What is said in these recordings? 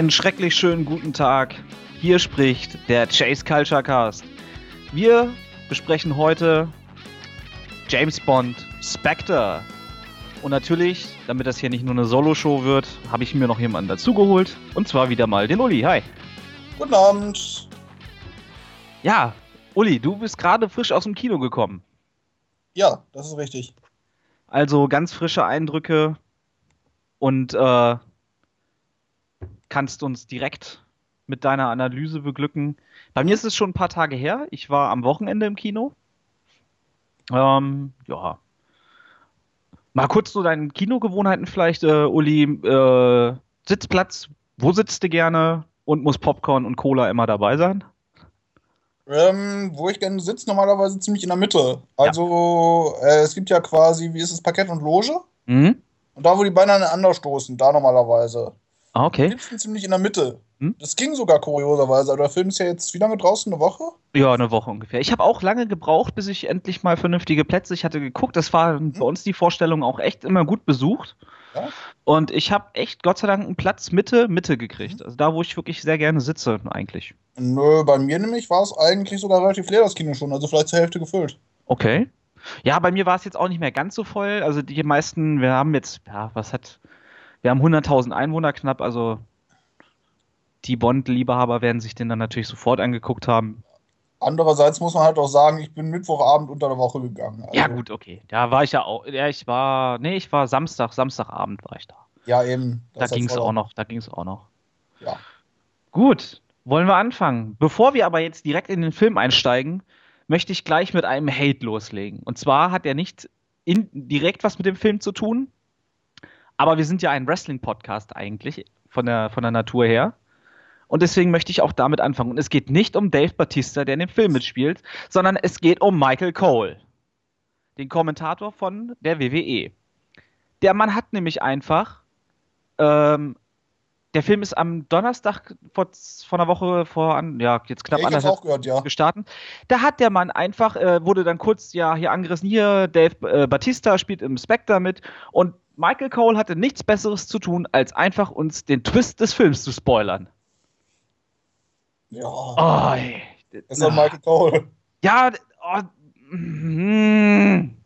Einen schrecklich schönen guten Tag. Hier spricht der Chase Culture Cast. Wir besprechen heute James Bond Spectre. Und natürlich, damit das hier nicht nur eine Solo-Show wird, habe ich mir noch jemanden dazugeholt. Und zwar wieder mal den Uli. Hi. Guten Abend. Ja, Uli, du bist gerade frisch aus dem Kino gekommen. Ja, das ist richtig. Also ganz frische Eindrücke und äh, kannst uns direkt mit deiner Analyse beglücken. Bei mir ist es schon ein paar Tage her. Ich war am Wochenende im Kino. Ähm, ja. Mal kurz zu deinen Kinogewohnheiten vielleicht, äh, Uli. Äh, Sitzplatz, wo sitzt du gerne und muss Popcorn und Cola immer dabei sein? Ähm, wo ich gerne sitze, normalerweise ziemlich in der Mitte. Also, ja. äh, es gibt ja quasi, wie ist es, Parkett und Loge? Mhm. Und da, wo die Beine aneinander stoßen, da normalerweise. Ah, okay. Liebsten ziemlich in der Mitte. Hm? Das ging sogar kurioserweise. Aber der Film ist ja jetzt wie lange draußen? Eine Woche? Ja, eine Woche ungefähr. Ich habe auch lange gebraucht, bis ich endlich mal vernünftige Plätze. Ich hatte geguckt, das war hm? bei uns die Vorstellung auch echt immer gut besucht. Ja? Und ich habe echt Gott sei Dank einen Platz Mitte, Mitte gekriegt. Mhm. Also da, wo ich wirklich sehr gerne sitze, eigentlich. Nö, bei mir nämlich war es eigentlich sogar relativ leer, das Kino schon. Also vielleicht zur Hälfte gefüllt. Okay. Ja, bei mir war es jetzt auch nicht mehr ganz so voll. Also die meisten, wir haben jetzt, ja, was hat, wir haben 100.000 Einwohner knapp, also die Bond-Liebehaber werden sich den dann natürlich sofort angeguckt haben. Andererseits muss man halt auch sagen, ich bin Mittwochabend unter der Woche gegangen. Also ja, gut, okay. Da war ich ja auch. Ja, ich war. Nee, ich war Samstag, Samstagabend war ich da. Ja, eben. Da ging es auch noch. Da ging es auch noch. Ja. Gut, wollen wir anfangen. Bevor wir aber jetzt direkt in den Film einsteigen, möchte ich gleich mit einem Hate loslegen. Und zwar hat er nicht in, direkt was mit dem Film zu tun, aber wir sind ja ein Wrestling-Podcast eigentlich, von der, von der Natur her. Und deswegen möchte ich auch damit anfangen. Und es geht nicht um Dave Batista, der in dem Film mitspielt, sondern es geht um Michael Cole, den Kommentator von der WWE. Der Mann hat nämlich einfach, ähm, der Film ist am Donnerstag vor, vor einer Woche vor, an, ja, jetzt knapp ja, anderthalb gehört, ja. gestartet. Da hat der Mann einfach, äh, wurde dann kurz ja hier angerissen, hier, Dave äh, Batista spielt im Spectre mit und Michael Cole hatte nichts Besseres zu tun, als einfach uns den Twist des Films zu spoilern. Ja. Oh, ey. Das ist doch Michael Cole. Ja, oh, mm.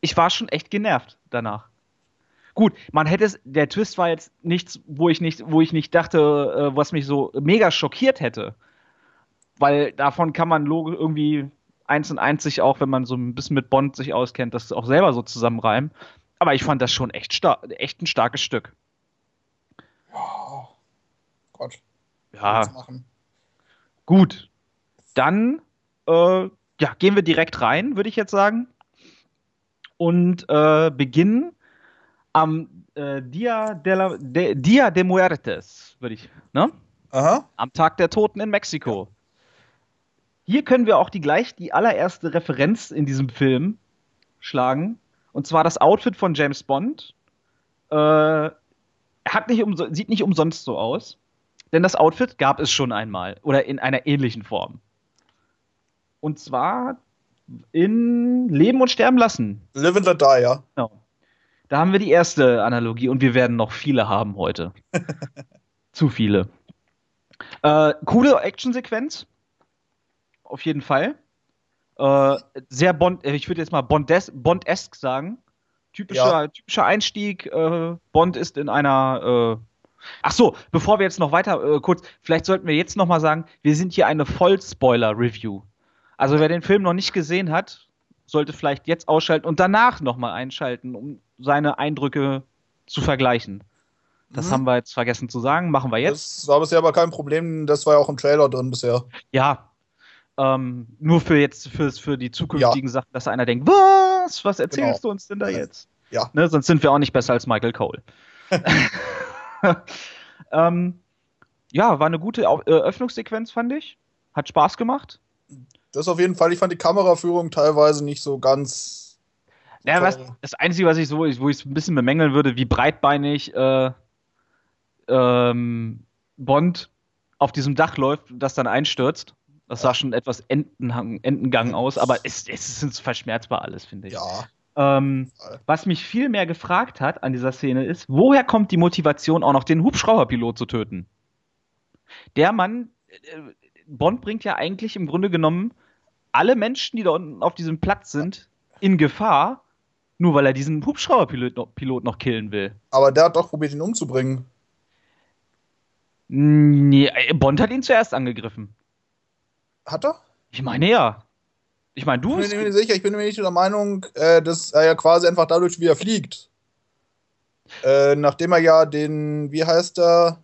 ich war schon echt genervt danach. Gut, man hätte es, der Twist war jetzt nichts, wo ich nicht, wo ich nicht dachte, äh, was mich so mega schockiert hätte. Weil davon kann man irgendwie eins und eins sich auch, wenn man so ein bisschen mit Bond sich auskennt, das auch selber so zusammenreimen. Aber ich fand das schon echt, echt ein starkes Stück. Ja, Gott. Ja. Gut. Dann äh, ja, gehen wir direkt rein, würde ich jetzt sagen. Und äh, beginnen am äh, Dia, de la, de, Dia de Muertes, würde ich, ne? Aha. Am Tag der Toten in Mexiko. Hier können wir auch die gleich die allererste Referenz in diesem Film schlagen. Und zwar das Outfit von James Bond. Äh, nicht sieht nicht umsonst so aus. Denn das Outfit gab es schon einmal oder in einer ähnlichen Form. Und zwar in Leben und Sterben lassen. Live and Let Die, ja. Genau. Da haben wir die erste Analogie und wir werden noch viele haben heute. Zu viele. Äh, coole Actionsequenz. Auf jeden Fall. Äh, sehr Bond, äh, ich würde jetzt mal Bond-esque Bond sagen. Typischer, ja. typischer Einstieg. Äh, Bond ist in einer äh, Ach so, bevor wir jetzt noch weiter äh, kurz, vielleicht sollten wir jetzt noch mal sagen, wir sind hier eine Vollspoiler-Review. Also wer den Film noch nicht gesehen hat, sollte vielleicht jetzt ausschalten und danach noch mal einschalten, um seine Eindrücke zu vergleichen. Das mhm. haben wir jetzt vergessen zu sagen, machen wir jetzt. Das war bisher aber kein Problem, das war ja auch im Trailer drin bisher. Ja. Ähm, nur für jetzt, für, für die zukünftigen ja. Sachen, dass einer denkt, was? Was erzählst genau. du uns denn da jetzt? Ja. Ne, sonst sind wir auch nicht besser als Michael Cole. ähm, ja, war eine gute Eröffnungssequenz, fand ich. Hat Spaß gemacht. Das auf jeden Fall. Ich fand die Kameraführung teilweise nicht so ganz. Ja, was, das Einzige, was ich so, wo ich es ein bisschen bemängeln würde, wie breitbeinig äh, ähm, Bond auf diesem Dach läuft, das dann einstürzt. Das sah schon etwas Entenhang, Entengang aus, aber es, es ist verschmerzbar alles, finde ich. Ja. Ähm, was mich viel mehr gefragt hat an dieser Szene ist, woher kommt die Motivation, auch noch den Hubschrauberpilot zu töten? Der Mann, äh, Bond bringt ja eigentlich im Grunde genommen alle Menschen, die da unten auf diesem Platz sind, in Gefahr, nur weil er diesen Hubschrauberpilot noch, Pilot noch killen will. Aber der hat doch probiert, ihn umzubringen. Nee, äh, Bond hat ihn zuerst angegriffen. Hat er? Ich meine ja. Ich meine, du. Ich bin mir nicht sicher, ich bin mir nicht der Meinung, äh, dass er ja quasi einfach dadurch wieder fliegt. Äh, nachdem er ja den, wie heißt er,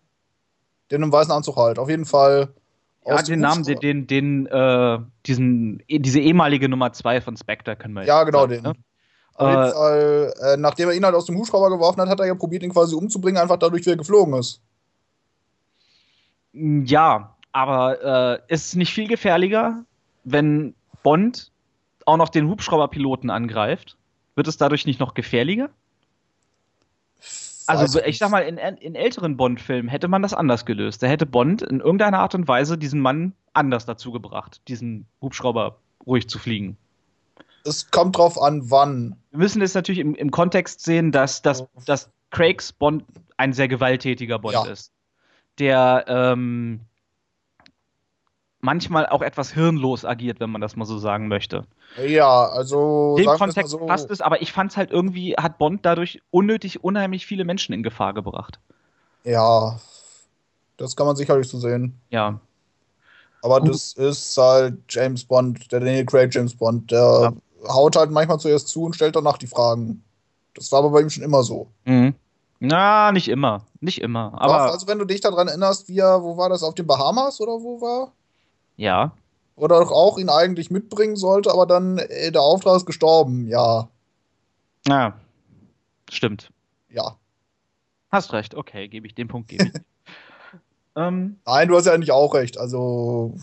den im weißen Anzug halt, auf jeden Fall. Ja, den Namen, den, den, den äh, diesen, diese ehemalige Nummer 2 von Spectre können wir Ja, genau, sagen, den. Ne? Äh, äh, nachdem er ihn halt aus dem Hubschrauber geworfen hat, hat er ja probiert, ihn quasi umzubringen, einfach dadurch, wie er geflogen ist. Ja, aber äh, ist es nicht viel gefährlicher, wenn Bond auch noch den Hubschrauberpiloten angreift? Wird es dadurch nicht noch gefährlicher? Also, ich sag mal, in, in älteren Bond-Filmen hätte man das anders gelöst. Da hätte Bond in irgendeiner Art und Weise diesen Mann anders dazu gebracht, diesen Hubschrauber ruhig zu fliegen. Es kommt drauf an, wann. Wir müssen es natürlich im, im Kontext sehen, dass, dass, dass Craigs Bond ein sehr gewalttätiger Bond ja. ist. Der ähm, manchmal auch etwas hirnlos agiert, wenn man das mal so sagen möchte. Ja, also. Dem Kontext so. passt es, aber ich fand es halt irgendwie, hat Bond dadurch unnötig unheimlich viele Menschen in Gefahr gebracht. Ja, das kann man sicherlich so sehen. Ja. Aber Gut. das ist halt James Bond, der Daniel Craig James Bond, der ja. haut halt manchmal zuerst zu und stellt danach die Fragen. Das war aber bei ihm schon immer so. Mhm. Na, nicht immer. Nicht immer. Aber Doch, also wenn du dich daran erinnerst, wie er, wo war das, auf den Bahamas oder wo war? Ja. Oder doch auch ihn eigentlich mitbringen sollte, aber dann äh, der Auftrag ist gestorben, ja. Ja, stimmt. Ja. Hast recht, okay, gebe ich den Punkt, gebe ich. ähm, Nein, du hast ja eigentlich auch recht. Also,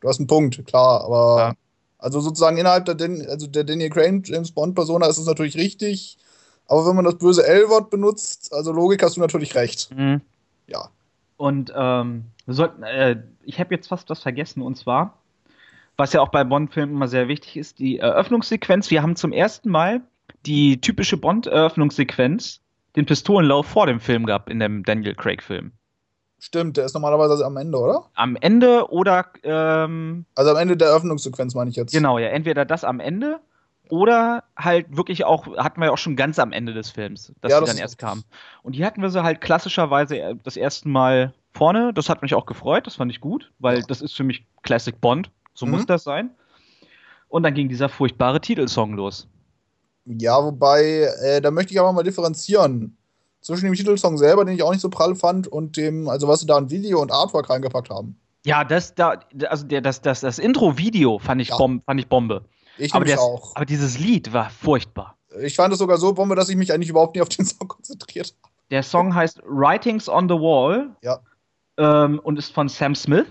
du hast einen Punkt, klar, aber ja. also sozusagen innerhalb der, Den also der Daniel Crane James Bond Persona ist es natürlich richtig, aber wenn man das böse L-Wort benutzt, also Logik hast du natürlich recht. Mhm. Ja. Und ähm, wir sollten, äh, ich habe jetzt fast was vergessen, und zwar, was ja auch bei Bond-Filmen immer sehr wichtig ist, die Eröffnungssequenz. Wir haben zum ersten Mal die typische Bond-Eröffnungssequenz, den Pistolenlauf vor dem Film gehabt, in dem Daniel Craig-Film. Stimmt, der ist normalerweise am Ende, oder? Am Ende oder. Ähm, also am Ende der Eröffnungssequenz meine ich jetzt. Genau, ja. Entweder das am Ende oder halt wirklich auch, hatten wir ja auch schon ganz am Ende des Films, dass ja, die dann erst kamen. Und die hatten wir so halt klassischerweise äh, das erste Mal vorne. Das hat mich auch gefreut, das fand ich gut, weil das ist für mich Classic Bond. So mhm. muss das sein. Und dann ging dieser furchtbare Titelsong los. Ja, wobei, äh, da möchte ich aber mal differenzieren. Zwischen dem Titelsong selber, den ich auch nicht so prall fand, und dem, also was sie da an Video und Artwork reingepackt haben. Ja, das, da, also der, das, das, das Intro-Video fand, ich ja. fand ich Bombe. Ich aber, der, auch. aber dieses Lied war furchtbar. Ich fand es sogar so Bombe, dass ich mich eigentlich überhaupt nicht auf den Song konzentriert habe. Der Song heißt Writings on the Wall. Ja ähm, und ist von Sam Smith.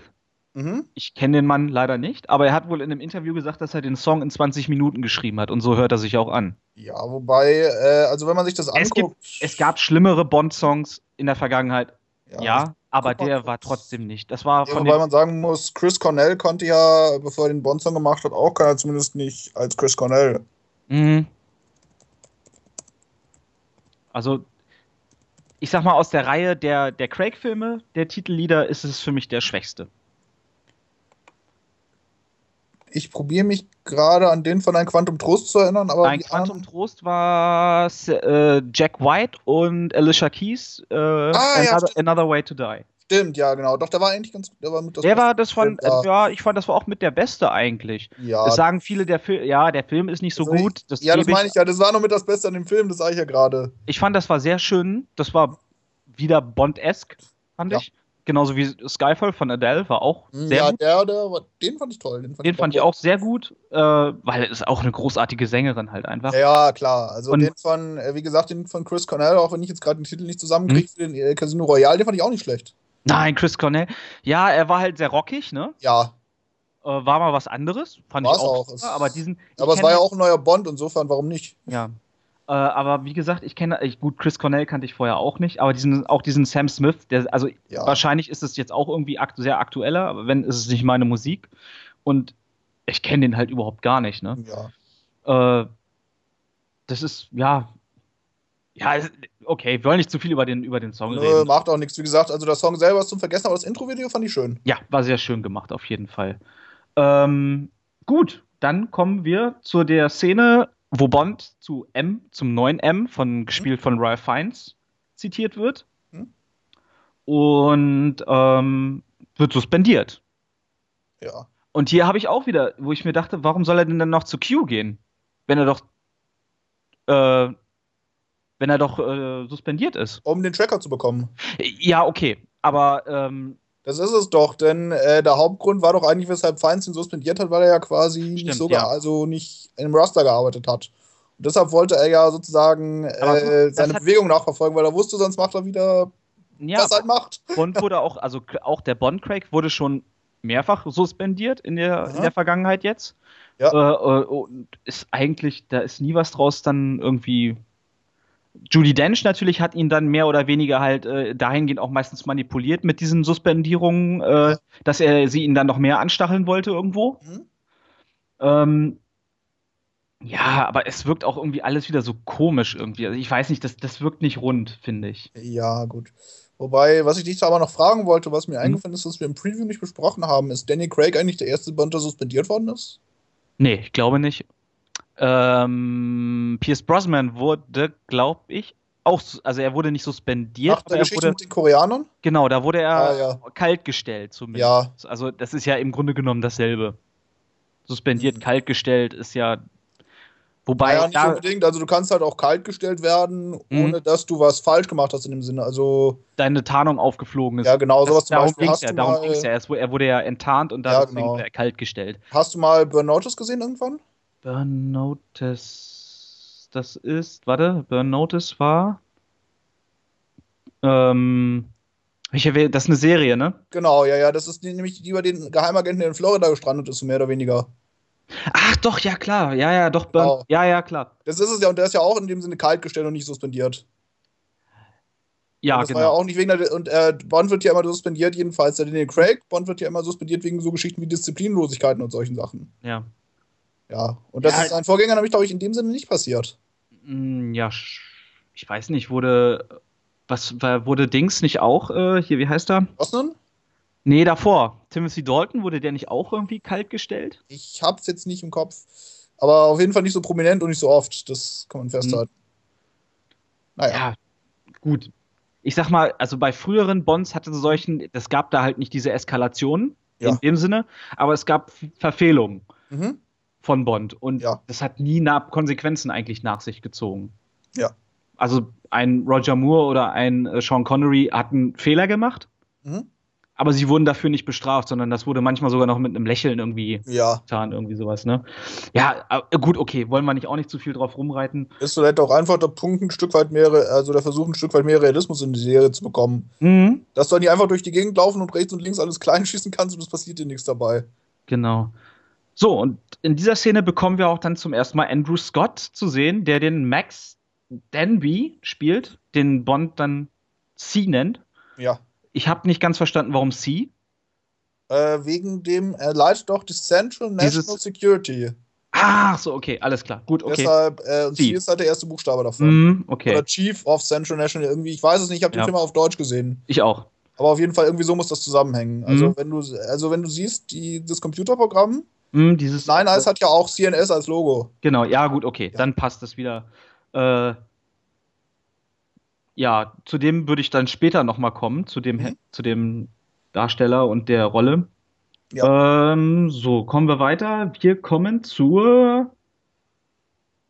Mhm. Ich kenne den Mann leider nicht, aber er hat wohl in einem Interview gesagt, dass er den Song in 20 Minuten geschrieben hat und so hört er sich auch an. Ja, wobei, äh, also wenn man sich das anguckt. Es, gibt, es gab schlimmere Bond-Songs in der Vergangenheit. Ja, ja aber der war trotzdem nicht. Das war ja, von wobei man sagen muss, Chris Cornell konnte ja, bevor er den Bond-Song gemacht hat, auch keiner zumindest nicht als Chris Cornell. Mhm. Also ich sag mal, aus der Reihe der, der Craig-Filme, der Titellieder, ist es für mich der schwächste. Ich probiere mich gerade an den von ein Quantum Trost zu erinnern, aber. Ein Quantum. Trost war äh, Jack White und Alicia Keys, äh, ah, another, ja, another, Way to Die. Stimmt, ja, genau. Doch, der war eigentlich ganz. Der war, mit das der war das von. Äh, ja, ich fand, das war auch mit der Beste eigentlich. Ja. Das sagen viele, der Film. Ja, der Film ist nicht so also gut. Das ja, das meine ich ja. Das war noch mit das Beste an dem Film, das sage ich ja gerade. Ich fand, das war sehr schön. Das war wieder Bond-esque, fand ja. ich. Genauso wie Skyfall von Adele war auch hm, sehr ja, gut. Ja, der, der, den fand ich toll. Den fand, den ich, fand ich, auch sehr gut, äh, weil es auch eine großartige Sängerin halt einfach. Ja, klar. Also Und den von, äh, wie gesagt, den von Chris Cornell, auch wenn ich jetzt gerade den Titel nicht zusammenkriege, hm? den äh, Casino Royale, den fand ich auch nicht schlecht. Nein, Chris Cornell. Ja, er war halt sehr rockig, ne? Ja. Äh, war mal was anderes, fand War's ich auch. auch. aber diesen, aber es war ja auch ein neuer Bond, insofern, warum nicht? Ja. Äh, aber wie gesagt, ich kenne, gut, Chris Cornell kannte ich vorher auch nicht, aber diesen, auch diesen Sam Smith, der, also ja. wahrscheinlich ist es jetzt auch irgendwie akt sehr aktueller, aber wenn ist es nicht meine Musik. Und ich kenne den halt überhaupt gar nicht, ne? Ja. Äh, das ist, ja. Ja, okay, wir wollen nicht zu viel über den, über den Song Nö, reden. Macht auch nichts. Wie gesagt, also der Song selber ist zum Vergessen, aber das Intro-Video fand ich schön. Ja, war sehr schön gemacht, auf jeden Fall. Ähm, gut, dann kommen wir zu der Szene, wo Bond zu M, zum neuen M, von, gespielt von Ralph Fiennes, zitiert wird. Hm? Und ähm, wird suspendiert. Ja. Und hier habe ich auch wieder, wo ich mir dachte, warum soll er denn dann noch zu Q gehen? Wenn er doch, äh, wenn er doch äh, suspendiert ist. Um den Tracker zu bekommen. Ja, okay. Aber ähm, Das ist es doch, denn äh, der Hauptgrund war doch eigentlich, weshalb Feins ihn suspendiert hat, weil er ja quasi Stimmt, nicht so ja. also nicht in dem Raster gearbeitet hat. Und deshalb wollte er ja sozusagen äh, seine Bewegung nachverfolgen, weil er wusste, sonst macht er wieder, ja, was er halt macht. Bond wurde auch, also auch der Bond Craig wurde schon mehrfach suspendiert in der, in Aha. der Vergangenheit jetzt. Ja. Äh, äh, und ist eigentlich, da ist nie was draus dann irgendwie. Judy Dench natürlich hat ihn dann mehr oder weniger halt äh, dahingehend auch meistens manipuliert mit diesen Suspendierungen, äh, dass er sie ihn dann noch mehr anstacheln wollte irgendwo. Mhm. Ähm, ja, aber es wirkt auch irgendwie alles wieder so komisch irgendwie. Also ich weiß nicht, das, das wirkt nicht rund, finde ich. Ja, gut. Wobei, was ich dich da aber noch fragen wollte, was mir Mhm. eingefallen ist, was wir im Preview nicht besprochen haben, ist Danny Craig eigentlich der erste Bond, der suspendiert worden ist? Nee, ich glaube nicht. Ähm, Pierce Brosnan wurde, glaube ich, auch, also er wurde nicht suspendiert, aber der er Geschichte wurde, mit den Koreanern? genau, da wurde er Ah, ja. kaltgestellt zumindest. Ja. Also das ist ja im Grunde genommen dasselbe. Suspendiert, Mhm. kaltgestellt ist ja, wobei Naja, nicht da, unbedingt. Also du kannst halt auch kalt gestellt werden, Mhm. ohne dass du was falsch gemacht hast in dem Sinne. Also, deine Tarnung aufgeflogen ist. ja genau, sowas das, zum darum Beispiel. ging Hast ja, darum ging's ja. Es, wu- er wurde ja enttarnt und Ja, deswegen genau. kaltgestellt. hast du mal Burn Notice gesehen irgendwann? Burn Notice, das ist, warte, Burn Notice war, ähm, welche, wel- das ist eine Serie, ne? Genau, ja, ja. Das ist nämlich die über den Geheimagenten, der in Florida gestrandet ist, mehr oder weniger. Ach, doch, ja, klar, ja, ja, doch, Burn, Genau. ja, ja, klar. Das ist es ja, und der ist ja auch in dem Sinne kaltgestellt und nicht suspendiert. Ja, und das war ja genau. auch nicht wegen der, und äh, Bond wird ja immer suspendiert, jedenfalls der Daniel Craig. Bond wird ja immer suspendiert wegen so Geschichten wie Disziplinlosigkeiten und solchen Sachen. Ja. Ja, und das Ja. ist ein Vorgänger nämlich, glaube ich, in dem Sinne nicht passiert. Mm, Ja, ich weiß nicht, wurde, was, wurde Dings nicht auch, äh, hier, wie heißt er? Was nun? Nee, davor. Timothy Dalton, wurde der nicht auch irgendwie kaltgestellt? Ich hab's jetzt nicht im Kopf. Aber auf jeden Fall nicht so prominent und nicht so oft. Das kann man festhalten. Naja. Ja, gut. Ich sag mal, also bei früheren Bonds hatte es solchen, es gab da halt nicht diese Eskalation Ja. in dem Sinne, aber es gab Verfehlungen Mhm. Von Bond und Ja. das hat nie Konsequenzen eigentlich nach sich gezogen. Ja. Also ein Roger Moore oder ein äh, Sean Connery hatten Fehler gemacht, Mhm. aber sie wurden dafür nicht bestraft, sondern das wurde manchmal sogar noch mit einem Lächeln irgendwie Ja. getan, irgendwie sowas, ne? Ja, äh, gut, okay, wollen wir nicht auch nicht zu viel drauf rumreiten. Ist vielleicht auch einfach der Punkt, ein Stück weit mehr, also der Versuch, ein Stück weit mehr Realismus in die Serie zu bekommen. Mhm. Dass du nicht einfach durch die Gegend laufen und rechts und links alles klein schießen kannst und es passiert dir nichts dabei. Genau. So, und in dieser Szene bekommen wir auch dann zum ersten Mal Andrew Scott zu sehen, der den Max Danby spielt, den Bond dann C nennt. Ja. Ich habe nicht ganz verstanden, warum C. Äh, wegen dem, er leitet doch die Central National Dieses- Security. Ach so, okay, alles klar. Gut, okay. Deshalb, äh. C ist halt der erste Buchstabe davon. Mhm, okay. Oder Chief of Central National, irgendwie, ich weiß es nicht, ich habe den Ja. Film auf Deutsch gesehen. Ich auch. Aber auf jeden Fall, irgendwie so muss das zusammenhängen. Also, Mhm. wenn du, also wenn du siehst, die, das Computerprogramm, Mhm, dieses. Nine Eyes hat ja auch CNS als Logo. Genau, ja, gut, okay. Ja. Dann passt das wieder. Äh, ja, zu dem würde ich dann später nochmal kommen, zu dem, Mhm. zu dem Darsteller und der Rolle. Ja. Ähm, so, kommen wir weiter. Wir kommen zur.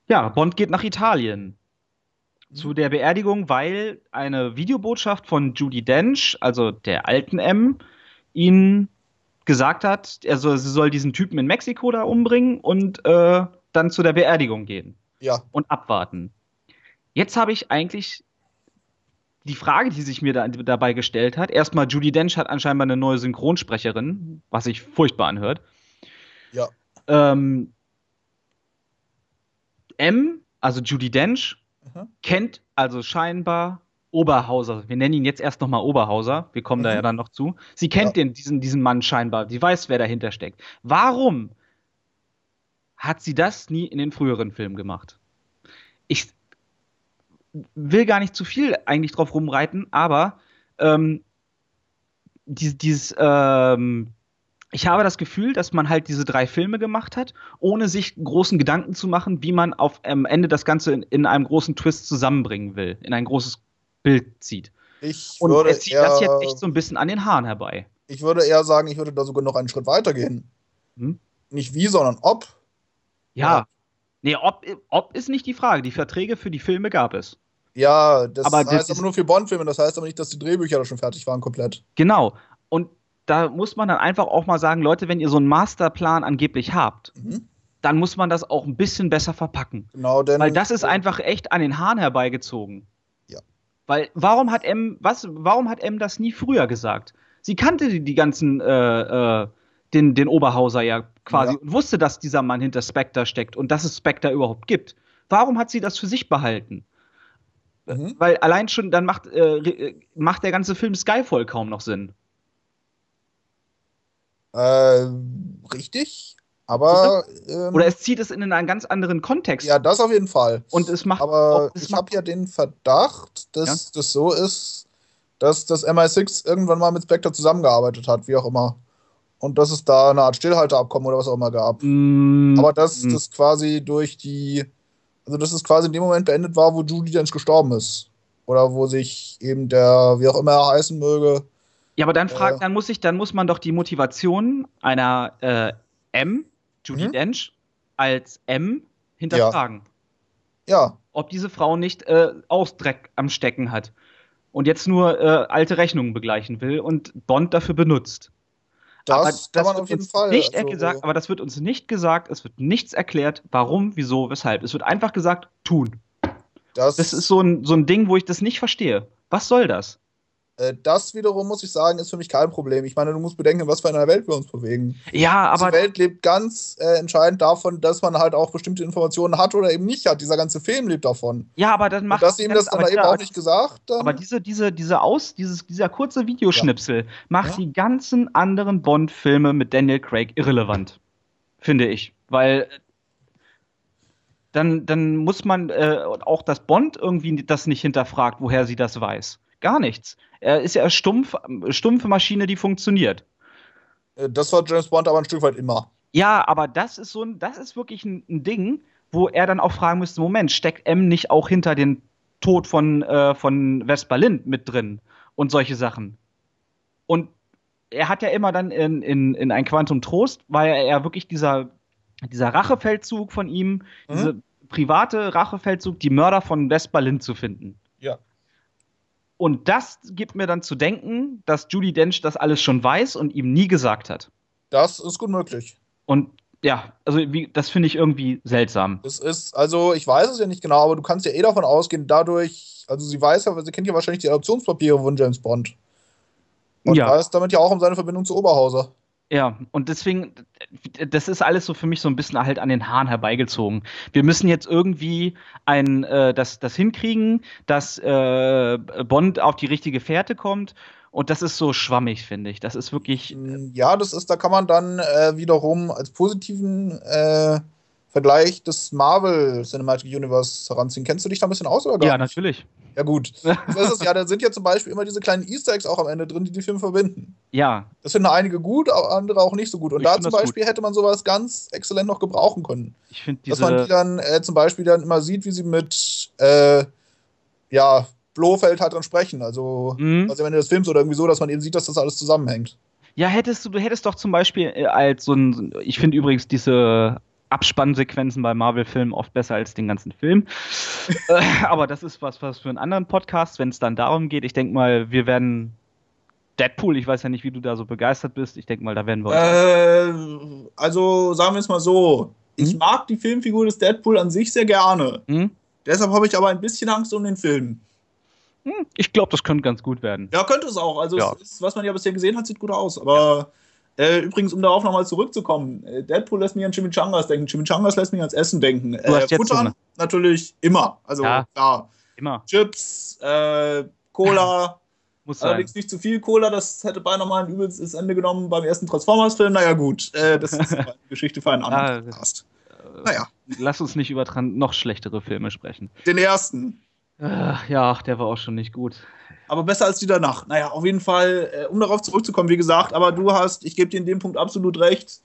Ja, Bond geht nach Italien. Zu der Beerdigung, weil eine Videobotschaft von Judy Dench, also der alten M, ihn gesagt hat, also sie soll diesen Typen in Mexiko da umbringen und äh, dann zu der Beerdigung gehen Ja. und abwarten. Jetzt habe ich eigentlich die Frage, die sich mir da, dabei gestellt hat. Erstmal, Judy Dench hat anscheinend eine neue Synchronsprecherin, was sich furchtbar anhört. Ja. Ähm, M, also Judy Dench, Mhm. kennt also scheinbar Oberhauser. Wir nennen ihn jetzt erst nochmal Oberhauser. Wir kommen da Mhm. ja dann noch zu. Sie kennt Ja. den, diesen, diesen Mann scheinbar. Sie weiß, wer dahinter steckt. Warum hat sie das nie in den früheren Filmen gemacht? ich will gar nicht zu viel eigentlich drauf rumreiten, aber ähm, dieses, dieses ähm, ich habe das Gefühl, dass man halt diese drei Filme gemacht hat, ohne sich großen Gedanken zu machen, wie man auf am Ende das Ganze in, in einem großen Twist zusammenbringen will, in ein großes Bild zieht. Ich Und er zieht eher, das jetzt echt so ein bisschen an den Haaren herbei. Ich würde eher sagen, ich würde da sogar noch einen Schritt weiter gehen. Hm? Nicht wie, sondern ob. Ja. ja. Nee, ob, ob ist nicht die Frage. Die Verträge für die Filme gab es. Ja, das aber heißt das aber nur für Bond-Filme. Das heißt aber nicht, dass die Drehbücher da schon fertig waren, komplett. Genau. Und da muss man dann einfach auch mal sagen, Leute, wenn ihr so einen Masterplan angeblich habt, mhm. dann muss man das auch ein bisschen besser verpacken. Genau, denn. Weil das ist einfach echt an den Haaren herbeigezogen. Weil, warum hat M, was, warum hat M das nie früher gesagt? Sie kannte die, die ganzen, äh, äh, den, den Oberhauser ja quasi ja. und wusste, dass dieser Mann hinter Spectre steckt und dass es Spectre überhaupt gibt. Warum hat sie das für sich behalten? Mhm. Weil allein schon, dann macht, äh, macht der ganze Film Skyfall kaum noch Sinn. Äh, richtig, aber. Ähm, Oder es zieht es in einen ganz anderen Kontext. Ja, das auf jeden Fall. Und es macht. Aber ich habe ja den Verdacht, dass ja? das so ist, dass das MI6 irgendwann mal mit Spectre zusammengearbeitet hat, wie auch immer. Und dass es da eine Art Stillhalteabkommen oder was auch immer gab. Mm. Aber dass mm. das quasi durch die. Also, dass es quasi in dem Moment beendet war, wo Judy Dench gestorben ist. Oder wo sich eben der, wie auch immer er heißen möge, ja, aber dann fragt, äh, dann muss ich, dann muss man doch die Motivation einer äh, M, Judy mhm. Dench, als M hinterfragen. Ja. ja. Ob diese Frau nicht äh, Ausdreck am Stecken hat und jetzt nur äh, alte Rechnungen begleichen will und Bond dafür benutzt. Das, aber das kann man auf jeden Fall. Nicht also, gesagt, aber das wird uns nicht gesagt, es wird nichts erklärt, warum, wieso, weshalb. Es wird einfach gesagt, tun. Das, das ist so ein, so ein Ding, wo ich das nicht verstehe. Was soll das? Äh, das wiederum, muss ich sagen, ist für mich kein Problem. Ich meine, du musst bedenken, was für eine Welt wir uns bewegen. Ja, aber. Die Welt lebt ganz äh, entscheidend davon, dass man halt auch bestimmte Informationen hat oder eben nicht hat. Dieser ganze Film lebt davon. Ja, aber dann macht. Und dass ihm das dann eben auch nicht gesagt. Dann aber diese, diese, diese Aus, dieses, dieser kurze Videoschnipsel ja. macht ja? die ganzen anderen Bond-Filme mit Daniel Craig irrelevant. Finde ich. Weil dann, dann muss man äh, auch, dass Bond irgendwie das nicht hinterfragt, woher sie das weiß. Gar nichts. Er ist ja eine stumpf, stumpfe Maschine, die funktioniert. Äh, das war James Bond aber ein Stück weit immer. Ja, aber das ist so ein, das ist wirklich ein, ein Ding, wo er dann auch fragen müsste: Moment, steckt M nicht auch hinter den Tod von, äh, von West-Berlin mit drin und solche Sachen? Und er hat ja immer dann in, in, in ein Quantum Trost, war ja er wirklich dieser, dieser Rachefeldzug von ihm, mhm. diese private Rachefeldzug, die Mörder von West-Berlin zu finden. Ja. Und das gibt mir dann zu denken, dass Judy Dench das alles schon weiß und ihm nie gesagt hat. Das ist gut möglich. Und ja, also wie, das finde ich irgendwie seltsam. Es ist, also ich weiß es ja nicht genau, aber du kannst ja eh davon ausgehen, dadurch, also sie weiß ja, sie kennt ja wahrscheinlich die Adoptionspapiere von James Bond. Und ja. weiß damit ja auch um seine Verbindung zu Oberhauser. Ja, und deswegen, das ist alles so für mich so ein bisschen halt an den Haaren herbeigezogen. Wir müssen jetzt irgendwie ein, äh, das, das hinkriegen, dass äh, Bond auf die richtige Fährte kommt. Und das ist so schwammig, finde ich. Das ist wirklich. Ja, das ist, da kann man dann äh, wiederum als positiven äh, Vergleich des Marvel Cinematic Universe heranziehen. Kennst du dich da ein bisschen aus oder gar Ja, natürlich. Ja, gut. Das ist ja, da sind ja zum Beispiel immer diese kleinen Easter Eggs auch am Ende drin, die die Filme verbinden. Ja. Das finden einige gut, andere auch nicht so gut. Und ich da zum Beispiel hätte man sowas ganz exzellent noch gebrauchen können. Ich finde diese. Dass man die dann äh, zum Beispiel dann immer sieht, wie sie mit, äh, ja, Blofeld halt dann sprechen. Also, mhm. also am Ende des Films oder irgendwie so, dass man eben sieht, dass das alles zusammenhängt. Ja, hättest du, du hättest doch zum Beispiel äh, als so ein, ich finde übrigens diese Abspannsequenzen bei Marvel-Filmen oft besser als den ganzen Film. äh, aber das ist was, was für einen anderen Podcast, wenn es dann darum geht. Ich denke mal, wir werden Deadpool, ich weiß ja nicht, wie du da so begeistert bist. Ich denke mal, da werden wir uns. Äh, also sagen wir es mal so. Ich hm? mag die Filmfigur des Deadpool an sich sehr gerne. Hm? Deshalb habe ich aber ein bisschen Angst um den Film. Hm, ich glaube, das könnte ganz gut werden. Ja, könnte es auch. Also, ja. es ist, was man ja bisher gesehen hat, sieht gut aus. Aber ja. Äh, übrigens, um darauf nochmal zurückzukommen, äh, Deadpool lässt mich an Chimichangas denken, Chimichangas lässt mich ans Essen denken. Äh, Futtern natürlich immer. Also ja, klar. Immer. Chips, äh, Cola. Muss Allerdings sein. nicht zu viel Cola, das hätte beinahe mal ein übelstes Ende genommen beim ersten Transformers-Film. Naja, gut, äh, das ist eine Geschichte für einen anderen ah, Podcast. Naja. lass uns nicht über noch schlechtere Filme sprechen. Den ersten. Äh, ja, der war auch schon nicht gut. Aber besser als die danach. Naja, auf jeden Fall, äh, um darauf zurückzukommen, wie gesagt, aber du hast, ich gebe dir in dem Punkt absolut recht,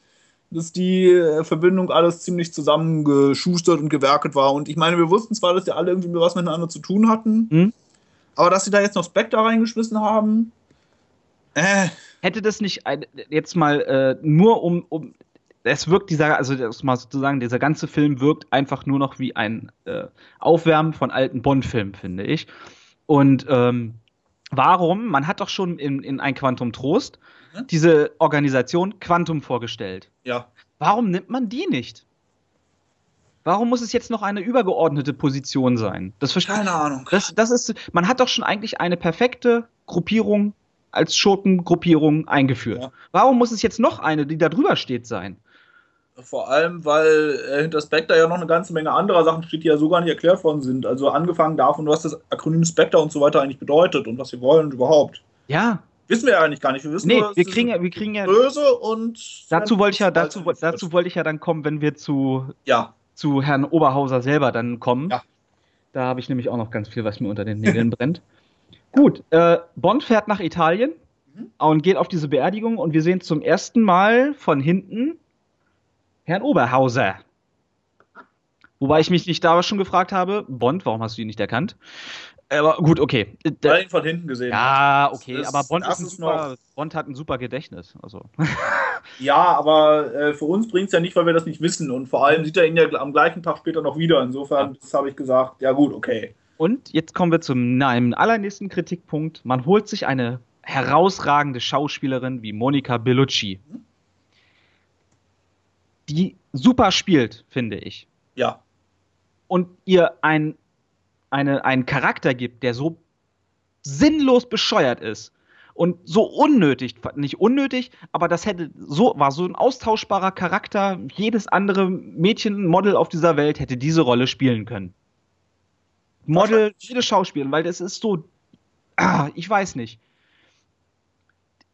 dass die äh, Verbindung alles ziemlich zusammengeschustert und gewerket war. Und ich meine, wir wussten zwar, dass die alle irgendwie was miteinander zu tun hatten, hm? aber dass sie da jetzt noch Spectre reingeschmissen haben, äh. Hätte das nicht jetzt mal äh, nur um, um es wirkt dieser, also das mal sozusagen, dieser ganze Film wirkt einfach nur noch wie ein äh, Aufwärmen von alten Bond-Filmen, finde ich. Und ähm, warum? Man hat doch schon in, in ein Quantum Trost mhm. diese Organisation Quantum vorgestellt. Ja. Warum nimmt man die nicht? Warum muss es jetzt noch eine übergeordnete Position sein? Das Keine Ahnung. Das, das ist, man hat doch schon eigentlich eine perfekte Gruppierung als Schurkengruppierung eingeführt. Ja. Warum muss es jetzt noch eine, die da drüber steht, sein? Vor allem, weil äh, hinter Spectre ja noch eine ganze Menge anderer Sachen steht, die ja so gar nicht erklärt worden sind. Also angefangen davon, was das Akronym Spectre und so weiter eigentlich bedeutet und was wir wollen und überhaupt. Ja. Wissen wir ja eigentlich gar nicht. Wir wissen nee, nur, wir kriegen ja, wir kriegen ja böse und dazu wollte ich ja dazu, dazu wollte ich ja dann kommen, wenn wir zu ja. zu Herrn Oberhauser selber dann kommen. Ja. Da habe ich nämlich auch noch ganz viel, was mir unter den Nägeln brennt. Gut, äh, Bond fährt nach Italien mhm. und geht auf diese Beerdigung und wir sehen zum ersten Mal von hinten Herrn Oberhauser. Wobei ich mich nicht da schon gefragt habe, Bond, warum hast du ihn nicht erkannt? Aber gut, okay. Da, ihn von hinten gesehen. Ja, okay, ist, aber Bond, ist ein super, Bond hat ein super Gedächtnis. Also. ja, aber äh, für uns bringt es ja nicht, weil wir das nicht wissen. Und vor allem sieht er ihn ja am gleichen Tag später noch wieder. Insofern ja. habe ich gesagt, ja gut, okay. Und jetzt kommen wir zum einem allernächsten Kritikpunkt. Man holt sich eine herausragende Schauspielerin wie Monica Bellucci. Mhm die super spielt, finde ich. Ja. Und ihr ein, eine, einen Charakter gibt, der so sinnlos bescheuert ist und so unnötig, nicht unnötig, aber das hätte so war so ein austauschbarer Charakter. Jedes andere Mädchen, Model auf dieser Welt hätte diese Rolle spielen können. Model, jede Schauspielerin, weil das ist so, ah, ich weiß nicht.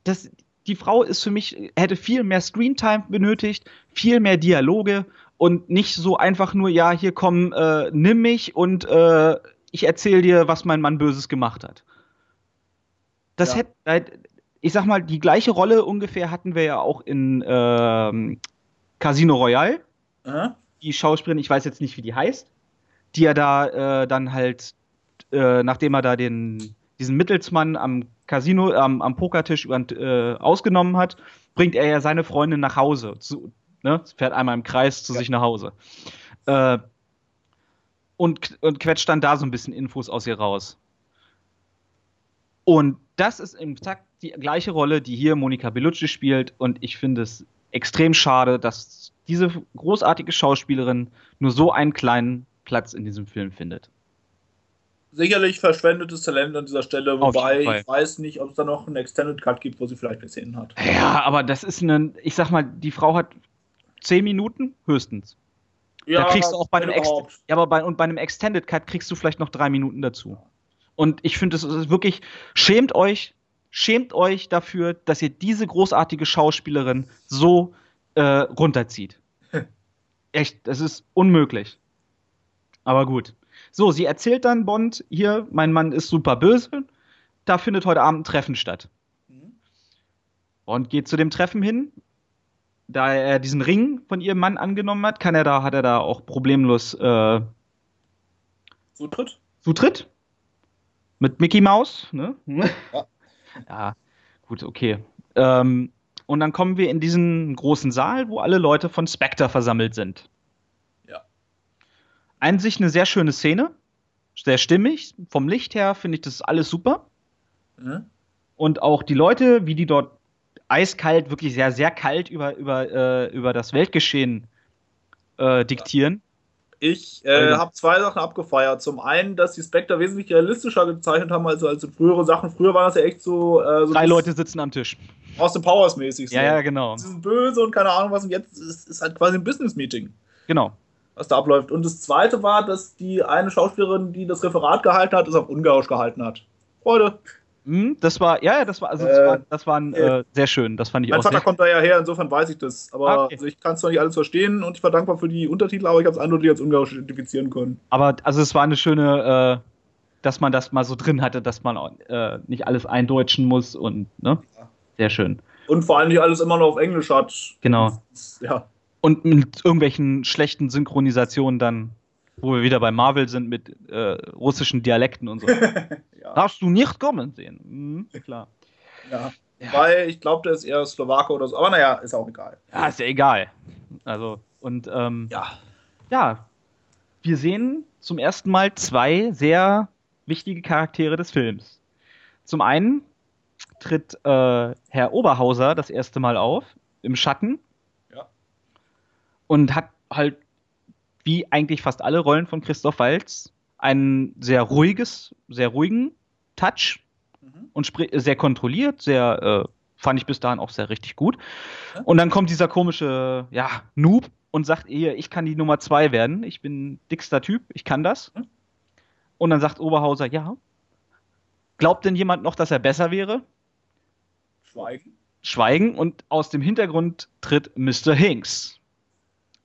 Das, die Frau ist für mich, hätte viel mehr Screentime benötigt, viel mehr Dialoge und nicht so einfach nur, ja, hier komm, äh, nimm mich und äh, ich erzähle dir, was mein Mann Böses gemacht hat. Das ja. hätte, ich sag mal, die gleiche Rolle ungefähr hatten wir ja auch in ähm, Casino Royale. Aha. Die Schauspielerin, ich weiß jetzt nicht, wie die heißt, die ja da äh, dann halt, äh, nachdem er da den, diesen Mittelsmann am Casino, ähm, am Pokertisch über, äh, ausgenommen hat, bringt er ja seine Freundin nach Hause. Zu, ne? Fährt einmal im Kreis zu ja. sich nach Hause. Äh, und, und quetscht dann da so ein bisschen Infos aus ihr raus. Und das ist im Takt die gleiche Rolle, die hier Monika Bellucci spielt. Und ich finde es extrem schade, dass diese großartige Schauspielerin nur so einen kleinen Platz in diesem Film findet sicherlich verschwendetes Talent an dieser Stelle, wobei ich weiß nicht, ob es da noch einen Extended Cut gibt, wo sie vielleicht gesehen hat. Ja, aber das ist ein, ich sag mal, die Frau hat zehn Minuten höchstens. Ja, da kriegst du auch bei einem, ja, aber bei, und bei einem Extended Cut kriegst du vielleicht noch drei Minuten dazu. Und ich finde, es ist wirklich, schämt euch, schämt euch dafür, dass ihr diese großartige Schauspielerin so äh, runterzieht. Echt, das ist unmöglich. Aber gut. So, sie erzählt dann Bond, hier, mein Mann ist super böse, da findet heute Abend ein Treffen statt. Mhm. Bond geht zu dem Treffen hin. Da er diesen Ring von ihrem Mann angenommen hat, kann er da, hat er da auch problemlos äh, Zutritt? Zutritt? Mit Mickey Mouse, ne? Ja. ja, gut, okay. Ähm, und dann kommen wir in diesen großen Saal, wo alle Leute von Spectre versammelt sind an sich eine sehr schöne Szene. Sehr stimmig. Vom Licht her finde ich das alles super. Mhm. Und auch die Leute, wie die dort eiskalt, wirklich sehr, sehr kalt über, über, äh, über das Weltgeschehen äh, diktieren. Ich äh, habe zwei Sachen abgefeiert. Zum einen, dass die Spectre wesentlich realistischer gezeichnet haben als, als frühere Sachen. Früher war das ja echt so. Äh, so Drei Leute sitzen am Tisch. Aus dem Powers mäßig. So. Ja, ja, genau. Sie sind böse und keine Ahnung was. Und jetzt ist es halt quasi ein Business-Meeting. Genau was da abläuft. Und das zweite war, dass die eine Schauspielerin, die das Referat gehalten hat, es auf Ungarisch gehalten hat. Freunde. Hm, das war, ja, ja, das war, also das, äh, war, das war ein, äh, sehr schön. Das fand ich mein auch. Mein Vater kommt da ja her, insofern weiß ich das. Aber ah, okay. also ich kann es zwar nicht alles verstehen und ich war dankbar für die Untertitel, aber ich habe es eindeutig als ungarisch identifizieren können. Aber also es war eine schöne, äh, dass man das mal so drin hatte, dass man äh, nicht alles eindeutschen muss und, ne? Ja. Sehr schön. Und vor allem nicht alles immer noch auf Englisch hat. Genau. Ja. Und mit irgendwelchen schlechten Synchronisationen dann wo wir wieder bei Marvel sind mit äh, russischen Dialekten und so. ja. Darfst du nicht kommen sehen. Mhm, klar. Ja. ja. Weil ich glaube, der ist eher Slowake oder so. Aber naja, ist auch egal. Ja, ist ja egal. Also, und ähm, ja. ja, wir sehen zum ersten Mal zwei sehr wichtige Charaktere des Films. Zum einen tritt äh, Herr Oberhauser das erste Mal auf im Schatten. Und hat halt wie eigentlich fast alle Rollen von Christoph Waltz, ein sehr ruhiges, sehr ruhigen Touch mhm. und sehr kontrolliert, sehr, äh, fand ich bis dahin auch sehr richtig gut. Ja. Und dann kommt dieser komische, ja, Noob und sagt ihr, ich kann die Nummer zwei werden, ich bin dickster Typ, ich kann das. Mhm. Und dann sagt Oberhauser, ja. Glaubt denn jemand noch, dass er besser wäre? Schweigen. Schweigen und aus dem Hintergrund tritt Mr. Hinks.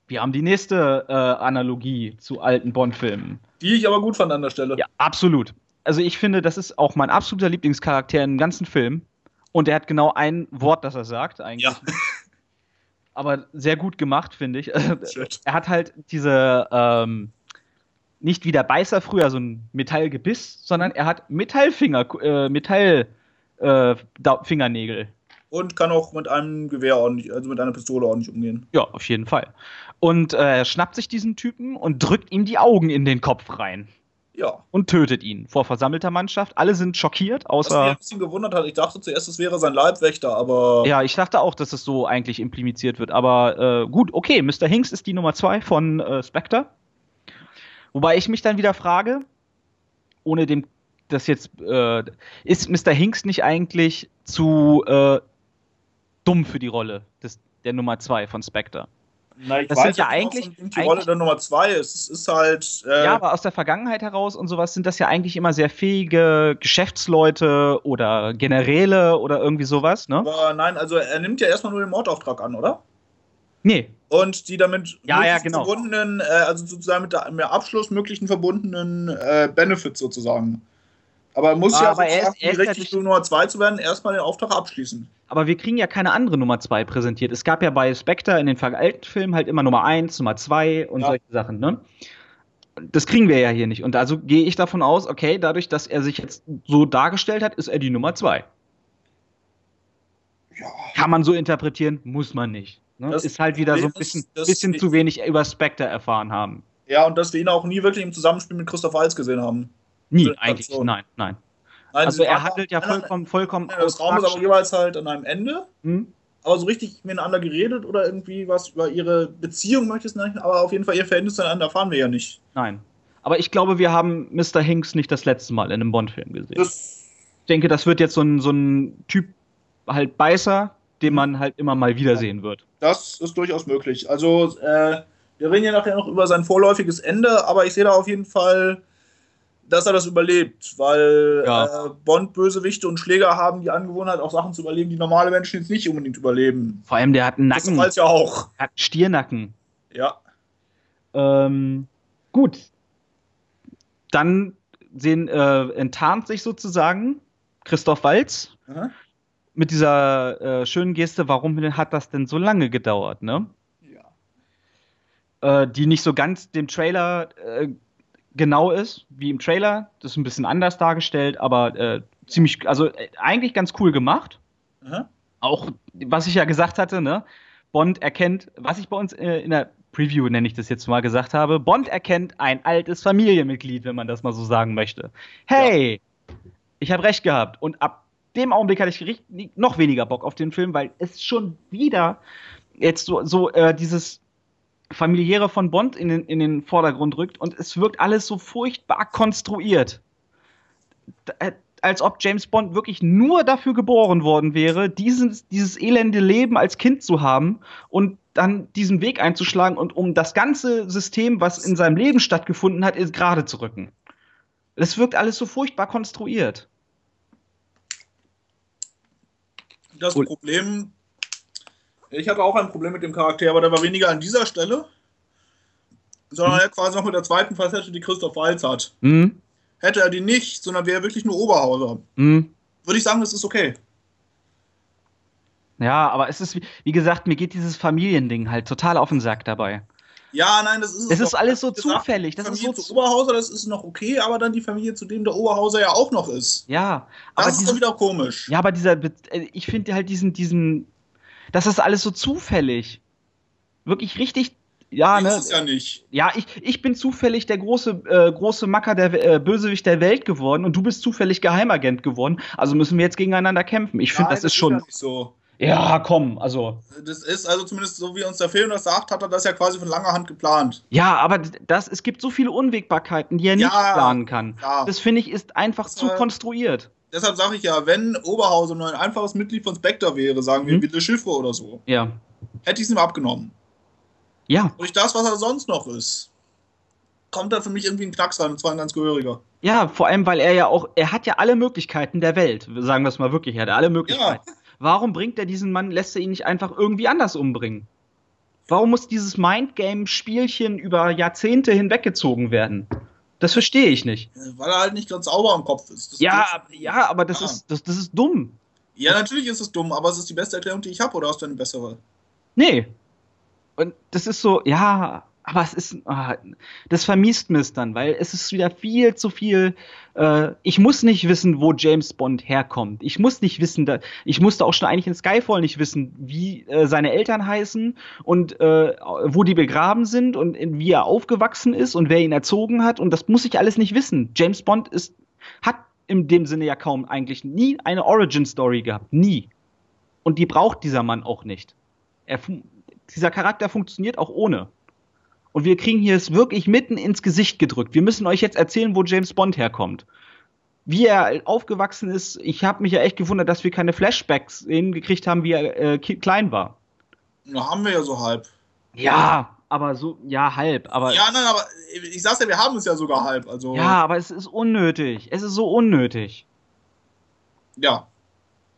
Wir haben die nächste äh, Analogie zu alten Bond-Filmen. Die ich aber gut fand an der Stelle. Ja, absolut. Also ich finde, das ist auch mein absoluter Lieblingscharakter im ganzen Film. Und er hat genau ein Wort, das er sagt, eigentlich. Ja. aber sehr gut gemacht, finde ich. er hat halt diese, ähm, nicht wie der Beißer früher so ein Metallgebiss, sondern er hat Metallfinger, äh, Metallfingernägel. Äh, und kann auch mit einem Gewehr ordentlich, also mit einer Pistole ordentlich umgehen. Ja, auf jeden Fall. Und äh, er schnappt sich diesen Typen und drückt ihm die Augen in den Kopf rein. Ja. Und tötet ihn vor versammelter Mannschaft. Alle sind schockiert, außer. Was mich ein bisschen gewundert hat, ich dachte zuerst, es wäre sein Leibwächter, aber. Ja, ich dachte auch, dass es so eigentlich impliziert wird. Aber äh, gut, okay, Mr. Hinks ist die Nummer zwei von äh, Spectre. Wobei ich mich dann wieder frage, ohne dem das jetzt, äh, ist Mr. Hinks nicht eigentlich zu äh, dumm für die Rolle des, der Nummer 2 von Spectre. Na, das sind ja eigentlich die Rolle der Nummer 2 ist. Es ist halt. Äh ja, aber aus der Vergangenheit heraus und sowas sind das ja eigentlich immer sehr fähige Geschäftsleute oder Generäle oder irgendwie sowas, ne? Aber nein, also er nimmt ja erstmal nur den Mordauftrag an, oder? Nee. Und die damit ja, ja, genau. verbundenen, äh, also sozusagen mit der Abschluss möglichen verbundenen äh, Benefits sozusagen. Aber er muss ja, ja aber er ist, er ist richtig ja Nummer 2 zu werden, erstmal den Auftrag abschließen. Aber wir kriegen ja keine andere Nummer 2 präsentiert. Es gab ja bei Spectre in den alten Filmen halt immer Nummer 1, Nummer 2 und ja. solche Sachen, ne? Das kriegen wir ja hier nicht. Und also gehe ich davon aus, okay, dadurch, dass er sich jetzt so dargestellt hat, ist er die Nummer 2. Ja. Kann man so interpretieren, muss man nicht. Ne? Das ist halt wieder so ein bisschen, ist, bisschen zu wenig über Spectre erfahren haben. Ja, und dass wir ihn auch nie wirklich im Zusammenspiel mit Christoph Waltz gesehen haben. Nie, eigentlich, nein, nein. Also, also er handelt ja vollkommen, vollkommen. Ja, das Raum ist aber jeweils halt an einem Ende. Hm? Aber so richtig miteinander geredet oder irgendwie was über ihre Beziehung möchte ich es nicht, aber auf jeden Fall ihr Verhältnis zueinander erfahren wir ja nicht. Nein. Aber ich glaube, wir haben Mr. Hinks nicht das letzte Mal in einem Bond-Film gesehen. Das ich denke, das wird jetzt so ein, so ein Typ halt Beißer, den man halt immer mal wiedersehen wird. Das ist durchaus möglich. Also, äh, wir reden ja nachher noch über sein vorläufiges Ende, aber ich sehe da auf jeden Fall dass er das überlebt, weil ja. äh, Bond-Bösewichte und Schläger haben die Angewohnheit, auch Sachen zu überleben, die normale Menschen jetzt nicht unbedingt überleben. Vor allem, der hat einen Nacken. Das ja auch. Er hat einen Stiernacken. Ja. Ähm, gut. Dann sehen, äh, enttarnt sich sozusagen Christoph Walz Aha. mit dieser äh, schönen Geste, warum hat das denn so lange gedauert, ne? Ja. Äh, die nicht so ganz dem Trailer äh, genau ist, wie im Trailer. Das ist ein bisschen anders dargestellt, aber äh, ziemlich, also äh, eigentlich ganz cool gemacht. Mhm. Auch, was ich ja gesagt hatte, ne? Bond erkennt, was ich bei uns äh, in der Preview, nenne ich das jetzt mal, gesagt habe, Bond erkennt ein altes Familienmitglied, wenn man das mal so sagen möchte. Hey, ja. ich habe recht gehabt. Und ab dem Augenblick hatte ich noch weniger Bock auf den Film, weil es schon wieder jetzt so, so äh, dieses familiäre von Bond in den, in den Vordergrund rückt und es wirkt alles so furchtbar konstruiert. Äh, als ob James Bond wirklich nur dafür geboren worden wäre, dieses, dieses elende Leben als Kind zu haben und dann diesen Weg einzuschlagen und um das ganze System, was in seinem Leben stattgefunden hat, gerade zu rücken. Das wirkt alles so furchtbar konstruiert. Das Problem, ich hatte auch ein Problem mit dem Charakter, aber der war weniger an dieser Stelle, sondern mhm. er quasi noch mit der zweiten Facette, die Christoph Walz hat. Mhm. Hätte er die nicht, sondern wäre wirklich nur Oberhauser, mhm. würde ich sagen, das ist okay. Ja, aber es ist, wie, wie gesagt, mir geht dieses Familiending halt total auf den Sack dabei. Ja, nein, das ist es. Es ist alles so gesagt, zufällig. Das Familie ist so zu Oberhauser, das ist noch okay, aber dann die Familie, zu dem der Oberhauser ja auch noch ist. Ja, das aber ist diese, dann wieder komisch. Ja, aber dieser, äh, ich finde halt diesen, diesen, das ist alles so zufällig. Wirklich richtig ja, ne? Ist ja nicht. Ja, ich, ich bin zufällig der große, äh, große Macker, der äh, Bösewicht der Welt geworden und du bist zufällig Geheimagent geworden. Also müssen wir jetzt gegeneinander kämpfen. Ich finde, das, das, ist schon. Ja nicht so. Ja, komm, also. Das ist also zumindest so, wie uns der Film das sagt, hat er das ja quasi von langer Hand geplant. Ja, aber das, es gibt so viele Unwägbarkeiten, die er ja, nicht planen kann. Ja. Das finde ich ist einfach das, zu konstruiert. Deshalb sage ich ja, wenn Oberhausen nur ein einfaches Mitglied von Spectre wäre, sagen wir mhm. Wille Chiffre oder so, ja. hätte ich es ihm abgenommen. Ja. Durch das, was er sonst noch ist, kommt da für mich irgendwie ein Knacks rein, und zwar ein ganz gehöriger. Ja, vor allem, weil er ja auch, er hat ja alle Möglichkeiten der Welt, sagen wir es mal wirklich, er hat alle Möglichkeiten. Ja. Warum bringt er diesen Mann, lässt er ihn nicht einfach irgendwie anders umbringen? Warum muss dieses Mindgame-Spielchen über Jahrzehnte hinweggezogen werden? Das verstehe ich nicht. Weil er halt nicht ganz sauber im Kopf ist. Das ja, ist ja, aber das, ja. Ist, das, das ist dumm. Ja, natürlich ist es dumm, aber es ist die beste Erklärung, die ich habe, oder hast du eine bessere? Nee. Und das ist so, ja, aber es ist, ah, das vermisst mir es dann, weil es ist wieder viel zu viel. Äh, ich muss nicht wissen, wo James Bond herkommt. Ich muss nicht wissen, da, ich musste auch schon eigentlich in Skyfall nicht wissen, wie äh, seine Eltern heißen und äh, wo die begraben sind und wie er aufgewachsen ist und wer ihn erzogen hat. Und das muss ich alles nicht wissen. James Bond ist, hat in dem Sinne ja kaum eigentlich nie eine Origin Story gehabt. Nie. Und die braucht dieser Mann auch nicht. Er, dieser Charakter funktioniert auch ohne. Und wir kriegen hier es wirklich mitten ins Gesicht gedrückt. Wir müssen euch jetzt erzählen, wo James Bond herkommt. Wie er aufgewachsen ist, ich habe mich ja echt gewundert, dass wir keine Flashbacks hingekriegt haben, wie er äh, klein war. Na, haben wir ja so halb. Ja, aber so, ja, halb. Aber ja, nein, aber ich sag's ja, wir haben es ja sogar halb. Also. Ja, aber es ist unnötig. Es ist so unnötig. Ja.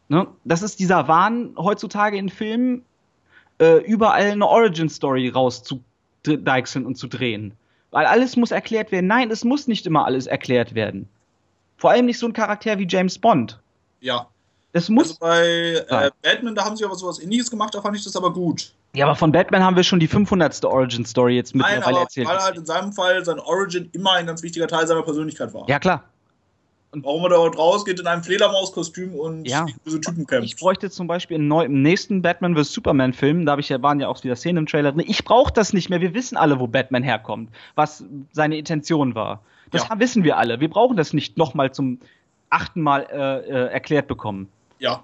Ne? Das ist dieser Wahn heutzutage in Filmen, äh, überall eine Origin-Story rauszu deichseln und zu drehen. Weil alles muss erklärt werden. Nein, es muss nicht immer alles erklärt werden. Vor allem nicht so ein Charakter wie James Bond. Ja. Es muss. Also bei äh, Batman, da haben sie aber sowas ähnliches gemacht, da fand ich das aber gut. Ja, aber von Batman haben wir schon die 500. Origin Story jetzt mittlerweile Nein, aber erzählt. Weil halt in seinem Fall sein Origin immer ein ganz wichtiger Teil seiner Persönlichkeit war. Ja, klar. Und warum er dort rausgeht in einem Fledermauskostüm und ja. diese Typen kämpft. Ich bräuchte zum Beispiel im, neu, im nächsten Batman vs. Superman-Film, da ich ja, waren ja auch wieder Szenen im Trailer drin. Ich brauche das nicht mehr. Wir wissen alle, wo Batman herkommt, was seine Intention war. Das ja. wissen wir alle. Wir brauchen das nicht nochmal zum achten Mal äh, äh, erklärt bekommen. Ja.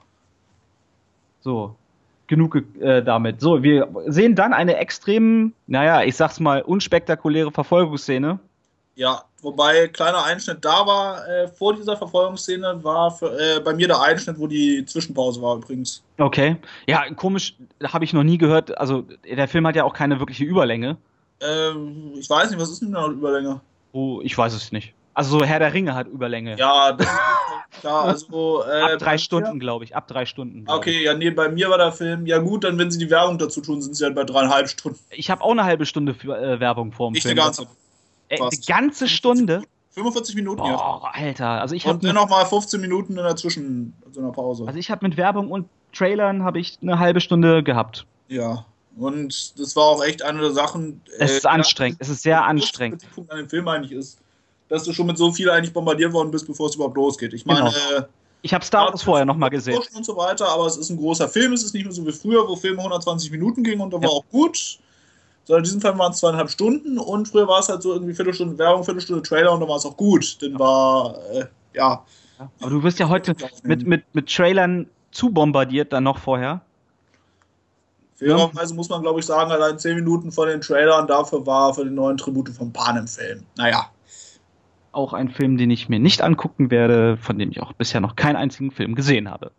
So. Genug äh, damit. So, wir sehen dann eine extrem, naja, ich sag's mal, unspektakuläre Verfolgungsszene ja, wobei kleiner Einschnitt da war äh, vor dieser Verfolgungsszene, war für, äh, bei mir der Einschnitt, wo die Zwischenpause war übrigens. Okay. Ja, komisch, habe ich noch nie gehört. Also, der Film hat ja auch keine wirkliche Überlänge. Ähm, ich weiß nicht, was ist denn da Überlänge? Oh, ich weiß es nicht. Also, so Herr der Ringe hat Überlänge. Ja, das ist klar. Also, äh, ab drei Stunden, glaube ich. Ab drei Stunden. Okay, ja, nee, bei mir war der Film, ja gut, dann, wenn sie die Werbung dazu tun, sind sie halt bei dreieinhalb Stunden. Ich habe auch eine halbe Stunde für, äh, Werbung vor dem Film. Nicht eine ganze. Ey, eine ganze Stunde? 45 Minuten, oh, ja. Alter, also ich. Und dann nochmal 15 Minuten in der Zwischen, so einer Pause. Also ich habe mit Werbung und Trailern habe ich eine halbe Stunde gehabt. Ja. Und das war auch echt eine der Sachen. Es ist äh, anstrengend, es ist sehr anstrengend. Der Punkt an dem Film eigentlich ist, dass du schon mit so viel eigentlich bombardiert worden bist, bevor es überhaupt losgeht. Ich meine, genau. äh, ich habe Star Wars vorher nochmal gesehen. Und so weiter, aber es ist ein großer Film, es ist nicht mehr so wie früher, wo Filme 120 Minuten gingen und da ja. war auch gut sondern in diesem Fall waren es zweieinhalb Stunden und früher war es halt so irgendwie Viertelstunde Werbung, Viertelstunde Trailer und dann war es auch gut. Dann war, äh, ja. Aber du wirst ja heute mit, mit, mit Trailern zu bombardiert, dann noch vorher. Fairerweise muss man, glaube ich, sagen, allein zehn Minuten von den Trailern dafür war für den neuen Tribute von Panem-Film. Naja. Auch ein Film, den ich mir nicht angucken werde, von dem ich auch bisher noch keinen einzigen Film gesehen habe.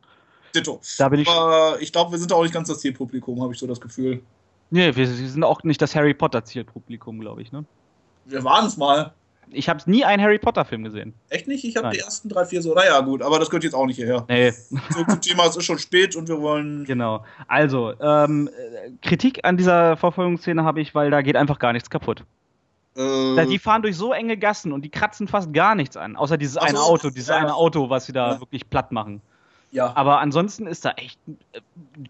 Ditto. Da bin ich. Aber ich glaube, wir sind auch nicht ganz das Zielpublikum, habe ich so das Gefühl. Nee, wir, sind auch nicht das Harry Potter Zielpublikum, glaube ich, ne? Wir waren es mal. Ich habe nie einen Harry Potter-Film gesehen. Echt nicht? Ich habe die ersten drei, vier so. Naja, gut, aber das gehört jetzt auch nicht hierher. Nee. So zum Thema, es ist schon spät und wir wollen. Genau. Also, ähm, Kritik an dieser Verfolgungsszene habe ich, weil da geht einfach gar nichts kaputt. Äh, die fahren durch so enge Gassen und die kratzen fast gar nichts an, außer dieses eine Auto, dieses ja. eine Auto, was sie da ja. wirklich platt machen. Ja. Aber ansonsten ist da echt,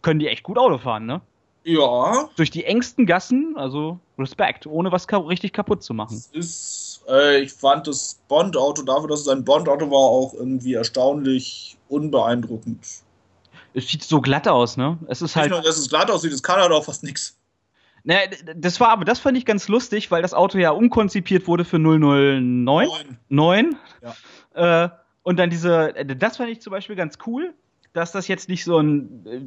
können die echt gut Auto fahren, ne? Ja. Durch die engsten Gassen, also Respekt, ohne was ka richtig kaputt zu machen. Es ist, äh, ich fand das Bond-Auto dafür, dass es ein Bond-Auto war, auch irgendwie erstaunlich unbeeindruckend. Es sieht so glatt aus, ne? Es ist halt. Nicht nur, dass es glatt aussieht, es kann halt auch fast nichts. Ne, das war aber, das fand ich ganz lustig, weil das Auto ja umkonzipiert wurde für 009. 9. 9. Ja. Äh, und dann diese, das fand ich zum Beispiel ganz cool, dass das jetzt nicht so ein, äh,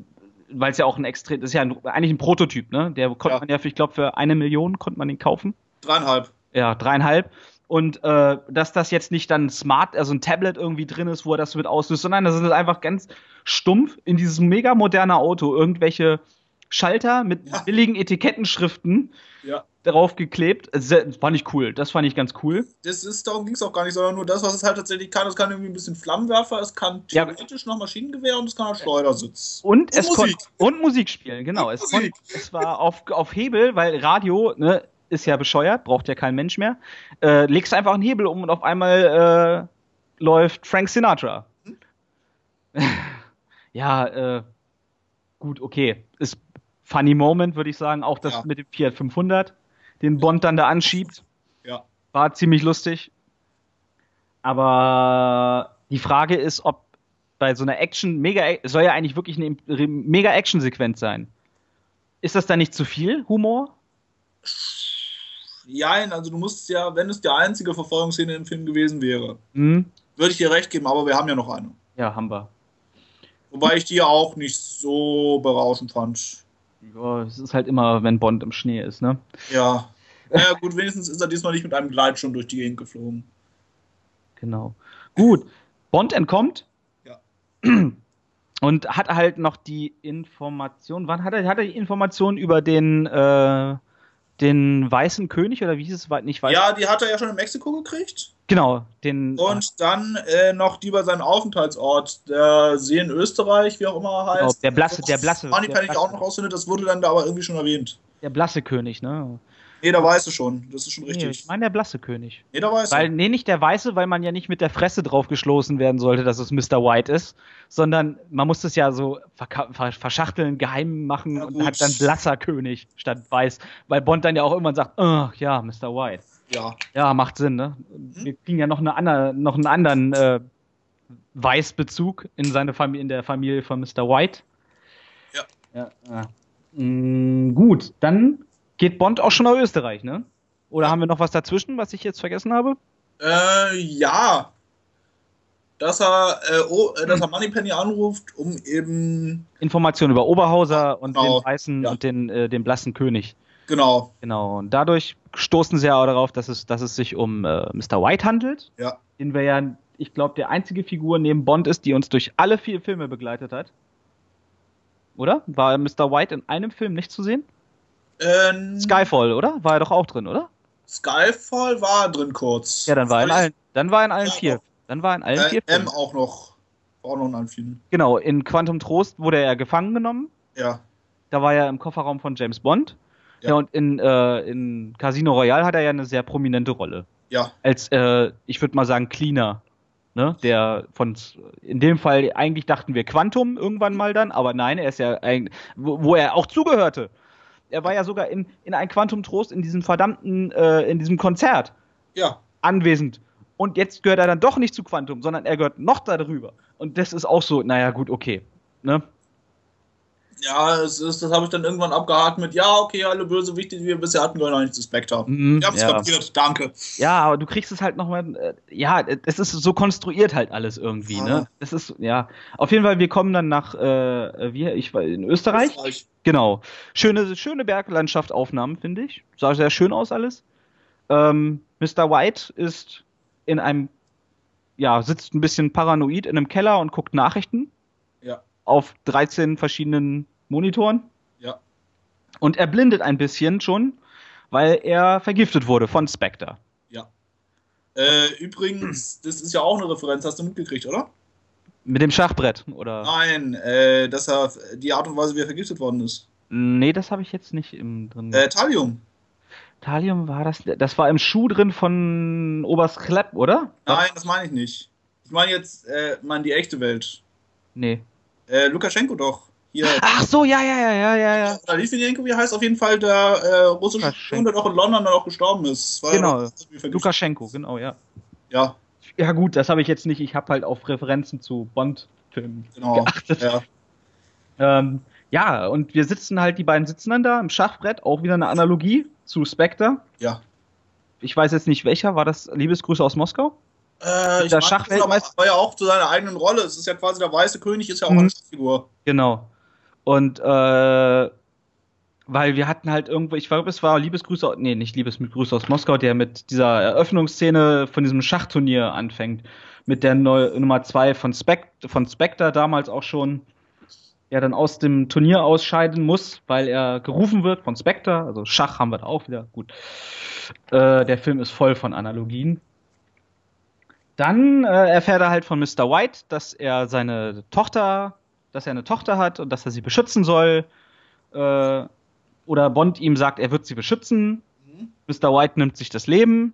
weil es ja auch ein extrem, das ist ja ein, eigentlich ein Prototyp, ne? Der konnte ja. man ja, für, ich glaube, für eine Million konnte man den kaufen. Dreieinhalb. Ja, dreieinhalb. Und äh, dass das jetzt nicht dann smart, also ein Tablet irgendwie drin ist, wo er das mit auslöst, sondern das ist einfach ganz stumpf in dieses mega moderne Auto irgendwelche Schalter mit ja. billigen Etikettenschriften ja. drauf geklebt. Das fand ich cool. Das fand ich ganz cool. Das ist, darum ging es auch gar nicht, sondern nur das, was es halt tatsächlich kann. Es kann irgendwie ein bisschen Flammenwerfer, es kann theoretisch ja. noch Maschinengewehr und es kann auch Schleudersitz. Und, und es Musik. und Musik spielen, genau. Es, Musik. es, war auf, auf Hebel, weil Radio, ne, ist ja bescheuert, braucht ja kein Mensch mehr. Äh, legst einfach einen Hebel um und auf einmal äh, läuft Frank Sinatra. Hm? ja, äh, gut, okay. Ist funny Moment, würde ich sagen. Auch das ja. mit dem Fiat 500, den Bond dann da anschiebt. Ja. War ziemlich lustig. Aber die Frage ist, ob bei so einer Action, mega, soll ja eigentlich wirklich eine mega Action-Sequenz sein. Ist das dann nicht zu viel Humor? Ja, also du musst ja, wenn es die einzige Verfolgungsszene im Film gewesen wäre, mhm. würde ich dir recht geben, aber wir haben ja noch eine. Ja, haben wir. Wobei ich die ja auch nicht so berauschend fand. Ja, es ist halt immer, wenn Bond im Schnee ist, ne? Ja. Naja, gut, wenigstens ist er diesmal nicht mit einem Gleitschirm durch die Gegend geflogen. Genau. Gut. Bond entkommt. Ja. Und hat halt noch die Information. Wann hat er, hat er die Information über den, äh, den Weißen König oder wie hieß es? Nicht weiß. Ja, die hat er ja schon in Mexiko gekriegt. Genau, den. Und dann äh, noch die über seinen Aufenthaltsort, der See in Österreich, wie auch immer er genau, heißt. Genau, der Blasse, der Blasse. Money kann ich auch noch rausfinden, das wurde dann da aber irgendwie schon erwähnt. Der Blasse König, ne? Nee, da weißt du schon. Das ist schon richtig. Nee, ich meine der blasse König. Nee, da weißt weil, du. Nee, nicht der weiße, weil man ja nicht mit der Fresse drauf geschlossen werden sollte, dass es Mr. White ist, sondern man muss es ja so verschachteln, geheim machen ja, und hat dann blasser König statt weiß. Weil Bond dann ja auch irgendwann sagt, oh, ja, Mr. White. Ja. Ja, macht Sinn, ne? Hm? Wir kriegen ja noch, eine andere, noch einen anderen äh, Weißbezug in, seine Familie, in der Familie von Mr. White. Ja. ja, ja. Mm, gut, dann geht Bond auch schon nach Österreich, ne? Oder ja. haben wir noch was dazwischen, was ich jetzt vergessen habe? Äh, ja. Dass er, äh, oh, äh, dass er Moneypenny anruft, um eben. Informationen über Oberhauser und genau. den weißen ja. und den, äh, den blassen König. Genau. Genau. Und dadurch stoßen sie ja auch darauf, dass es, dass es sich um äh, Mr. White handelt. Ja. Den wir ja, ich glaube, der einzige Figur neben Bond ist, die uns durch alle vier Filme begleitet hat. Oder? War Mr. White in einem Film nicht zu sehen? Ähm, Skyfall, oder? War er doch auch drin, oder? Skyfall war drin kurz. Ja, dann war er in allen, dann war in allen ja, vier. Dann war in allen äh, vier. M auch noch. War auch noch in allen vielen. Genau, in Quantum Trost wurde er gefangen genommen. Ja. Da war er im Kofferraum von James Bond. Ja, ja und in, äh, in Casino Royale hat er ja eine sehr prominente Rolle. Ja. Als, äh, ich würde mal sagen, Cleaner. Ne? Der von, in dem Fall eigentlich dachten wir Quantum irgendwann mal dann, aber nein, er ist ja eigentlich, wo, wo er auch zugehörte er war ja sogar in, in ein Quantum Trost in diesem verdammten, äh, in diesem Konzert ja. anwesend. Und jetzt gehört er dann doch nicht zu Quantum, sondern er gehört noch darüber. Und das ist auch so, naja, gut, okay. Ne? Ja, das, ist, das habe ich dann irgendwann abgehakt mit, ja, okay, alle Bösewichte, die wir bisher hatten, gehören eigentlich zu Spectre. Mhm, wir haben es ja. kapiert, danke. Ja, aber du kriegst es halt nochmal, äh, ja, es ist so konstruiert halt alles irgendwie, ah. ne? Es ist, ja. Auf jeden Fall, wir kommen dann nach, äh, wie, ich war in Österreich. Österreich. Genau. Schöne, schöne Berglandschaft-Aufnahmen, finde ich. Sah sehr schön aus alles. Ähm, Mr. White ist in einem, ja, sitzt ein bisschen paranoid in einem Keller und guckt Nachrichten. Auf 13 verschiedenen Monitoren. Ja. Und er blindet ein bisschen schon, weil er vergiftet wurde von Spectre. Ja. Äh, übrigens, das ist ja auch eine Referenz, hast du mitgekriegt, oder? Mit dem Schachbrett, oder? Nein, äh, dass er die Art und Weise, wie er vergiftet worden ist. Nee, das habe ich jetzt nicht im drin. Äh, Thallium. Thallium war das. Das war im Schuh drin von Oberst Klepp, oder? Nein, das meine ich nicht. Ich meine jetzt, äh, meine die echte Welt. Nee. Äh, Lukaschenko doch. Hier. Ach so, ja, ja, ja, ja, ja. ja. Oder Litvinenko, wie heißt auf jeden Fall der äh, russische Spion, der doch in London dann auch gestorben ist. genau. Lukaschenko, genau, ja. Ja. Ja, gut, das habe ich jetzt nicht. Ich habe halt auf Referenzen zu Bond-Filmen genau. geachtet. Ja. Ähm, ja, und wir sitzen halt, die beiden sitzen dann da im Schachbrett, auch wieder eine Analogie zu Spectre. Ja. Ich weiß jetzt nicht welcher, war das Liebesgrüße aus Moskau? Äh, der Schachweltmeister war ja auch zu seiner eigenen Rolle. Es ist ja quasi der weiße König, ist ja auch mhm. eine Schachfigur. Genau. Und äh, weil wir hatten halt irgendwo, ich glaube, es war Liebesgrüße, nee, nicht Liebesgrüße aus Moskau, der mit dieser Eröffnungsszene von diesem Schachturnier anfängt. Mit der Neu Nummer 2 von, Spect von Spectre damals auch schon ja dann aus dem Turnier ausscheiden muss, weil er gerufen wird von Spectre. Also Schach haben wir da auch wieder. Gut. Äh, der Film ist voll von Analogien. Dann äh, erfährt er halt von Mr. White, dass er seine Tochter, dass er eine Tochter hat und dass er sie beschützen soll. Äh, oder Bond ihm sagt, er wird sie beschützen. Mhm. Mr. White nimmt sich das Leben.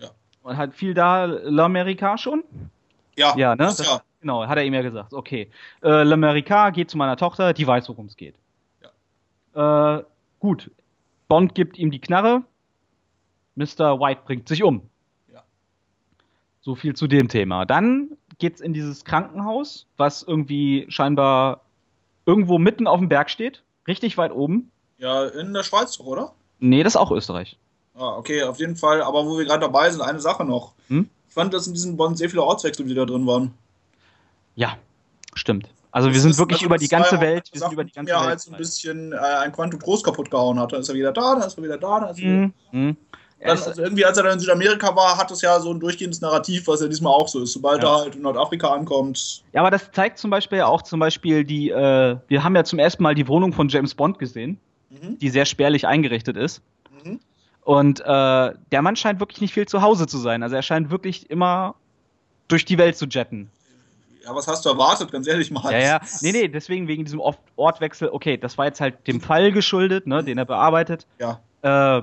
Ja. Und hat viel da L'America schon? Ja, ja, ne? Das, ja. Genau, hat er ihm ja gesagt. Okay. Äh, L'America geht zu meiner Tochter, die weiß, worum es geht. Ja. Äh, gut. Bond gibt ihm die Knarre. Mr. White bringt sich um. So viel zu dem Thema. Dann geht's in dieses Krankenhaus, was irgendwie scheinbar irgendwo mitten auf dem Berg steht, richtig weit oben. Ja, in der Schweiz doch, oder? Nee, das ist auch Österreich. Ah, okay, auf jeden Fall. Aber wo wir gerade dabei sind, eine Sache noch. Hm? Ich fand, dass in diesem Bond sehr viele Ortswechsel wieder drin waren. Ja, stimmt. Also das wir sind wirklich also über die ganze Welt. Wir sind über die ganze Welt. halt so ein bisschen äh, ein Quantum Trost kaputt gehauen hat. Dann ist er wieder da, dann ist er wieder da, dann ist er wieder. Mhm. Dann, also irgendwie, als er dann in Südamerika war, hat es ja so ein durchgehendes Narrativ, was ja diesmal auch so ist. Sobald ja. er halt in Nordafrika ankommt. Ja, aber das zeigt zum Beispiel ja auch zum Beispiel die, äh, wir haben ja zum ersten Mal die Wohnung von James Bond gesehen, mhm. die sehr spärlich eingerichtet ist. Mhm. Und äh, der Mann scheint wirklich nicht viel zu Hause zu sein. Also er scheint wirklich immer durch die Welt zu jetten. Ja, was hast du erwartet, ganz ehrlich mal? Ja, ja. Nee, nee, deswegen wegen diesem Ortwechsel, okay, das war jetzt halt dem Fall geschuldet, ne, den er bearbeitet. Ja. Äh,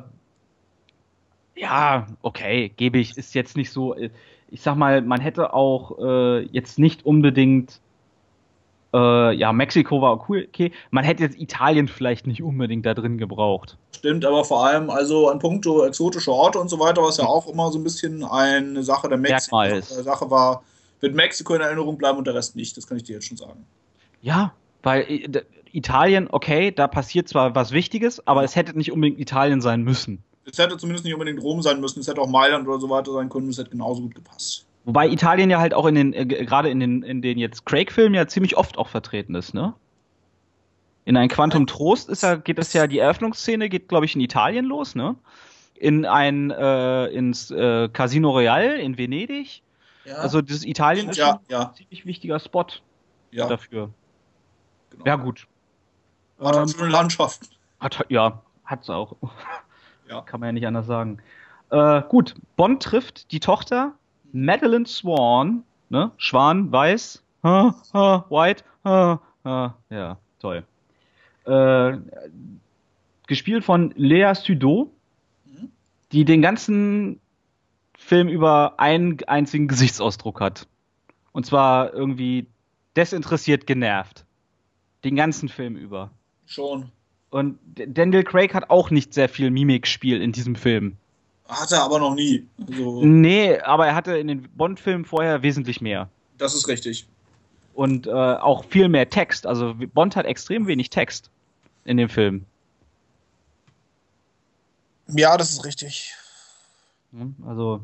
ja, okay, gebe ich, ist jetzt nicht so. Äh, ich sag mal, man hätte auch äh, jetzt nicht unbedingt. Äh, ja, Mexiko war cool, okay. Man hätte jetzt Italien vielleicht nicht unbedingt da drin gebraucht. Stimmt, aber vor allem, also an puncto exotische Orte und so weiter, was ja auch immer so ein bisschen eine Sache der Mexiko Sache war, wird Mexiko in Erinnerung bleiben und der Rest nicht. Das kann ich dir jetzt schon sagen. Ja, weil äh, Italien, okay, da passiert zwar was Wichtiges, aber es hätte nicht unbedingt Italien sein müssen. Es hätte zumindest nicht unbedingt Rom sein müssen, es hätte auch Mailand oder so weiter sein können, es hätte genauso gut gepasst. Wobei Italien ja halt auch in den, äh, gerade in den, in den jetzt Craig-Filmen ja ziemlich oft auch vertreten ist, ne? In ein Quantum Trost ist ja, geht es ja, die Eröffnungsszene geht, glaube ich, in Italien los, ne? In ein, äh, ins äh, Casino Real in Venedig. Ja. Also das Italien ist ja, ja. ein ziemlich wichtiger Spot dafür. Genau. Ja, gut. Hat ähm, schöne Landschaften. Hat, ja, hat's auch. Ja. Kann man ja nicht anders sagen. Äh, gut, Bond trifft die Tochter Madeline Swan, ne? Schwan, weiß, ha, ha, white, ha, ja, toll. Äh, gespielt von Lea Sudot, mhm. die den ganzen Film über einen einzigen Gesichtsausdruck hat. Und zwar irgendwie desinteressiert genervt. Den ganzen Film über. Schon. Und Daniel Craig hat auch nicht sehr viel Mimikspiel in diesem Film. Hat er aber noch nie. Also nee, aber er hatte in den Bond-Filmen vorher wesentlich mehr. Das ist richtig. Und äh, auch viel mehr Text. Also Bond hat extrem wenig Text in dem Film. Ja, das ist richtig. Also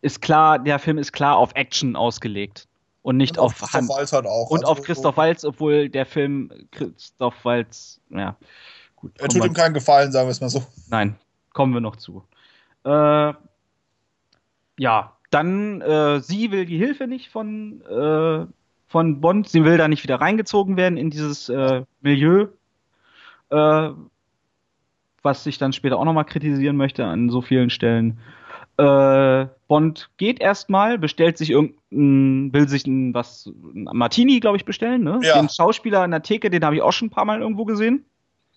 ist klar, der Film ist klar auf Action ausgelegt und nicht und auf, auf Christoph Waltz halt auch. Und also auf Christoph Waltz, obwohl der Film Christoph Waltz, ja, Gut, er tut ihm keinen Gefallen, sagen wir es mal so. Nein, kommen wir noch zu. Äh, ja, dann, äh, sie will die Hilfe nicht von, äh, von Bond. Sie will da nicht wieder reingezogen werden in dieses äh, Milieu, äh, was ich dann später auch nochmal kritisieren möchte an so vielen Stellen. Äh, Bond geht erstmal, bestellt sich irgendein, will sich ein, was, ein Martini, glaube ich, bestellen, ne? Ja. Den Schauspieler in der Theke, den habe ich auch schon ein paar Mal irgendwo gesehen.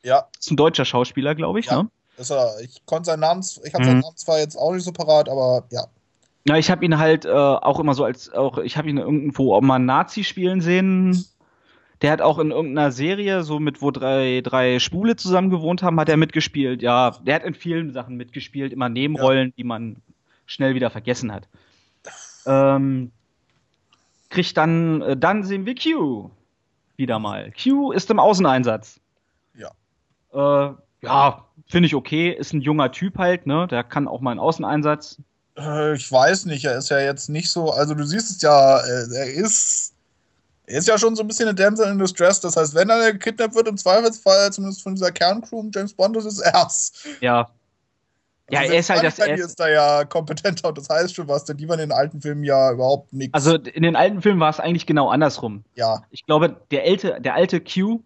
Ja. Das ist ein deutscher Schauspieler, glaube ich, ja. ne? Ist er, ich konnte seinen Namen, ich habe mhm. seinen Namen zwar jetzt auch nicht so parat, aber ja. Ja, ich habe ihn halt äh, auch immer so als, auch, ich habe ihn irgendwo auch mal Nazi spielen sehen. Der hat auch in irgendeiner Serie, so mit, wo drei, drei Spule zusammen gewohnt haben, hat er mitgespielt. Ja, der hat in vielen Sachen mitgespielt, immer Nebenrollen, ja. die man schnell wieder vergessen hat. Ähm, kriegt dann, äh, dann sehen wir Q wieder mal. Q ist im Außeneinsatz. Ja. Äh, ja, finde ich okay. Ist ein junger Typ halt, ne? Der kann auch mal einen Außeneinsatz. Äh, ich weiß nicht, er ist ja jetzt nicht so, also du siehst es ja, äh, er ist, er ist ja schon so ein bisschen eine Damsel in Distress. Das heißt, wenn er gekidnappt wird, im Zweifelsfall, zumindest von dieser Kerncrew, James Bond ist es erst. Ja, ja, er ist halt das. Er ist da ja kompetenter und das heißt schon was, denn die waren in den alten Filmen ja überhaupt nichts. Also in den alten Filmen war es eigentlich genau andersrum. Ja. Ich glaube, der alte, der alte Q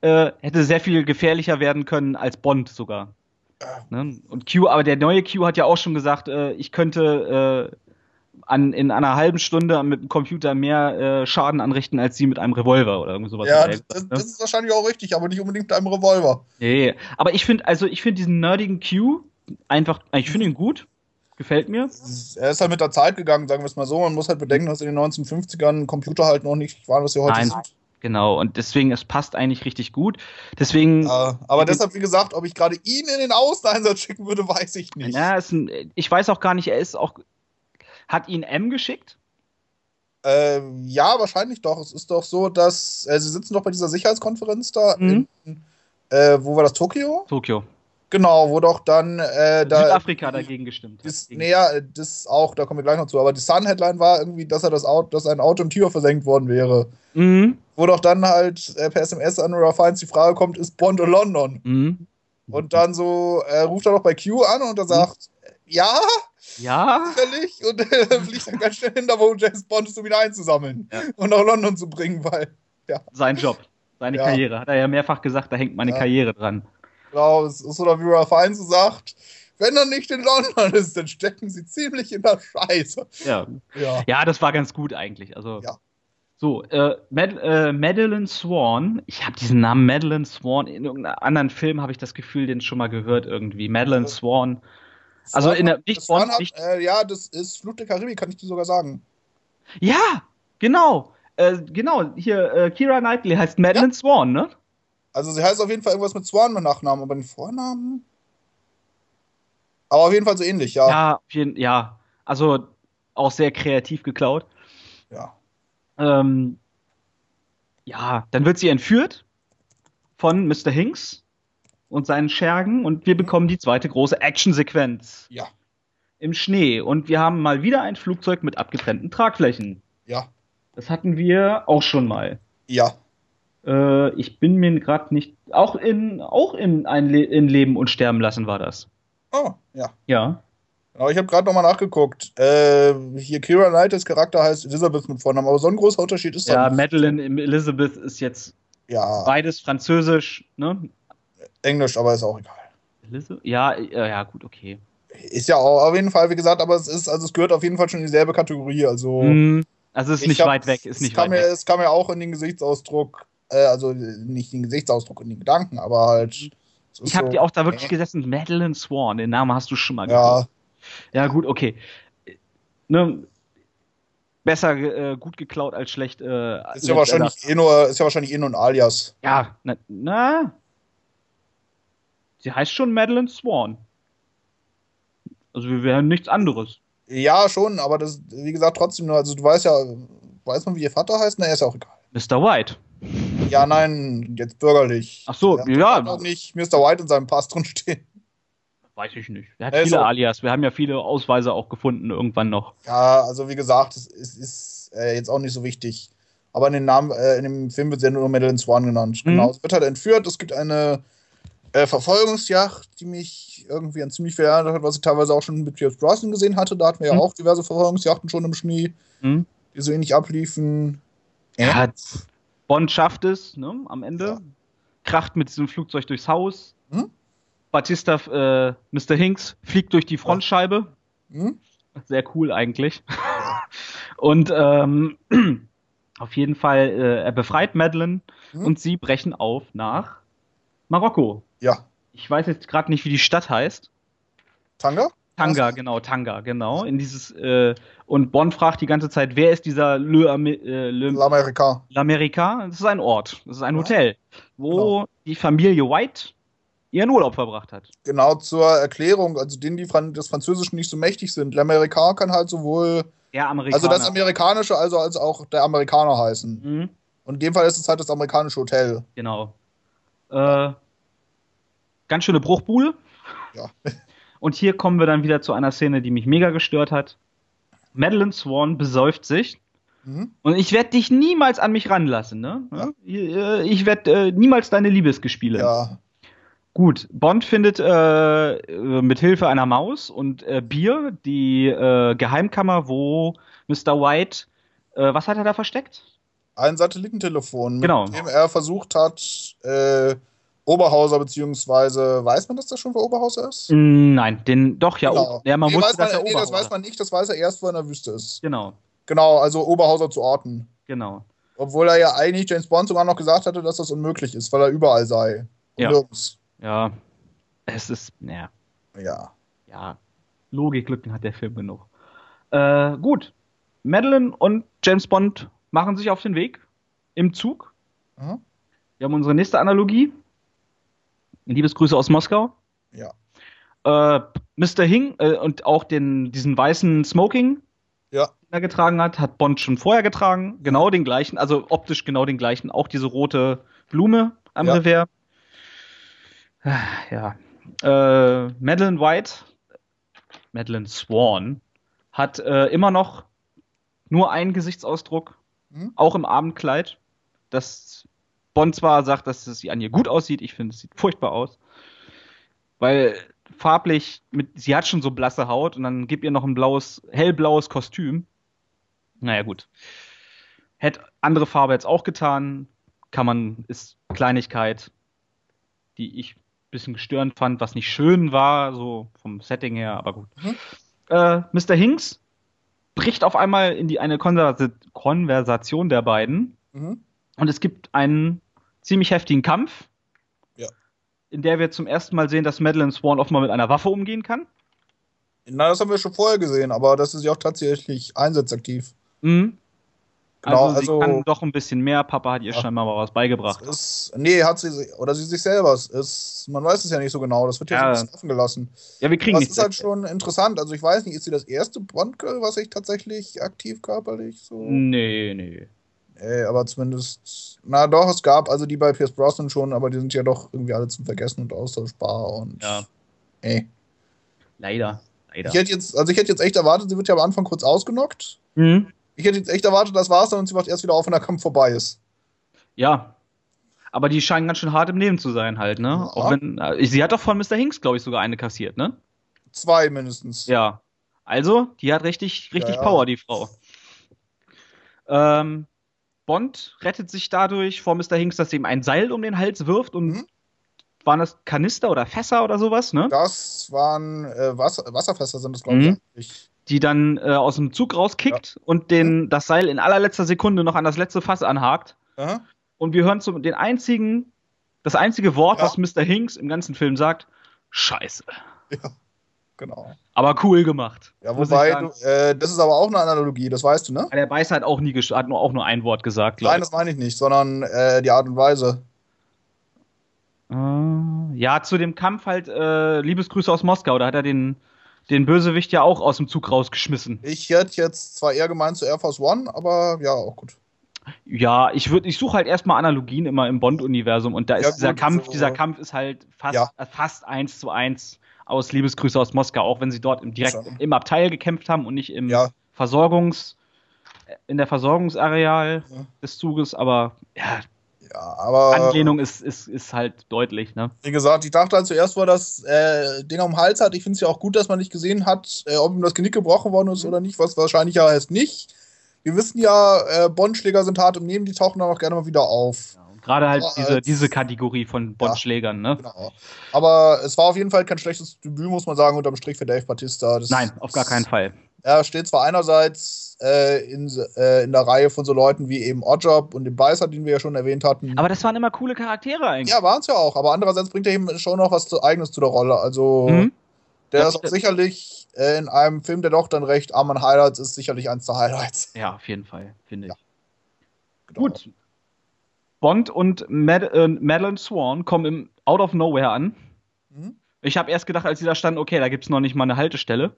äh, hätte sehr viel gefährlicher werden können als Bond sogar. Äh. Ne? Und Q, aber der neue Q hat ja auch schon gesagt, äh, ich könnte äh, an, in einer halben Stunde mit dem Computer mehr äh, Schaden anrichten als sie mit einem Revolver oder irgend sowas. Ja, das, gesagt, ne? das, ist wahrscheinlich auch richtig, aber nicht unbedingt mit einem Revolver. Nee, aber ich finde, also ich finde diesen nerdigen Q, einfach, ich finde ihn gut. Gefällt mir. Er ist halt mit der Zeit gegangen, sagen wir es mal so. Man muss halt bedenken, dass in den 1950ern Computer halt noch nicht waren, was sie heute Nein. sind. Genau, und deswegen, es passt eigentlich richtig gut. Deswegen. Ja, aber deshalb, wie gesagt, ob ich gerade ihn in den Außeneinsatz schicken würde, weiß ich nicht. Ja, ein, ich weiß auch gar nicht, er ist auch. Hat ihn M geschickt? Äh, ja, wahrscheinlich doch. Es ist doch so, dass. Äh, sie sitzen doch bei dieser Sicherheitskonferenz da. Mhm. In, äh, wo war das? Tokio? Tokio. Genau, wo doch dann äh, da, Südafrika dagegen gestimmt hat. Naja, das auch, da kommen wir gleich noch zu. Aber die Sun-Headline war irgendwie, dass er das Auto, dass ein Auto im Tür versenkt worden wäre. Mhm. Wo doch dann halt äh, per SMS an Nora Fines die Frage kommt, ist Bond in London? Mhm. Und dann so äh, ruft er noch bei Q an und er sagt, mhm. ja, ja. Sicherlich. Und äh, fliegt dann ganz schnell hin, da wo James Bond ist, um ihn einzusammeln ja. und nach London zu bringen, weil, ja. Sein Job, seine ja. Karriere. Hat er ja mehrfach gesagt, da hängt meine ja. Karriere dran. Genau, es ist oder wie Ralph Fiennes sagt, wenn er nicht in London ist, dann stecken sie ziemlich in der Scheiße. Ja, ja. ja das war ganz gut eigentlich. Also, ja. So, äh, Mad äh, Madeline Swan, ich habe diesen Namen Madeline Swan, in irgendeinem anderen Film habe ich das Gefühl, den schon mal gehört irgendwie. Madeline äh, Swan. Also in der nicht Swan, hat, nicht äh, Ja, das ist Flut der Karibik, kann ich dir sogar sagen. Ja, genau. Äh, genau, hier, äh, Kira Knightley heißt Madeline ja. Swan, ne? Also sie heißt auf jeden Fall irgendwas mit Swan mit Nachnamen, aber den Vornamen. Aber auf jeden Fall so ähnlich, ja. Ja, jeden, ja. Also auch sehr kreativ geklaut. Ja. Ähm, ja, dann wird sie entführt von Mr. Hinks und seinen Schergen und wir bekommen die zweite große Actionsequenz. Ja. Im Schnee und wir haben mal wieder ein Flugzeug mit abgetrennten Tragflächen. Ja. Das hatten wir auch schon mal. Ja. Äh, ich bin mir gerade nicht. Auch in, auch in ein Le in Leben und Sterben lassen war das. Oh, ja. Ja. Genau, ich habe gerade nochmal nachgeguckt. Äh, hier Kira Knights Charakter heißt Elizabeth mit Vornamen, aber so ein großer Unterschied ist da Ja, Madeline Elizabeth ist jetzt ja. beides Französisch, ne? Englisch, aber ist auch egal. Elizabeth? Ja, äh, ja, gut, okay. Ist ja auch auf jeden Fall, wie gesagt, aber es ist, also es gehört auf jeden Fall schon in dieselbe Kategorie. Also, mm, also es ist nicht hab, weit weg, ist nicht weit mir, weg. Es kam ja auch in den Gesichtsausdruck äh, also nicht den Gesichtsausdruck und den Gedanken, aber halt. Ich habe so, dir auch da wirklich äh. gesessen, Madeline Swan, den Namen hast du schon mal gehört. Ja. Ja, gut, okay. Ne, besser äh, gut geklaut als schlecht. Äh, ist, ja wahrscheinlich eh nur, ist ja wahrscheinlich eh nur ein Alias. Ja, na, na. Sie heißt schon Madeline Swan. Also wir wären nichts anderes. Ja, schon, aber das, wie gesagt, trotzdem nur, also du weißt ja, weiß man, wie ihr Vater heißt? Na, er ist ja auch egal. Mr. White. Ja, nein, jetzt bürgerlich. Ach so, ja. ja. Auch nicht Mr. White in seinem Pass drin stehen. Weiß ich nicht. Er hat äh, viele. Alias. Wir haben ja viele Ausweise auch gefunden irgendwann noch. Ja, also wie gesagt, es ist, ist äh, jetzt auch nicht so wichtig. Aber in, den Namen, äh, in dem Film wird sie nur Madeline Swan genannt. Mhm. Genau, es wird halt entführt. Es gibt eine äh, Verfolgungsjacht, die mich irgendwie an ziemlich viel erinnert hat, was ich teilweise auch schon mit Pierce Brosnan gesehen hatte. Da hatten wir mhm. ja auch diverse Verfolgungsjachten schon im Schnee, mhm. die so ähnlich abliefen. Ja, Bond schafft es ne, am Ende, ja. kracht mit diesem Flugzeug durchs Haus. Hm? Batista, äh, Mr. Hinks, fliegt durch die Frontscheibe. Hm? Sehr cool eigentlich. und ähm, auf jeden Fall, äh, er befreit Madeline hm? und sie brechen auf nach Marokko. Ja. Ich weiß jetzt gerade nicht, wie die Stadt heißt. Tanga? Tanga, genau, Tanga, genau. In dieses, äh, und Bond fragt die ganze Zeit, wer ist dieser Le, äh, Le L'America? L'America? Das ist ein Ort, das ist ein Hotel, wo genau. die Familie White ihren Urlaub verbracht hat. Genau, zur Erklärung, also denen, die des Französischen nicht so mächtig sind. L'America kann halt sowohl. Der Amerikaner. Also das Amerikanische, also als auch der Amerikaner heißen. Mhm. Und in dem Fall ist es halt das amerikanische Hotel. Genau. Äh, ganz schöne Bruchbude. Ja. Und hier kommen wir dann wieder zu einer Szene, die mich mega gestört hat. Madeline Swan besäuft sich. Mhm. Und ich werde dich niemals an mich ranlassen, ne? Ja. Ich werde äh, niemals deine Liebesgespiele. Ja. Gut, Bond findet äh, mit Hilfe einer Maus und äh, Bier die äh, Geheimkammer, wo Mr. White, äh, was hat er da versteckt? Ein Satellitentelefon, genau. mit dem er versucht hat, äh, Oberhauser, beziehungsweise weiß man, dass das schon für Oberhauser ist? Mm, nein, den doch ja. Genau. Ja, man nee, wusste, man, nee, das weiß man nicht, das weiß er erst, wo er in der Wüste ist. Genau. Genau, also Oberhauser zu orten. Genau. Obwohl er ja eigentlich James Bond sogar noch gesagt hatte, dass das unmöglich ist, weil er überall sei. Und ja. Nirgends. Ja. Es ist, ja. Ja. Ja. Logiklücken hat der Film genug. Äh, gut. Madeline und James Bond machen sich auf den Weg im Zug. Mhm. Wir haben unsere nächste Analogie. Liebesgrüße aus Moskau. Ja. Äh, Mr. Hing äh, und auch den, diesen weißen Smoking, ja. den er getragen hat, hat Bond schon vorher getragen. Genau den gleichen, also optisch genau den gleichen. Auch diese rote Blume am ja. Revers. Ja. Äh, Madeleine White, Madeleine Swan, hat äh, immer noch nur einen Gesichtsausdruck, mhm. auch im Abendkleid. Das Bond zwar sagt, dass es sie an ihr gut aussieht, ich finde, es sieht furchtbar aus. Weil farblich, mit, sie hat schon so blasse Haut und dann gibt ihr noch ein blaues, hellblaues Kostüm. Naja, gut. Hätte andere Farbe jetzt auch getan. Kann man, ist Kleinigkeit, die ich bisschen gestörend fand, was nicht schön war, so vom Setting her, aber gut. Mhm. Äh, Mr. Hinks bricht auf einmal in die eine Konversation der beiden. Mhm. Und es gibt einen ziemlich heftigen Kampf. Ja. In der wir zum ersten Mal sehen, dass Madeline Swan offenbar mit einer Waffe umgehen kann. Na, das haben wir schon vorher gesehen, aber das ist ja auch tatsächlich einsatzaktiv. Mhm. Genau, also, sie also, kann doch ein bisschen mehr. Papa hat ihr ja, scheinbar mal was beigebracht. Ist, nee, hat sie, oder sie sich selber. Ist, man weiß es ja nicht so genau. Das wird ja, ja. so ein bisschen offen gelassen. Ja, wir kriegen Das ist halt schon interessant. Also ich weiß nicht, ist sie das erste Bond-Girl, was ich tatsächlich aktiv körperlich so. Nee, nee. Ey, aber zumindest, na doch, es gab also die bei Pierce Brosnan schon, aber die sind ja doch irgendwie alle zum Vergessen und austauschbar und. Ja. Ey. Leider. Leider. Ich hätte jetzt, also ich hätte jetzt echt erwartet, sie wird ja am Anfang kurz ausgenockt. Mhm. Ich hätte jetzt echt erwartet, das war's dann und sie macht erst wieder auf, wenn der Kampf vorbei ist. Ja. Aber die scheinen ganz schön hart im Leben zu sein, halt, ne? Ja. Auch wenn, äh, sie hat doch von Mr. Hinks, glaube ich, sogar eine kassiert, ne? Zwei mindestens. Ja. Also, die hat richtig, richtig ja, ja. Power, die Frau. Ähm, Bond rettet sich dadurch vor Mr. Hinks, dass er ihm ein Seil um den Hals wirft und mhm. waren das Kanister oder Fässer oder sowas, ne? Das waren äh, Wasser, Wasserfässer, sind das, glaube mhm. ich. Die dann äh, aus dem Zug rauskickt ja. und den, mhm. das Seil in allerletzter Sekunde noch an das letzte Fass anhakt. Aha. Und wir hören zum, den einzigen, das einzige Wort, ja. was Mr. Hinks im ganzen Film sagt: Scheiße. Ja. Genau. Aber cool gemacht. Ja, wobei, du, äh, das ist aber auch eine Analogie, das weißt du, ne? Der Beiß hat auch nie hat nur, auch nur ein Wort gesagt, Nein, das meine ich nicht, sondern äh, die Art und Weise. Uh, ja, zu dem Kampf halt äh, Liebesgrüße aus Moskau, da hat er den, den Bösewicht ja auch aus dem Zug rausgeschmissen. Ich hätte jetzt zwar eher gemeint zu Air Force One, aber ja, auch gut. Ja, ich würde, ich suche halt erstmal Analogien immer im Bond-Universum und da ist ja, dieser Kampf, so dieser Kampf ist halt fast, ja. fast eins zu eins aus Liebesgrüße aus Moskau, auch wenn sie dort im, direkt Schon. im Abteil gekämpft haben und nicht im ja. Versorgungs, in der Versorgungsareal des Zuges, aber ja, ja, aber. Anlehnung ist, ist, ist halt deutlich, ne? Wie gesagt, ich dachte halt zuerst, wo er das äh, Ding am Hals hat. Ich finde es ja auch gut, dass man nicht gesehen hat, äh, ob ihm das Genick gebrochen worden ist mhm. oder nicht, was wahrscheinlich ja heißt nicht. Wir wissen ja, äh, Bondschläger sind hart im Nehmen, die tauchen dann auch gerne mal wieder auf. Ja, Gerade halt diese, diese Kategorie von Bond-Schlägern, ja, ne? Genau. Aber es war auf jeden Fall kein schlechtes Debüt, muss man sagen, unterm Strich für Dave Batista. Das Nein, auf gar keinen Fall. Er steht zwar einerseits äh, in, äh, in der Reihe von so Leuten wie eben Oddjob und dem Beißer, den wir ja schon erwähnt hatten. Aber das waren immer coole Charaktere eigentlich. Ja, waren es ja auch. Aber andererseits bringt er eben schon noch was Eigenes zu der Rolle. Also, mhm. der das ist auch sicherlich äh, in einem Film, der doch dann recht arm an Highlights ist, sicherlich eins der Highlights. Ja, auf jeden Fall, finde ich. Ja. Genau. Gut, Bond und Mad äh, Madeline Swan kommen im Out of Nowhere an. Mhm. Ich habe erst gedacht, als sie da standen, okay, da gibt es noch nicht mal eine Haltestelle.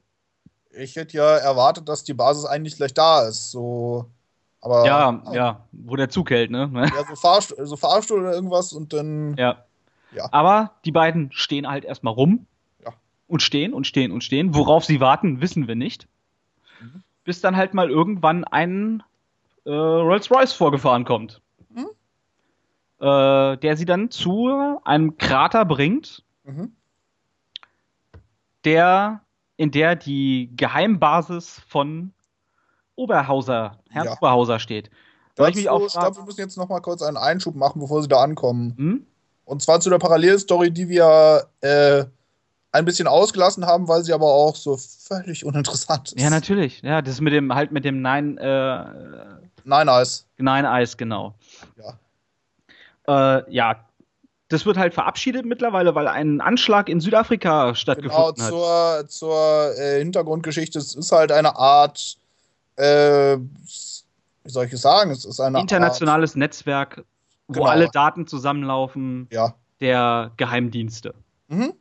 Ich hätte ja erwartet, dass die Basis eigentlich gleich da ist. So, aber, ja, ja, ja, wo der Zug hält, ne? Ja, so Fahrstuhl, so Fahrstuhl oder irgendwas und dann. Ja. ja. Aber die beiden stehen halt erstmal rum. Ja. Und stehen und stehen und stehen. Worauf sie warten, wissen wir nicht. Mhm. Bis dann halt mal irgendwann ein äh, Rolls-Royce vorgefahren kommt äh, der sie dann zu einem Krater bringt, mhm. der, in der die Geheimbasis von Oberhauser, Herrn ja. Oberhauser steht. Da ich, mich auch ich glaube, wir müssen jetzt noch mal kurz einen Einschub machen, bevor sie da ankommen. Hm? Und zwar zu der Parallelstory, die wir äh, ein bisschen ausgelassen haben, weil sie aber auch so völlig uninteressant ist. Ja, natürlich. Ja, das mit dem halt mit dem Nein äh, Nein Eis. Nein Eis, genau. Ja. Äh, ja, das wird halt verabschiedet mittlerweile, weil ein Anschlag in Südafrika stattgefunden genau, zur, hat. Zur äh, Hintergrundgeschichte, es ist halt eine Art, äh, wie soll ich es sagen, es ist eine internationales Art, Netzwerk, wo genau. alle Daten zusammenlaufen ja. der Geheimdienste. Mhm.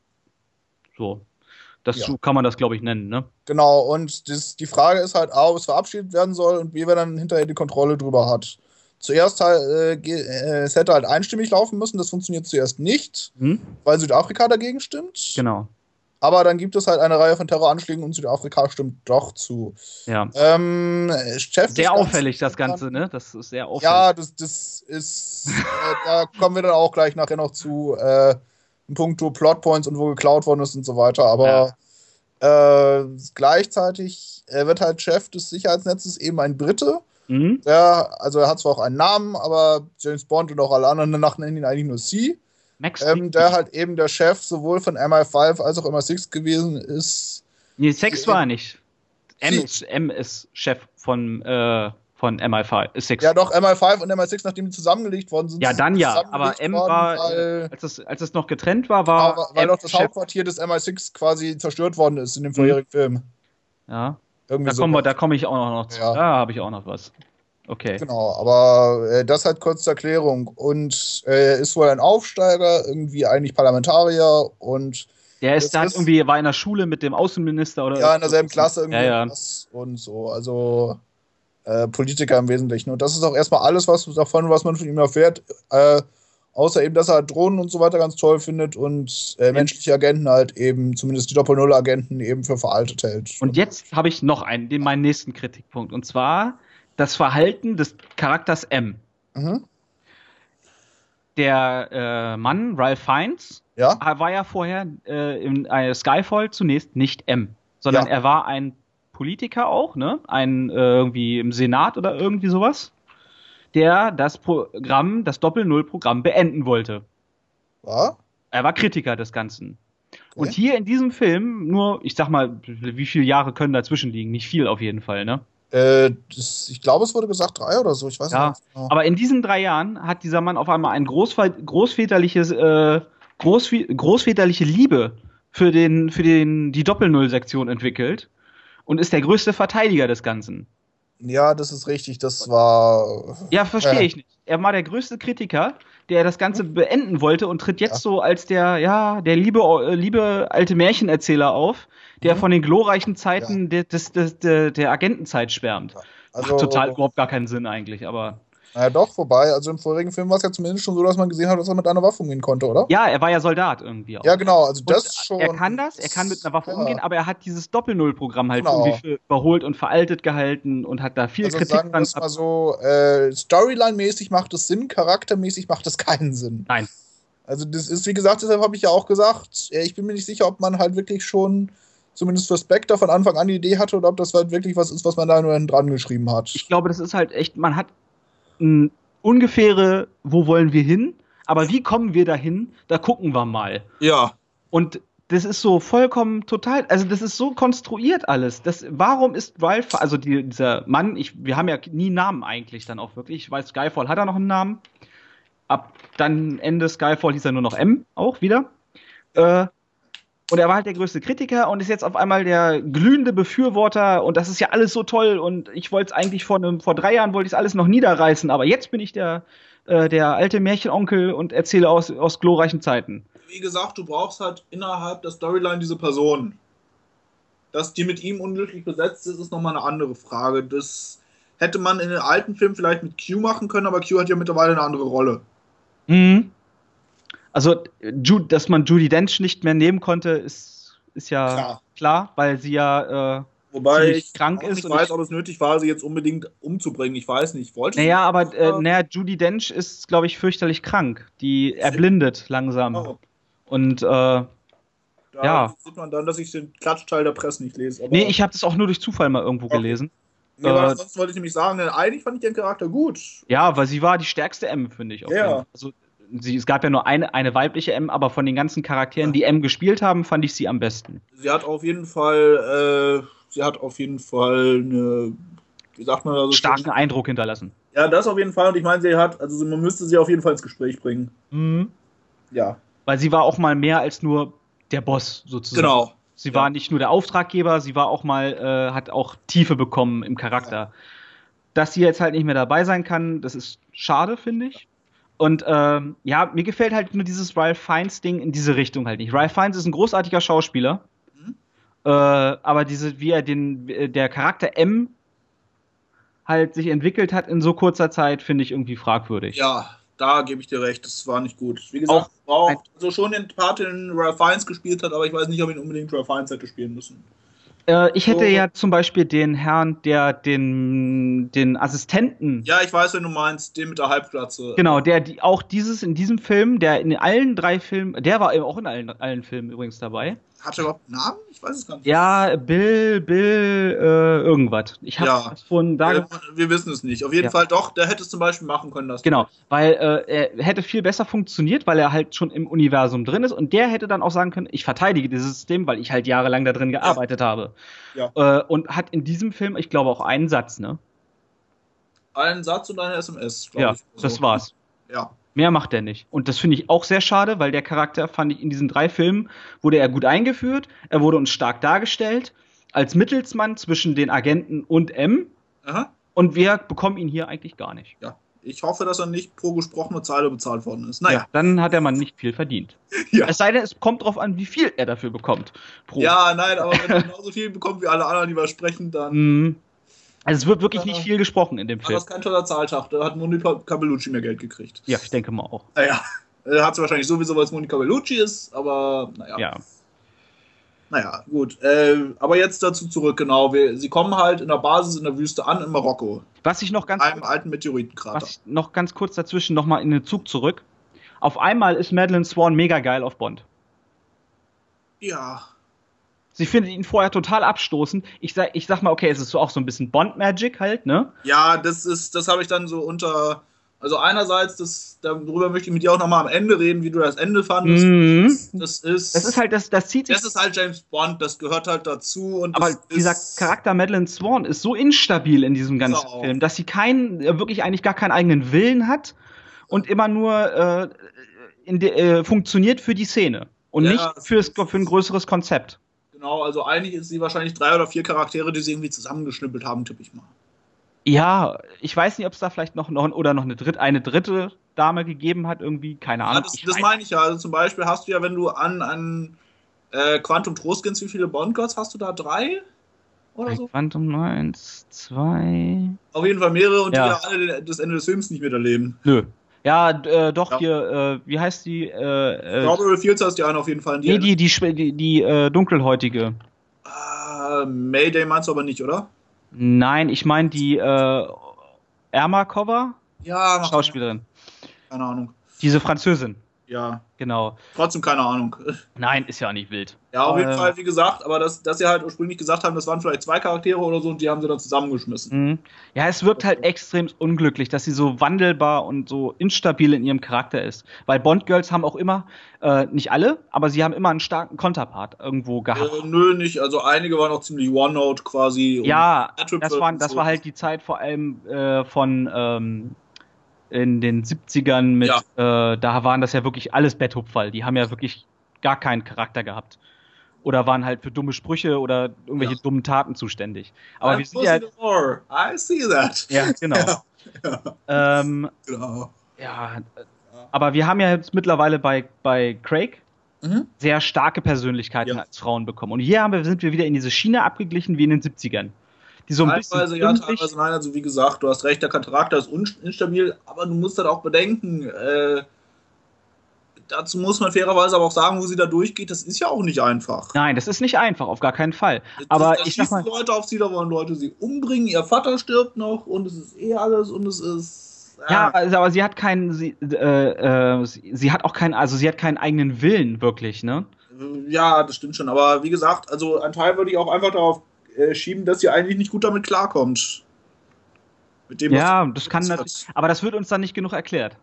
So. Das ja. kann man das, glaube ich, nennen, ne? Genau, und das, die Frage ist halt A, ob es verabschiedet werden soll und B, wer dann hinterher die Kontrolle drüber hat. Zuerst äh, äh, es hätte halt einstimmig laufen müssen, das funktioniert zuerst nicht, hm? weil Südafrika dagegen stimmt. Genau. Aber dann gibt es halt eine Reihe von Terroranschlägen und Südafrika stimmt doch zu. Ja. Ähm, Chef sehr auffällig, das Ganze, ne? Das ist sehr auffällig. Ja, das, das ist. äh, da kommen wir dann auch gleich nachher noch zu. Äh, in puncto Plotpoints und wo geklaut worden ist und so weiter. Aber ja. äh, gleichzeitig wird halt Chef des Sicherheitsnetzes eben ein Brite. Mhm. Der, also er hat zwar auch einen Namen, aber James Bond und auch alle anderen danach nennen ihn eigentlich nur C. Max ähm, der halt eben der Chef sowohl von MI5 als auch MI6 gewesen ist. Nee, 6 war er nicht. M ist, M ist Chef von, äh, von MI5. Ist 6. Ja, doch, MI5 und MI6, nachdem die zusammengelegt worden sind. Ja, dann ja, aber M worden, war, weil, als, es, als es noch getrennt war, war. Aber, weil M doch das Chef. Hauptquartier des MI6 quasi zerstört worden ist in dem vorherigen mhm. Film. Ja. Irgendwie da so komme komm ich auch noch zu. Ja. Da habe ich auch noch was. Okay. Genau, aber äh, das hat kurz zur Erklärung. Und äh, er ist wohl ein Aufsteiger, irgendwie eigentlich Parlamentarier und. Der ist da irgendwie, war in der Schule mit dem Außenminister oder. Ja, in derselben Klasse irgendwie. Ja, ja. Und so. Also äh, Politiker im Wesentlichen. Und das ist auch erstmal alles, was davon, was man von ihm erfährt. Äh, außer eben, dass er Drohnen und so weiter ganz toll findet und äh, menschliche Agenten halt eben, zumindest die Doppel-Null-Agenten, eben für veraltet hält. Und jetzt habe ich noch einen, den, meinen nächsten Kritikpunkt. Und zwar das Verhalten des Charakters M. Mhm. Der äh, Mann, Ralph Fiennes, ja? war ja vorher äh, in äh, Skyfall zunächst nicht M, sondern ja. er war ein Politiker auch, ne? Ein äh, irgendwie im Senat oder irgendwie sowas der das Programm, das Doppel-Null-Programm beenden wollte. War? Er war Kritiker des Ganzen. Okay. Und hier in diesem Film, nur, ich sag mal, wie viele Jahre können dazwischen liegen? Nicht viel auf jeden Fall, ne? Äh, das, ich glaube, es wurde gesagt drei oder so, ich weiß ja, nicht. Genau. Aber in diesen drei Jahren hat dieser Mann auf einmal ein großväterliches, äh, großväterliche Liebe für, den, für den, die Doppel-Null-Sektion entwickelt und ist der größte Verteidiger des Ganzen. Ja, das ist richtig. Das war. Ja, verstehe äh. ich nicht. Er war der größte Kritiker, der das Ganze beenden wollte und tritt jetzt ja. so als der, ja, der liebe, äh, liebe alte Märchenerzähler auf, der mhm. von den glorreichen Zeiten ja. des, des, des, der Agentenzeit schwärmt. Also, Macht total überhaupt gar keinen Sinn eigentlich, aber. Naja, doch, vorbei. Also im vorigen Film war es ja zumindest schon so, dass man gesehen hat, dass er mit einer Waffe umgehen konnte, oder? Ja, er war ja Soldat irgendwie auch. Ja, genau, also das und schon. Er kann das, er kann mit einer Waffe ja. umgehen, aber er hat dieses Doppel-Null-Programm halt genau. irgendwie überholt und veraltet gehalten und hat da viel also Kritik sagen dran. Das mal so, äh, Storyline-mäßig macht es Sinn, charaktermäßig macht es keinen Sinn. Nein. Also das ist, wie gesagt, deshalb habe ich ja auch gesagt, ich bin mir nicht sicher, ob man halt wirklich schon zumindest für Spectre von Anfang an die Idee hatte oder ob das halt wirklich was ist, was man da nur dran geschrieben hat. Ich glaube, das ist halt echt, man hat ein ungefähre, wo wollen wir hin? Aber wie kommen wir dahin? Da gucken wir mal. Ja. Und das ist so vollkommen total, also das ist so konstruiert alles. Das, warum ist Ralph, also die, dieser Mann, ich, wir haben ja nie Namen eigentlich dann auch wirklich. Ich weiß, Skyfall hat er noch einen Namen. Ab dann Ende Skyfall hieß er nur noch M auch wieder. Äh, und er war halt der größte Kritiker und ist jetzt auf einmal der glühende Befürworter und das ist ja alles so toll und ich wollte es eigentlich vor, einem, vor drei Jahren wollte ich es alles noch niederreißen, aber jetzt bin ich der, äh, der alte Märchenonkel und erzähle aus, aus glorreichen Zeiten. Wie gesagt, du brauchst halt innerhalb der Storyline diese Person. Dass die mit ihm unglücklich besetzt ist, ist nochmal eine andere Frage. Das hätte man in den alten Filmen vielleicht mit Q machen können, aber Q hat ja mittlerweile eine andere Rolle. Mhm. Also, dass man Judy Dench nicht mehr nehmen konnte, ist, ist ja klar. klar weil sie ja äh, Wobei ich krank ist. Ich weiß, ob es nötig war, sie jetzt unbedingt umzubringen. Ich weiß nicht. Wollte naja, aber äh, naja, Judy Dench ist, glaube ich, fürchterlich krank. Die erblindet langsam. Oh. Und äh, da ja. sieht man dann, dass ich den Klatschteil der Presse nicht lese. Aber nee, ich habe das auch nur durch Zufall mal irgendwo okay. gelesen. Nee, äh, sonst wollte ich nämlich sagen, eigentlich fand ich den Charakter gut. Ja, weil sie war die stärkste M, finde ich. ja. Also, sie, es gab ja nur eine, eine weibliche M, aber von den ganzen Charakteren, die M gespielt haben, fand ich sie am besten. Sie hat auf jeden Fall, äh, sie hat auf jeden Fall eine, wie sagt man da so starken schön? Eindruck hinterlassen. Ja, das auf jeden Fall. Und ich meine, sie hat, also man müsste sie auf jeden Fall ins Gespräch bringen. Mhm. Ja. Weil sie war auch mal mehr als nur der Boss sozusagen. Genau. Sie ja. war nicht nur der Auftraggeber, sie war auch mal, äh, hat auch Tiefe bekommen im Charakter. Ja. Dass sie jetzt halt nicht mehr dabei sein kann, das ist schade, finde ich. Und ähm, ja, mir gefällt halt nur dieses Ralph Fiennes Ding in diese Richtung halt nicht. Ralph Fiennes ist ein großartiger Schauspieler, mhm. äh, aber diese, wie er den, äh, der Charakter M halt sich entwickelt hat in so kurzer Zeit, finde ich irgendwie fragwürdig. Ja, da gebe ich dir recht, das war nicht gut. Wie gesagt, auch, auch also schon den Part, den Ralph Fiennes gespielt hat, aber ich weiß nicht, ob ihn unbedingt Ralph Fiennes hätte spielen müssen. Äh, ich hätte so. ja zum Beispiel den Herrn, der den, den Assistenten. Ja, ich weiß, wenn du meinst, den mit der Halbglatze. Genau, der die, auch dieses in diesem Film, der in allen drei Filmen, der war eben auch in allen, allen Filmen übrigens dabei. Hat er überhaupt einen Namen? Ich weiß es gar nicht. Ja, Bill, Bill, äh, irgendwas. Ich habe ja. von da. Wir, wir, wissen es nicht. Auf jeden ja. Fall doch, der hätte es zum Beispiel machen können. Das genau, weil äh, er hätte viel besser funktioniert, weil er halt schon im Universum drin ist und der hätte dann auch sagen können, ich verteidige dieses System, weil ich halt jahrelang da drin gearbeitet ja. habe. Ja. Äh, und hat in diesem Film, ich glaube, auch einen Satz, ne? Einen Satz und eine SMS, glaube ja, ich. Ja, das war's. Ja. Mehr macht er nicht. Und das finde ich auch sehr schade, weil der Charakter, fand ich, in diesen drei Filmen wurde er gut eingeführt, er wurde uns stark dargestellt, als Mittelsmann zwischen den Agenten und M. Aha. Und wir bekommen ihn hier eigentlich gar nicht. Ja. Ich hoffe, dass er nicht pro gesprochene Zeile bezahlt worden ist. Naja. Ja, dann hat der Mann nicht viel verdient. ja. Es sei denn, es kommt darauf an, wie viel er dafür bekommt. Pro. Ja, nein, aber wenn er genauso viel bekommt wie alle anderen, die wir sprechen, dann. Mm. Also es wird wirklich nicht viel gesprochen in dem Film. Das ist kein toller Zahltag. Da hat Monica Bellucci mehr Geld gekriegt. Ja, ich denke mal auch. Naja, er hat sie wahrscheinlich sowieso, weil es Monica Bellucci ist, aber naja. Ja. Naja, gut. Äh, aber jetzt dazu zurück, genau. Wir, sie kommen halt in der Basis in der Wüste an, in Marokko. Was ich noch ganz einem alten Meteoritenkrater. Was ich noch ganz kurz dazwischen nochmal in den Zug zurück. Auf einmal ist Madeline Swan mega geil auf Bond. Ja. Sie findet ihn vorher total abstoßend. Ich sag, ich sag mal, okay, es ist so auch so ein bisschen Bond-Magic halt, ne? Ja, das ist, das habe ich dann so unter. Also einerseits, das, darüber möchte ich mit dir auch nochmal am Ende reden, wie du das Ende fandest. Mhm. Das, das, ist. Das ist halt, das, das zieht sich. Das ist halt James Bond, das gehört halt dazu. Und aber dieser Charakter Madeleine Swan ist so instabil in diesem ganzen Film, dass sie keinen, äh, wirklich eigentlich gar keinen eigenen Willen hat und immer nur äh, de, äh, funktioniert für die Szene und ja, nicht fürs, für ein größeres Konzept. Genau, also eigentlich ist sie wahrscheinlich drei oder vier Charaktere, die sie irgendwie zusammengeschnippelt haben, tippe ich mal. Ja, ich weiß nicht, ob es da vielleicht noch, noch oder noch eine dritte, eine dritte Dame gegeben hat, irgendwie, keine Ahnung. Ja, das, das meine ich ja. Also zum Beispiel hast du ja, wenn du an, an äh, Quantum Trost gehst, wie viele Bond Gods hast du da? Drei? Oder so? Quantum 1, 2. Auf jeden Fall mehrere und ja. die ja alle das Ende des Films nicht miterleben. Nö. Ja, äh, doch, ja. hier, äh, wie heißt die? Äh, Strawberry Fields heißt die eine auf jeden Fall. Die nee, die, die, die, die äh, dunkelhäutige. Uh, Mayday meinst du aber nicht, oder? Nein, ich meine die äh, Erma Cover. Ja, Schauspielerin. Keine Ahnung. Diese Französin. Ja. Genau. Trotzdem keine Ahnung. Nein, ist ja auch nicht wild. Ja, auf jeden ähm, Fall, wie gesagt, aber das, dass sie halt ursprünglich gesagt haben, das waren vielleicht zwei Charaktere oder so und die haben sie dann zusammengeschmissen. Mhm. Ja, es wirkt halt extrem unglücklich, dass sie so wandelbar und so instabil in ihrem Charakter ist. Weil Bond-Girls haben auch immer, äh, nicht alle, aber sie haben immer einen starken Konterpart irgendwo gehabt. Äh, nö, nicht. Also einige waren auch ziemlich One-Note quasi. Ja, das war, das war halt die Zeit vor allem äh, von. Ähm, in den 70ern mit, ja. äh, da waren das ja wirklich alles Betthupferl. Die haben ja wirklich gar keinen Charakter gehabt. Oder waren halt für dumme Sprüche oder irgendwelche ja. dummen Taten zuständig. Aber I'm wir sind ja. More. I see that. Ja, genau. Ja. Ähm, genau. ja, aber wir haben ja jetzt mittlerweile bei, bei Craig mhm. sehr starke Persönlichkeiten als Frauen bekommen. Und hier wir, sind wir wieder in diese Schiene abgeglichen wie in den 70ern die so ein teilweise, bisschen. Ja, teilweise nein, also wie gesagt, du hast recht, der Charakter ist instabil, aber du musst halt auch bedenken, äh, dazu muss man fairerweise aber auch sagen, wo sie da durchgeht, das ist ja auch nicht einfach. Nein, das ist nicht einfach, auf gar keinen Fall. Aber das, das ich sag mal, Leute auf sie, da wollen Leute sie umbringen, ihr Vater stirbt noch und es ist eh alles und es ist. Äh. Ja, also, aber sie hat keinen, sie, äh, äh, sie hat auch keinen, also sie hat keinen eigenen Willen wirklich, ne? Ja, das stimmt schon. Aber wie gesagt, also ein Teil würde ich auch einfach darauf äh, schieben, dass sie eigentlich nicht gut damit klarkommt. Mit dem, ja, das kann natürlich. Aber das wird uns dann nicht genug erklärt.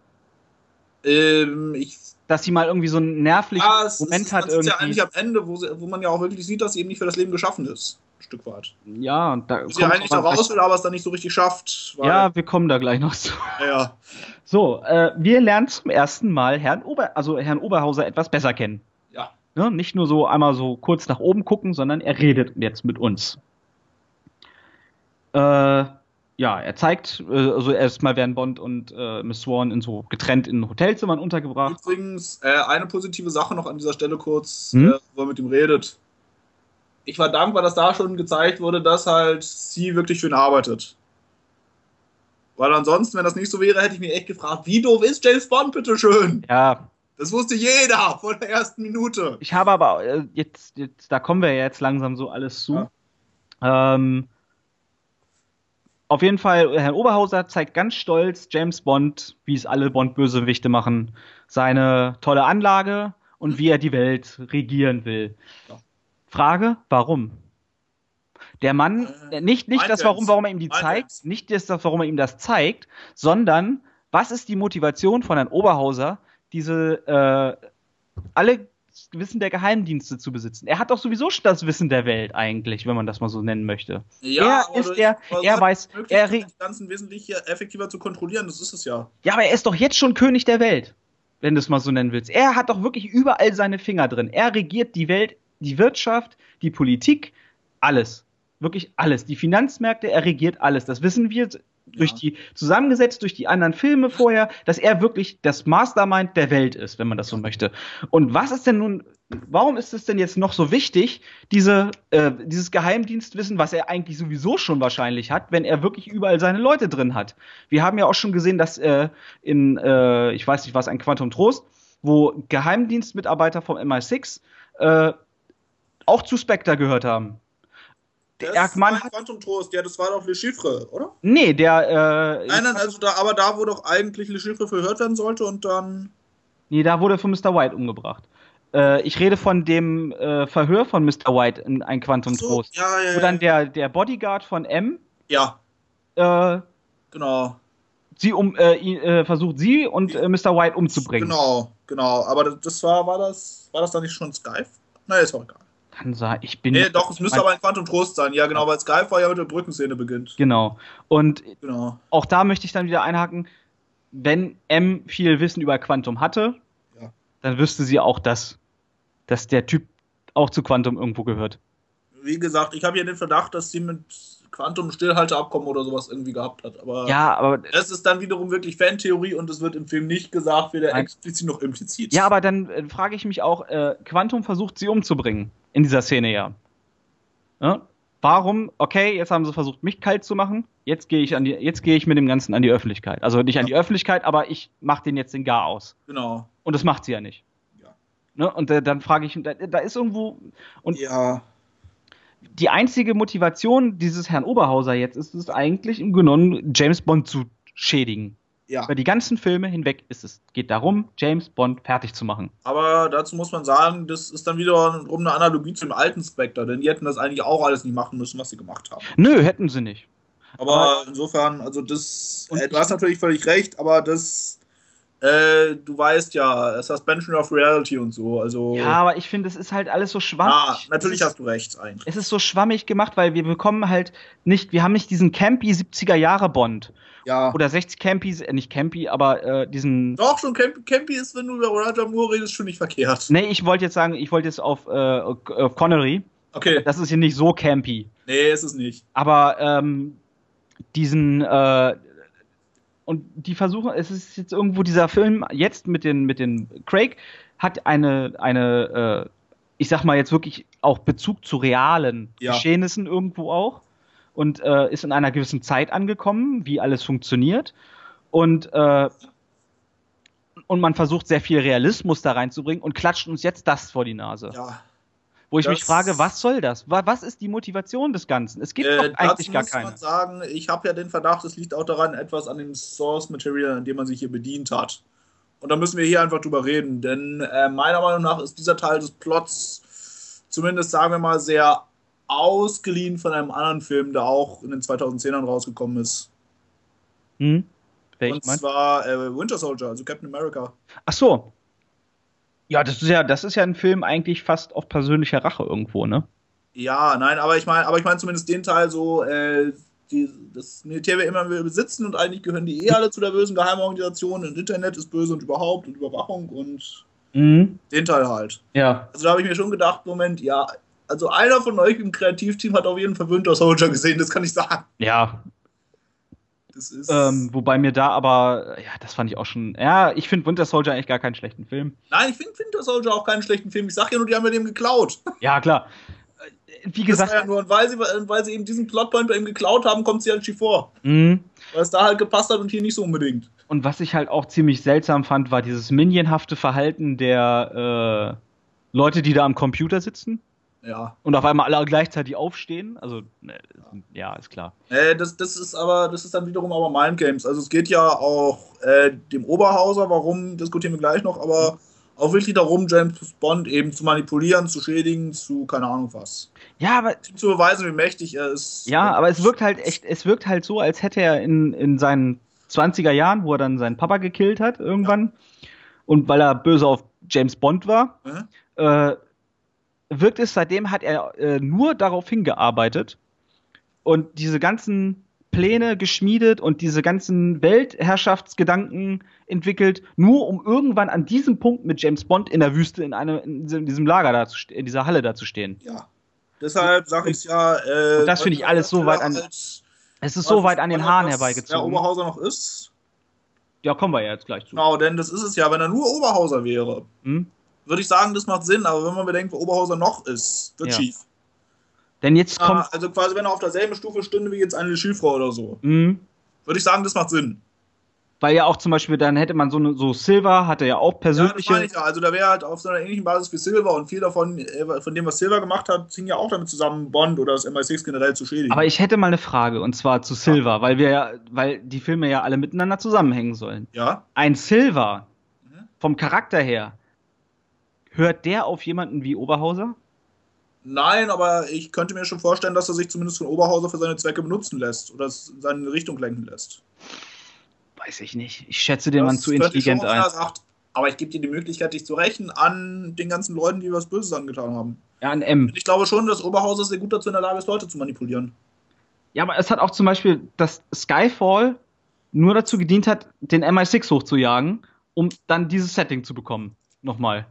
Ähm, ich, dass sie mal irgendwie so einen nervlichen ah, Moment ist, hat. Das ist ja eigentlich am Ende, wo, sie, wo man ja auch wirklich sieht, dass sie eben nicht für das Leben geschaffen ist. Ein Stück weit. Ja, und da. Sie eigentlich da raus will, aber es dann nicht so richtig schafft. ja, wir kommen da gleich noch zu. Ja. So, äh, wir lernen zum ersten Mal Herrn, Ober, also Herrn Oberhauser etwas besser kennen. Ne? Nicht nur so einmal so kurz nach oben gucken, sondern er redet jetzt mit uns. Äh, ja, er zeigt, äh, also erstmal werden Bond und äh, Miss Swan in so getrennt in Hotelzimmern untergebracht. Übrigens, äh, eine positive Sache noch an dieser Stelle kurz, hm? Äh, wo er mit ihm redet. Ich war dankbar, dass da schon gezeigt wurde, dass halt sie wirklich ihn arbeitet. Weil ansonsten, wenn das nicht so wäre, hätte ich mich echt gefragt, wie doof ist James Bond, bitteschön? Ja, das wusste jeder von der ersten Minute. Ich habe aber äh, jetzt, jetzt, da kommen wir ja jetzt langsam so alles zu. Ja. Ähm, auf jeden Fall, Herr Oberhauser zeigt ganz stolz James Bond, wie es alle Bond-Bösewichte machen, seine tolle Anlage und wie er die Welt regieren will. Ja. Frage, warum? Der Mann, äh, nicht, nicht das, warum, warum er ihm die zeigt, nicht das, warum er ihm das zeigt, sondern was ist die Motivation von Herrn Oberhauser, diese äh, alle Wissen der Geheimdienste zu besitzen. Er hat doch sowieso schon das Wissen der Welt eigentlich, wenn man das mal so nennen möchte. Ja, er ist der, er weiß, er die ganzen wesentlich effektiver zu kontrollieren, das ist es ja. Ja, aber er ist doch jetzt schon König der Welt, wenn du es mal so nennen willst. Er hat doch wirklich überall seine Finger drin. Er regiert die Welt, die Wirtschaft, die Politik, alles. Wirklich alles. Die Finanzmärkte, er regiert alles. Das wissen wir durch ja. die, zusammengesetzt durch die anderen Filme vorher, dass er wirklich das Mastermind der Welt ist, wenn man das so möchte. Und was ist denn nun, warum ist es denn jetzt noch so wichtig, diese, äh, dieses Geheimdienstwissen, was er eigentlich sowieso schon wahrscheinlich hat, wenn er wirklich überall seine Leute drin hat? Wir haben ja auch schon gesehen, dass äh, in, äh, ich weiß nicht was, ein Quantum Trost, wo Geheimdienstmitarbeiter vom MI6 äh, auch zu Spectre gehört haben. Der Erkmann hat Quantum Trost, ja, das war doch Le Chiffre, oder? Nee, der. Äh, nein, nein, also da, aber da, wo doch eigentlich Le Chiffre verhört werden sollte und dann. Nee, da wurde von Mr. White umgebracht. Äh, ich rede von dem äh, Verhör von Mr. White in ein Quantum so, Trost. Ja, ja, wo dann der, der Bodyguard von M. Ja. Äh, genau. Sie um, äh, äh, versucht sie und Mr. White umzubringen. Genau, genau. Aber das war, war das, war das dann nicht schon Skype? Nein, ist auch egal. Kann sein. Ich bin. Nee, doch, es müsste aber ein Quantum Trost sein. Ja, genau, weil war ja mit der Brückenszene beginnt. Genau. Und genau. auch da möchte ich dann wieder einhaken, wenn M viel Wissen über Quantum hatte, ja. dann wüsste sie auch das, dass der Typ auch zu Quantum irgendwo gehört. Wie gesagt, ich habe ja den Verdacht, dass sie mit Quantum Stillhalteabkommen oder sowas irgendwie gehabt hat. Aber ja, aber das ist dann wiederum wirklich Fantheorie und es wird im Film nicht gesagt, weder explizit noch implizit. Ja, aber dann äh, frage ich mich auch, äh, Quantum versucht sie umzubringen in dieser Szene ja. ja. Warum? Okay, jetzt haben sie versucht, mich kalt zu machen. Jetzt gehe ich an die, jetzt gehe ich mit dem Ganzen an die Öffentlichkeit. Also nicht an die Öffentlichkeit, aber ich mache den jetzt den Gar aus. Genau. Und das macht sie ja nicht. Ja. Ne? Und äh, dann frage ich, da, da, ist irgendwo und ja. Die einzige Motivation dieses Herrn Oberhauser jetzt ist es eigentlich im Genommen James Bond zu schädigen. Ja. Über die ganzen Filme hinweg ist es geht darum, James Bond fertig zu machen. Aber dazu muss man sagen, das ist dann wiederum eine Analogie zum alten Spectre, denn die hätten das eigentlich auch alles nicht machen müssen, was sie gemacht haben. Nö, hätten sie nicht. Aber, aber insofern, also das, äh, du hast natürlich völlig recht, aber das äh, du weißt ja, Suspension of Reality und so. Also, ja, aber ich finde, es ist halt alles so schwammig. Ah, natürlich hast du recht, eigentlich. Es ist so schwammig gemacht, weil wir bekommen halt nicht, wir haben nicht diesen campy 70er Jahre Bond. Ja. Oder 60 Campy, äh, nicht Campy, aber äh, diesen. Doch, schon Campy, Campy ist, wenn du über Roger Moore redest, schon nicht verkehrt. Nee, ich wollte jetzt sagen, ich wollte jetzt auf, äh, auf Connery. Okay. Das ist hier nicht so campy. Nee, ist es nicht. Aber ähm, diesen, äh, und die versuchen, es ist jetzt irgendwo dieser Film jetzt mit den, mit den Craig hat eine, eine, äh, ich sag mal jetzt wirklich auch Bezug zu realen ja. Geschehnissen irgendwo auch und äh, ist in einer gewissen Zeit angekommen, wie alles funktioniert und äh, und man versucht sehr viel Realismus da reinzubringen und klatscht uns jetzt das vor die Nase. Ja. Wo ich das mich frage, was soll das? Was ist die Motivation des Ganzen? Es gibt äh, doch eigentlich gar keine. muss man sagen, ich habe ja den Verdacht, es liegt auch daran, etwas an dem Source Material, an dem man sich hier bedient hat. Und da müssen wir hier einfach drüber reden, denn äh, meiner Meinung nach ist dieser Teil des Plots zumindest, sagen wir mal, sehr ausgeliehen von einem anderen Film, der auch in den 2010ern rausgekommen ist. Hm? Und zwar äh, Winter Soldier, also Captain America. Ach so, ja, das ist ja, das ist ja ein Film eigentlich fast auf persönlicher Rache irgendwo, ne? Ja, nein, aber ich meine, aber ich meine zumindest den Teil so, äh, die, das Militär wir immer besitzen und eigentlich gehören die eh alle zu der bösen Geheimorganisation und Internet ist böse und überhaupt und Überwachung und mhm. den Teil halt. Ja. Also da habe ich mir schon gedacht, Moment, ja, also einer von euch im Kreativteam hat auf jeden Fall Winter Soldier gesehen, das kann ich sagen. Ja, ähm, wobei mir da aber, ja, das fand ich auch schon. Ja, ich finde Winter Soldier eigentlich gar keinen schlechten Film. Nein, ich finde Winter Soldier auch keinen schlechten Film. Ich sag ja nur, die haben mir dem geklaut. Ja, klar. Äh, wie gesagt. Ja nur, weil sie, weil sie eben diesen Plotpoint bei ihm geklaut haben, kommt sie halt schief vor. Mhm. Weil es da halt gepasst hat und hier nicht so unbedingt. Und was ich halt auch ziemlich seltsam fand, war dieses minionhafte Verhalten der äh, Leute, die da am Computer sitzen. Ja. Und auf einmal alle gleichzeitig aufstehen. Also, ne, ja, ist klar. Äh, das, das ist aber, das ist dann wiederum aber Mind Games. Also es geht ja auch äh, dem Oberhauser, warum diskutieren wir gleich noch, aber auch wirklich darum, James Bond eben zu manipulieren, zu schädigen, zu keine Ahnung was. Ja, aber. Zu beweisen, wie mächtig er ist. Ja, aber es wirkt halt echt, es wirkt halt so, als hätte er in, in seinen 20er Jahren, wo er dann seinen Papa gekillt hat, irgendwann, ja. und weil er böse auf James Bond war, mhm. äh, wirkt es, seitdem hat er äh, nur darauf hingearbeitet und diese ganzen Pläne geschmiedet und diese ganzen Weltherrschaftsgedanken entwickelt, nur um irgendwann an diesem Punkt mit James Bond in der Wüste in, einem, in diesem Lager da zu, in dieser Halle da zu stehen. Ja. Deshalb sage ich ja. Äh, und das finde ich alles so weit an. Es ist so weit an den Haaren herbeigezogen. Der Oberhauser noch ist. Ja, kommen wir ja jetzt gleich zu. Genau, denn das ist es ja, wenn er nur Oberhauser wäre. Hm? Würde ich sagen, das macht Sinn, aber wenn man bedenkt, wo Oberhauser noch ist, wird ja. schief. Denn jetzt kommt. Also quasi, wenn er auf derselben Stufe stünde wie jetzt eine Schilfrau oder so, mhm. würde ich sagen, das macht Sinn. Weil ja auch zum Beispiel, dann hätte man so eine, so Silver, hatte ja auch persönliche. Ja, das ich ja. Also da wäre halt auf so einer ähnlichen Basis wie Silver und viel davon, äh, von dem, was Silver gemacht hat, hing ja auch damit zusammen, Bond oder das MI6 generell zu schädigen. Aber ich hätte mal eine Frage, und zwar zu Silver, ja. weil wir ja, weil die Filme ja alle miteinander zusammenhängen sollen. Ja. Ein Silver, mhm. vom Charakter her, Hört der auf jemanden wie Oberhauser? Nein, aber ich könnte mir schon vorstellen, dass er sich zumindest von Oberhauser für seine Zwecke benutzen lässt oder seine Richtung lenken lässt. Weiß ich nicht. Ich schätze den das Mann zu intelligent ein. Sagt, aber ich gebe dir die Möglichkeit, dich zu rächen an den ganzen Leuten, die was Böses angetan haben. Ja, an M. Und ich glaube schon, dass Oberhauser sehr gut dazu in der Lage ist, Leute zu manipulieren. Ja, aber es hat auch zum Beispiel, dass Skyfall nur dazu gedient hat, den MI6 hochzujagen, um dann dieses Setting zu bekommen. Nochmal.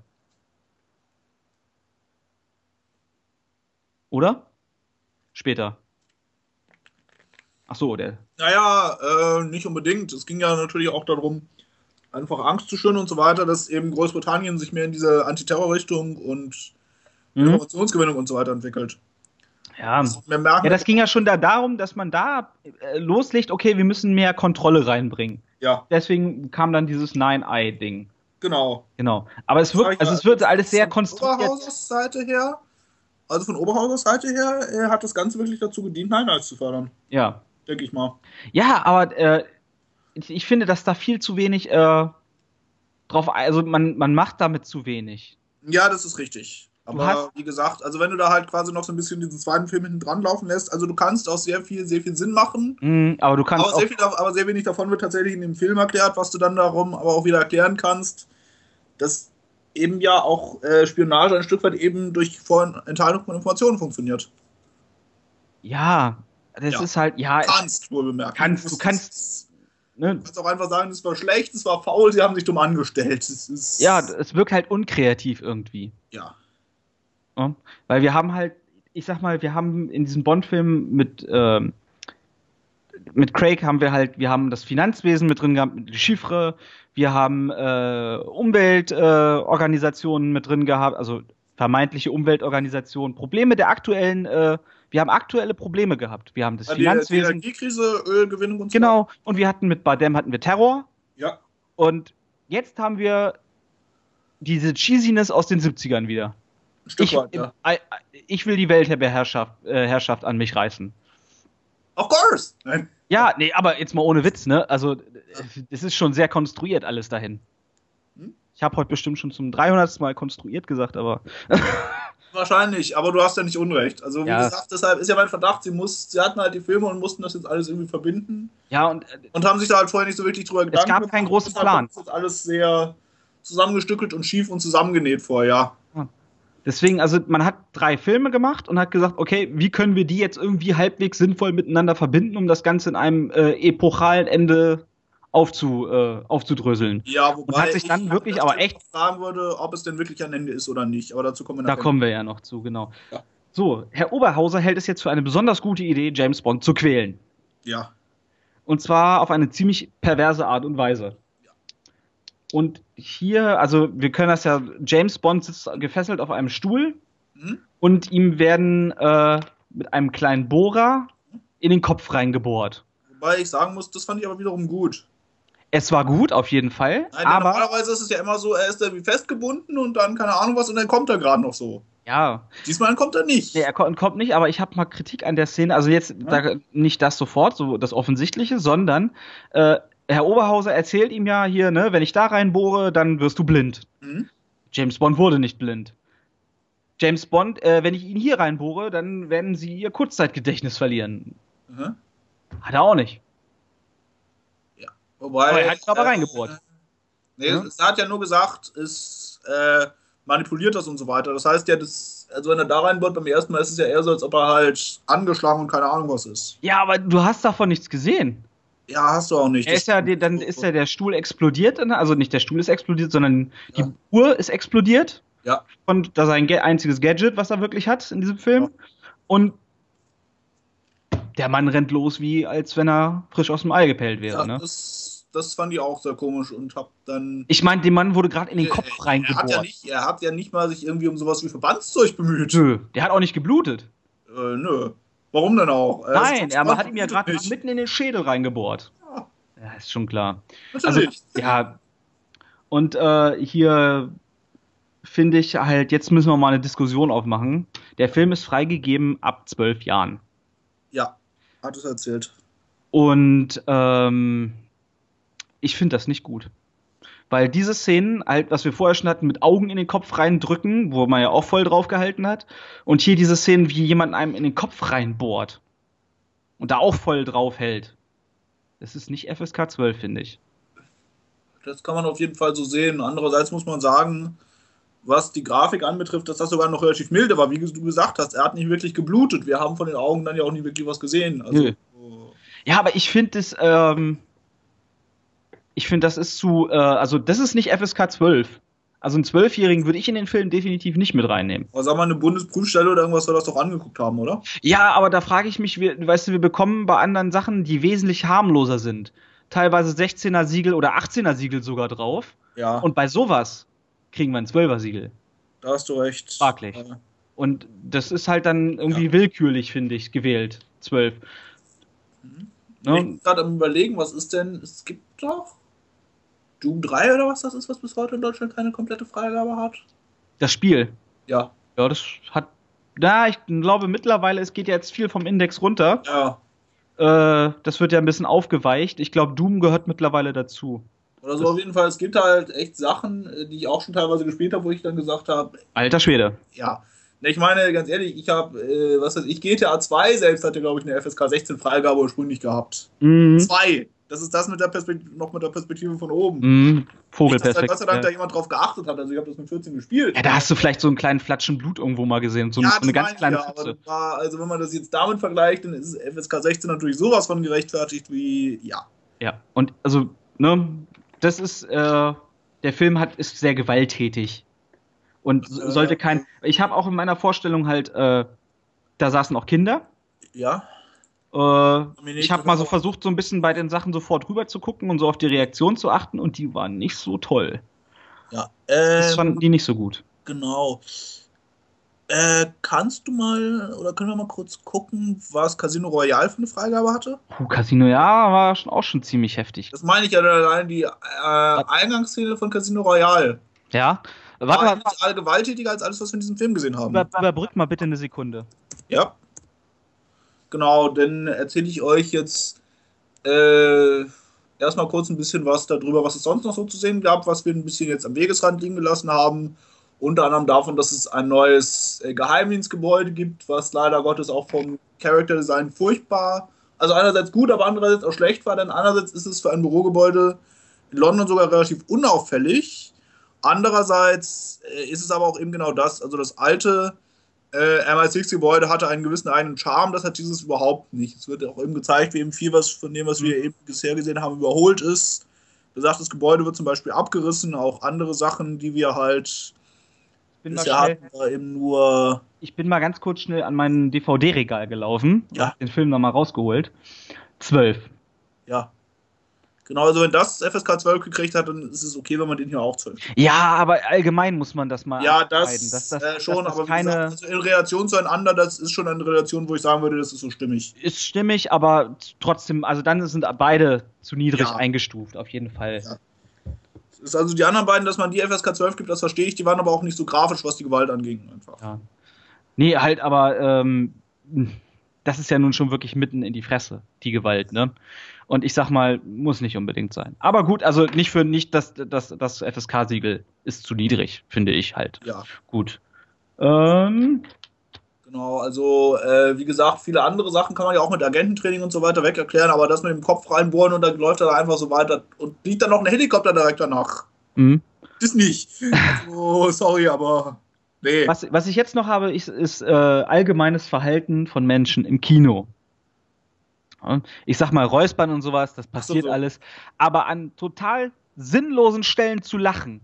Oder? Später. Ach so, der. Naja, äh, nicht unbedingt. Es ging ja natürlich auch darum, einfach Angst zu schüren und so weiter, dass eben Großbritannien sich mehr in diese Antiterror-Richtung und mhm. Informationsgewinnung und so weiter entwickelt. Ja. Das, ja, das ging ja schon da darum, dass man da äh, loslegt, okay, wir müssen mehr Kontrolle reinbringen. Ja. Deswegen kam dann dieses Nine-Eye-Ding. Genau. Genau. Aber es wird, also es wird alles sehr konstruiert. Seite her also von Oberhausers Seite her er hat das Ganze wirklich dazu gedient, Night zu fördern. Ja. Denke ich mal. Ja, aber äh, ich finde, dass da viel zu wenig äh, drauf, also man, man macht damit zu wenig. Ja, das ist richtig. Aber wie gesagt, also wenn du da halt quasi noch so ein bisschen diesen zweiten Film hinten dran laufen lässt, also du kannst auch sehr viel, sehr viel Sinn machen. Mm, aber du kannst aber sehr, viel, aber sehr wenig davon wird tatsächlich in dem Film erklärt, was du dann darum aber auch wieder erklären kannst, dass eben ja auch äh, Spionage ein Stück weit eben durch Vorenthaltung von Informationen funktioniert. Ja, das ja. ist halt, ja. Kannst wohl bemerken. Kannst, du kannst. Ne? Du kannst auch einfach sagen, es war schlecht, es war faul, sie haben sich dumm angestellt. Es ja, es wirkt halt unkreativ irgendwie. Ja. Ja, weil wir haben halt, ich sag mal, wir haben in diesem Bond-Film mit, ähm, mit Craig haben wir halt, wir haben das Finanzwesen mit drin gehabt, mit Chiffre, wir haben äh, Umweltorganisationen äh, mit drin gehabt, also vermeintliche Umweltorganisationen, Probleme der aktuellen, äh, wir haben aktuelle Probleme gehabt. Wir haben das ja, Finanzwesen. Die Energiekrise, Ölgewinnung und so. Genau, und wir hatten mit Badem hatten wir Terror. Ja. Und jetzt haben wir diese Cheesiness aus den 70ern wieder. Stück ich, weit, ja. ich will die Weltherrschaft äh, Herrschaft an mich reißen. Of course! Nein. Ja, nee, aber jetzt mal ohne Witz, ne? Also, es ist schon sehr konstruiert alles dahin. Hm? Ich habe heute bestimmt schon zum 300. Mal konstruiert gesagt, aber. Wahrscheinlich, aber du hast ja nicht Unrecht. Also, wie ja. gesagt, deshalb ist ja mein Verdacht, sie, muss, sie hatten halt die Filme und mussten das jetzt alles irgendwie verbinden. Ja, und. Und haben sich da halt vorher nicht so wirklich drüber Gedanken gemacht. Es gab keinen großen Plan. Es ist alles sehr zusammengestückelt und schief und zusammengenäht vorher. Ja. Deswegen, also man hat drei Filme gemacht und hat gesagt, okay, wie können wir die jetzt irgendwie halbwegs sinnvoll miteinander verbinden, um das Ganze in einem äh, epochalen Ende aufzu, äh, aufzudröseln. Ja, wobei und hat sich dann wirklich aber echt fragen würde, ob es denn wirklich ein Ende ist oder nicht. Aber dazu kommen wir Da kommen wir ja noch zu, genau. Ja. So, Herr Oberhauser hält es jetzt für eine besonders gute Idee, James Bond zu quälen. Ja. Und zwar auf eine ziemlich perverse Art und Weise. Und hier, also wir können das ja, James Bond sitzt gefesselt auf einem Stuhl mhm. und ihm werden äh, mit einem kleinen Bohrer in den Kopf reingebohrt. Wobei ich sagen muss, das fand ich aber wiederum gut. Es war gut, auf jeden Fall. Nein, aber normalerweise ist es ja immer so, er ist da wie festgebunden und dann keine Ahnung was und dann kommt er gerade noch so. Ja. Diesmal kommt er nicht. Nee, er kommt nicht, aber ich habe mal Kritik an der Szene. Also jetzt ja. da, nicht das sofort, so das Offensichtliche, sondern äh, Herr Oberhauser erzählt ihm ja hier, ne, wenn ich da reinbohre, dann wirst du blind. Mhm. James Bond wurde nicht blind. James Bond, äh, wenn ich ihn hier reinbohre, dann werden sie ihr Kurzzeitgedächtnis verlieren. Mhm. Hat er auch nicht. Ja. Wobei. Aber er hat ihn aber äh, reingebohrt. Nee, ja? es, hat ja nur gesagt, es äh, manipuliert das und so weiter. Das heißt ja, das, also wenn er da reinbohrt beim ersten Mal, ist es ja eher so, als ob er halt angeschlagen und keine Ahnung was ist. Ja, aber du hast davon nichts gesehen. Ja, hast du auch nicht. Ist ja, dann ist ja der Stuhl explodiert, also nicht der Stuhl ist explodiert, sondern ja. die Uhr ist explodiert. Ja. Und das ist ein einziges Gadget, was er wirklich hat in diesem Film. Ja. Und der Mann rennt los, wie als wenn er frisch aus dem Ei gepellt wäre. Ja, ne? das, das fand ich auch sehr komisch und hab dann. Ich meine, dem Mann wurde gerade in den Kopf er, reingebohrt. Er hat, ja nicht, er hat ja nicht mal sich irgendwie um sowas wie Verbandszeug bemüht. Nö, der hat auch nicht geblutet. Äh, nö. Warum denn auch? Nein, er hat ihm ja gerade mitten in den Schädel reingebohrt. Ja, ja ist schon klar. Natürlich. Also, ja. Und äh, hier finde ich halt, jetzt müssen wir mal eine Diskussion aufmachen. Der Film ist freigegeben ab zwölf Jahren. Ja, hat es erzählt. Und ähm, ich finde das nicht gut. Weil diese Szenen, halt, was wir vorher schon hatten, mit Augen in den Kopf reindrücken, wo man ja auch voll drauf gehalten hat, und hier diese Szenen, wie jemand einem in den Kopf reinbohrt und da auch voll drauf hält. Das ist nicht FSK 12, finde ich. Das kann man auf jeden Fall so sehen. Andererseits muss man sagen, was die Grafik anbetrifft, dass das sogar noch relativ milde war. Wie du gesagt hast, er hat nicht wirklich geblutet. Wir haben von den Augen dann ja auch nicht wirklich was gesehen. Also, ja, aber ich finde es, ähm, ich finde, das ist zu, äh, also das ist nicht FSK 12. Also einen Zwölfjährigen würde ich in den Film definitiv nicht mit reinnehmen. Aber sag mal, eine Bundesprüfstelle oder irgendwas soll das doch angeguckt haben, oder? Ja, aber da frage ich mich, wir, weißt du, wir bekommen bei anderen Sachen, die wesentlich harmloser sind, teilweise 16er Siegel oder 18er Siegel sogar drauf. Ja. Und bei sowas kriegen wir ein 12er Siegel. Da hast du recht. Fraglich. Ja. Und das ist halt dann irgendwie ja. willkürlich, finde ich, gewählt. 12. Mhm. Ne? Ich bin gerade am überlegen, was ist denn, es gibt doch Doom 3 oder was das ist, was bis heute in Deutschland keine komplette Freigabe hat? Das Spiel? Ja. Ja, das hat. Na, ich glaube mittlerweile, es geht jetzt viel vom Index runter. Ja. Äh, das wird ja ein bisschen aufgeweicht. Ich glaube, Doom gehört mittlerweile dazu. Oder so auf jeden Fall. Es gibt halt echt Sachen, äh, die ich auch schon teilweise gespielt habe, wo ich dann gesagt habe. Alter Schwede. Ja. Ich meine, ganz ehrlich, ich habe, äh, was weiß ich, GTA 2 selbst hatte, glaube ich, eine FSK 16 Freigabe ursprünglich gehabt. Mhm. Zwei. Das ist das mit der Perspektive, noch mit der Perspektive von oben. Mhm. Vogelperspektive. Gott sei Dank da jemand drauf geachtet hat. Also ich habe das mit 14 gespielt. Ja, da hast du vielleicht so einen kleinen Flatschen Blut irgendwo mal gesehen. So, ja, so eine ganz kleine ja, war, Also wenn man das jetzt damit vergleicht, dann ist FSK 16 natürlich sowas von gerechtfertigt wie, ja. Ja, und also, ne, das ist, äh, der Film hat, ist sehr gewalttätig. Und äh, sollte kein. Ich habe auch in meiner Vorstellung halt, äh, da saßen auch Kinder. Ja. Äh, ich habe mal so versucht, so ein bisschen bei den Sachen sofort rüber zu gucken und so auf die Reaktion zu achten und die waren nicht so toll. Ja. Ähm, das fanden die nicht so gut. Genau. Äh, kannst du mal, oder können wir mal kurz gucken, was Casino Royale für eine Freigabe hatte? Puh, Casino, ja, war schon, auch schon ziemlich heftig. Das meine ich ja allein die äh, Eingangsszene von Casino Royale. Ja. Warte mal. Alle gewalttätiger als alles, was wir in diesem Film gesehen haben. Über, überbrück mal bitte eine Sekunde. Ja. Genau, dann erzähle ich euch jetzt äh, erstmal kurz ein bisschen was darüber, was es sonst noch so zu sehen gab, was wir ein bisschen jetzt am Wegesrand liegen gelassen haben. Unter anderem davon, dass es ein neues äh, Geheimdienstgebäude gibt, was leider Gottes auch vom Character Design furchtbar, also einerseits gut, aber andererseits auch schlecht war, denn einerseits ist es für ein Bürogebäude in London sogar relativ unauffällig. Andererseits äh, ist es aber auch eben genau das, also das alte äh, MI6-Gebäude hatte einen gewissen eigenen Charme, das hat dieses überhaupt nicht. Es wird auch eben gezeigt, wie eben viel was von dem, was wir mhm. eben bisher gesehen haben, überholt ist. Besagtes Gebäude wird zum Beispiel abgerissen, auch andere Sachen, die wir halt bin bisher hatten, war eben nur. Ich bin mal ganz kurz schnell an mein DVD-Regal gelaufen, ja. den Film nochmal rausgeholt. Zwölf. Ja. Genau, also wenn das FSK 12 gekriegt hat, dann ist es okay, wenn man den hier auch 12 Ja, aber allgemein muss man das mal Ja, das, das, das äh, schon, das aber keine... Gesagt, also in Relation zueinander, das ist schon eine Relation, wo ich sagen würde, das ist so stimmig. Ist stimmig, aber trotzdem, also dann sind beide zu niedrig ja. eingestuft, auf jeden Fall. Ja. Ist also die anderen beiden, dass man die FSK 12 gibt, das verstehe ich, die waren aber auch nicht so grafisch, was die Gewalt anging, einfach. Ja. Nee, halt, aber ähm, das ist ja nun schon wirklich mitten in die Fresse, die Gewalt, ne? Und ich sag mal, muss nicht unbedingt sein. Aber gut, also nicht für nicht das, das, das FSK-Siegel ist zu niedrig, finde ich halt. Ja. Gut. Ähm. Genau, also äh, wie gesagt, viele andere Sachen kann man ja auch mit Agententraining und so weiter weg erklären, aber das mit dem Kopf reinbohren und dann läuft er da einfach so weiter und liegt dann noch ein Helikopter direkt danach. Mhm. Das nicht. Also, sorry, aber nee. Was, was ich jetzt noch habe, ist, ist äh, allgemeines Verhalten von Menschen im Kino. Ich sag mal, Räuspern und sowas, das passiert so, so. alles. Aber an total sinnlosen Stellen zu lachen.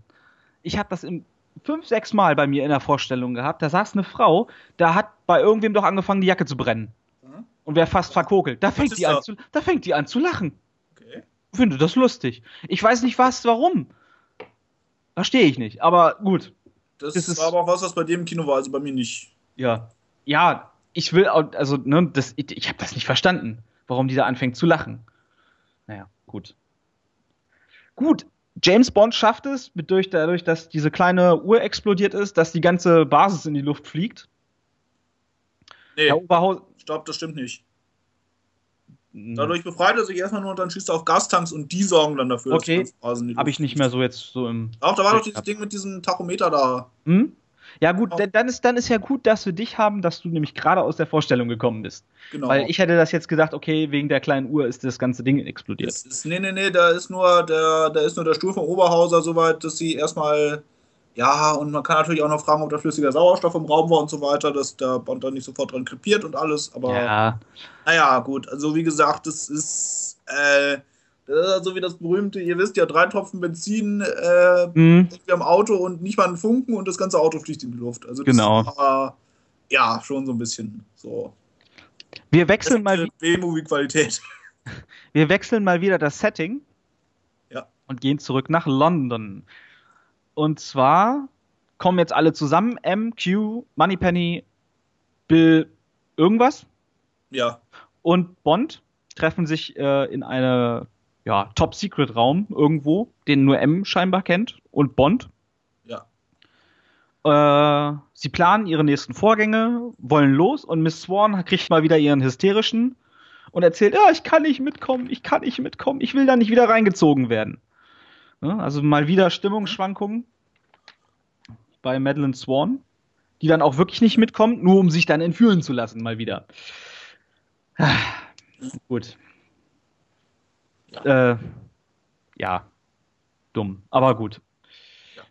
Ich habe das im fünf, sechs Mal bei mir in der Vorstellung gehabt. Da saß eine Frau, da hat bei irgendwem doch angefangen, die Jacke zu brennen. Mhm. Und wäre fast verkokelt. Da fängt, die an zu, da fängt die an zu lachen. Okay. Finde das lustig. Ich weiß nicht was, warum. Verstehe ich nicht, aber gut. Das, das war aber auch was, was bei dem Kino war, also bei mir nicht. Ja. Ja, ich will also, ne, das, ich, ich habe das nicht verstanden warum dieser anfängt zu lachen. Naja, gut. Gut, James Bond schafft es, durch, dadurch, dass diese kleine Uhr explodiert ist, dass die ganze Basis in die Luft fliegt. Nee, stopp, das stimmt nicht. Hm. Dadurch befreit er sich erstmal nur und dann schießt er auf Gastanks und die sorgen dann dafür, okay. dass die Basis Habe ich nicht mehr so jetzt so im. Auch da war doch dieses Ding mit diesem Tachometer da. Hm? Ja, gut, dann, ist, dann ist ja gut, dass wir dich haben, dass du nämlich gerade aus der Vorstellung gekommen bist. Genau. Weil ich hätte das jetzt gesagt, okay, wegen der kleinen Uhr ist das ganze Ding explodiert. Ist, nee, nee, nee, da ist nur der, da ist nur der Stuhl vom Oberhauser soweit, dass sie erstmal. Ja, und man kann natürlich auch noch fragen, ob da flüssiger Sauerstoff im Raum war und so weiter, dass der Bond dann nicht sofort dran krepiert und alles, aber. Ja. Naja, gut, also wie gesagt, das ist. Äh, das ist also wie das berühmte, ihr wisst ja, drei Tropfen Benzin äh, mhm. am Auto und nicht mal einen Funken und das ganze Auto fliegt in die Luft. Also genau. War, ja, schon so ein bisschen so. Wir wechseln mal. B-Movie-Qualität. Wir wechseln mal wieder das Setting. Ja. Und gehen zurück nach London. Und zwar kommen jetzt alle zusammen. M, Q, Moneypenny, Bill, irgendwas. Ja. Und Bond treffen sich äh, in eine ja, Top-Secret-Raum irgendwo, den nur M scheinbar kennt und Bond. Ja. Äh, sie planen ihre nächsten Vorgänge, wollen los und Miss Swan kriegt mal wieder ihren hysterischen und erzählt, ja, ich kann nicht mitkommen, ich kann nicht mitkommen, ich will da nicht wieder reingezogen werden. Ja, also mal wieder Stimmungsschwankungen bei Madeline Swan, die dann auch wirklich nicht mitkommt, nur um sich dann entführen zu lassen, mal wieder. Ah, gut. Ja. Äh, ja. Dumm, aber gut. Ja.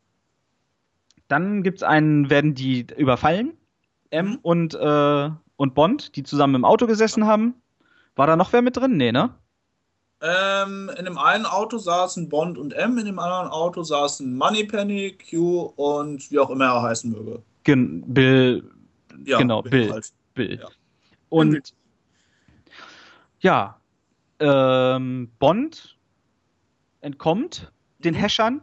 Dann gibt's einen, werden die überfallen. M mhm. und, äh, und Bond, die zusammen im Auto gesessen haben. War da noch wer mit drin? Nee, ne? Ähm, in dem einen Auto saßen Bond und M, in dem anderen Auto saßen Moneypenny, Q und wie auch immer er heißen möge. Gen Bill. Ja, genau, Bill. Bill. Halt. Bill. Ja. Und ja, ähm, Bond entkommt den mhm. Häschern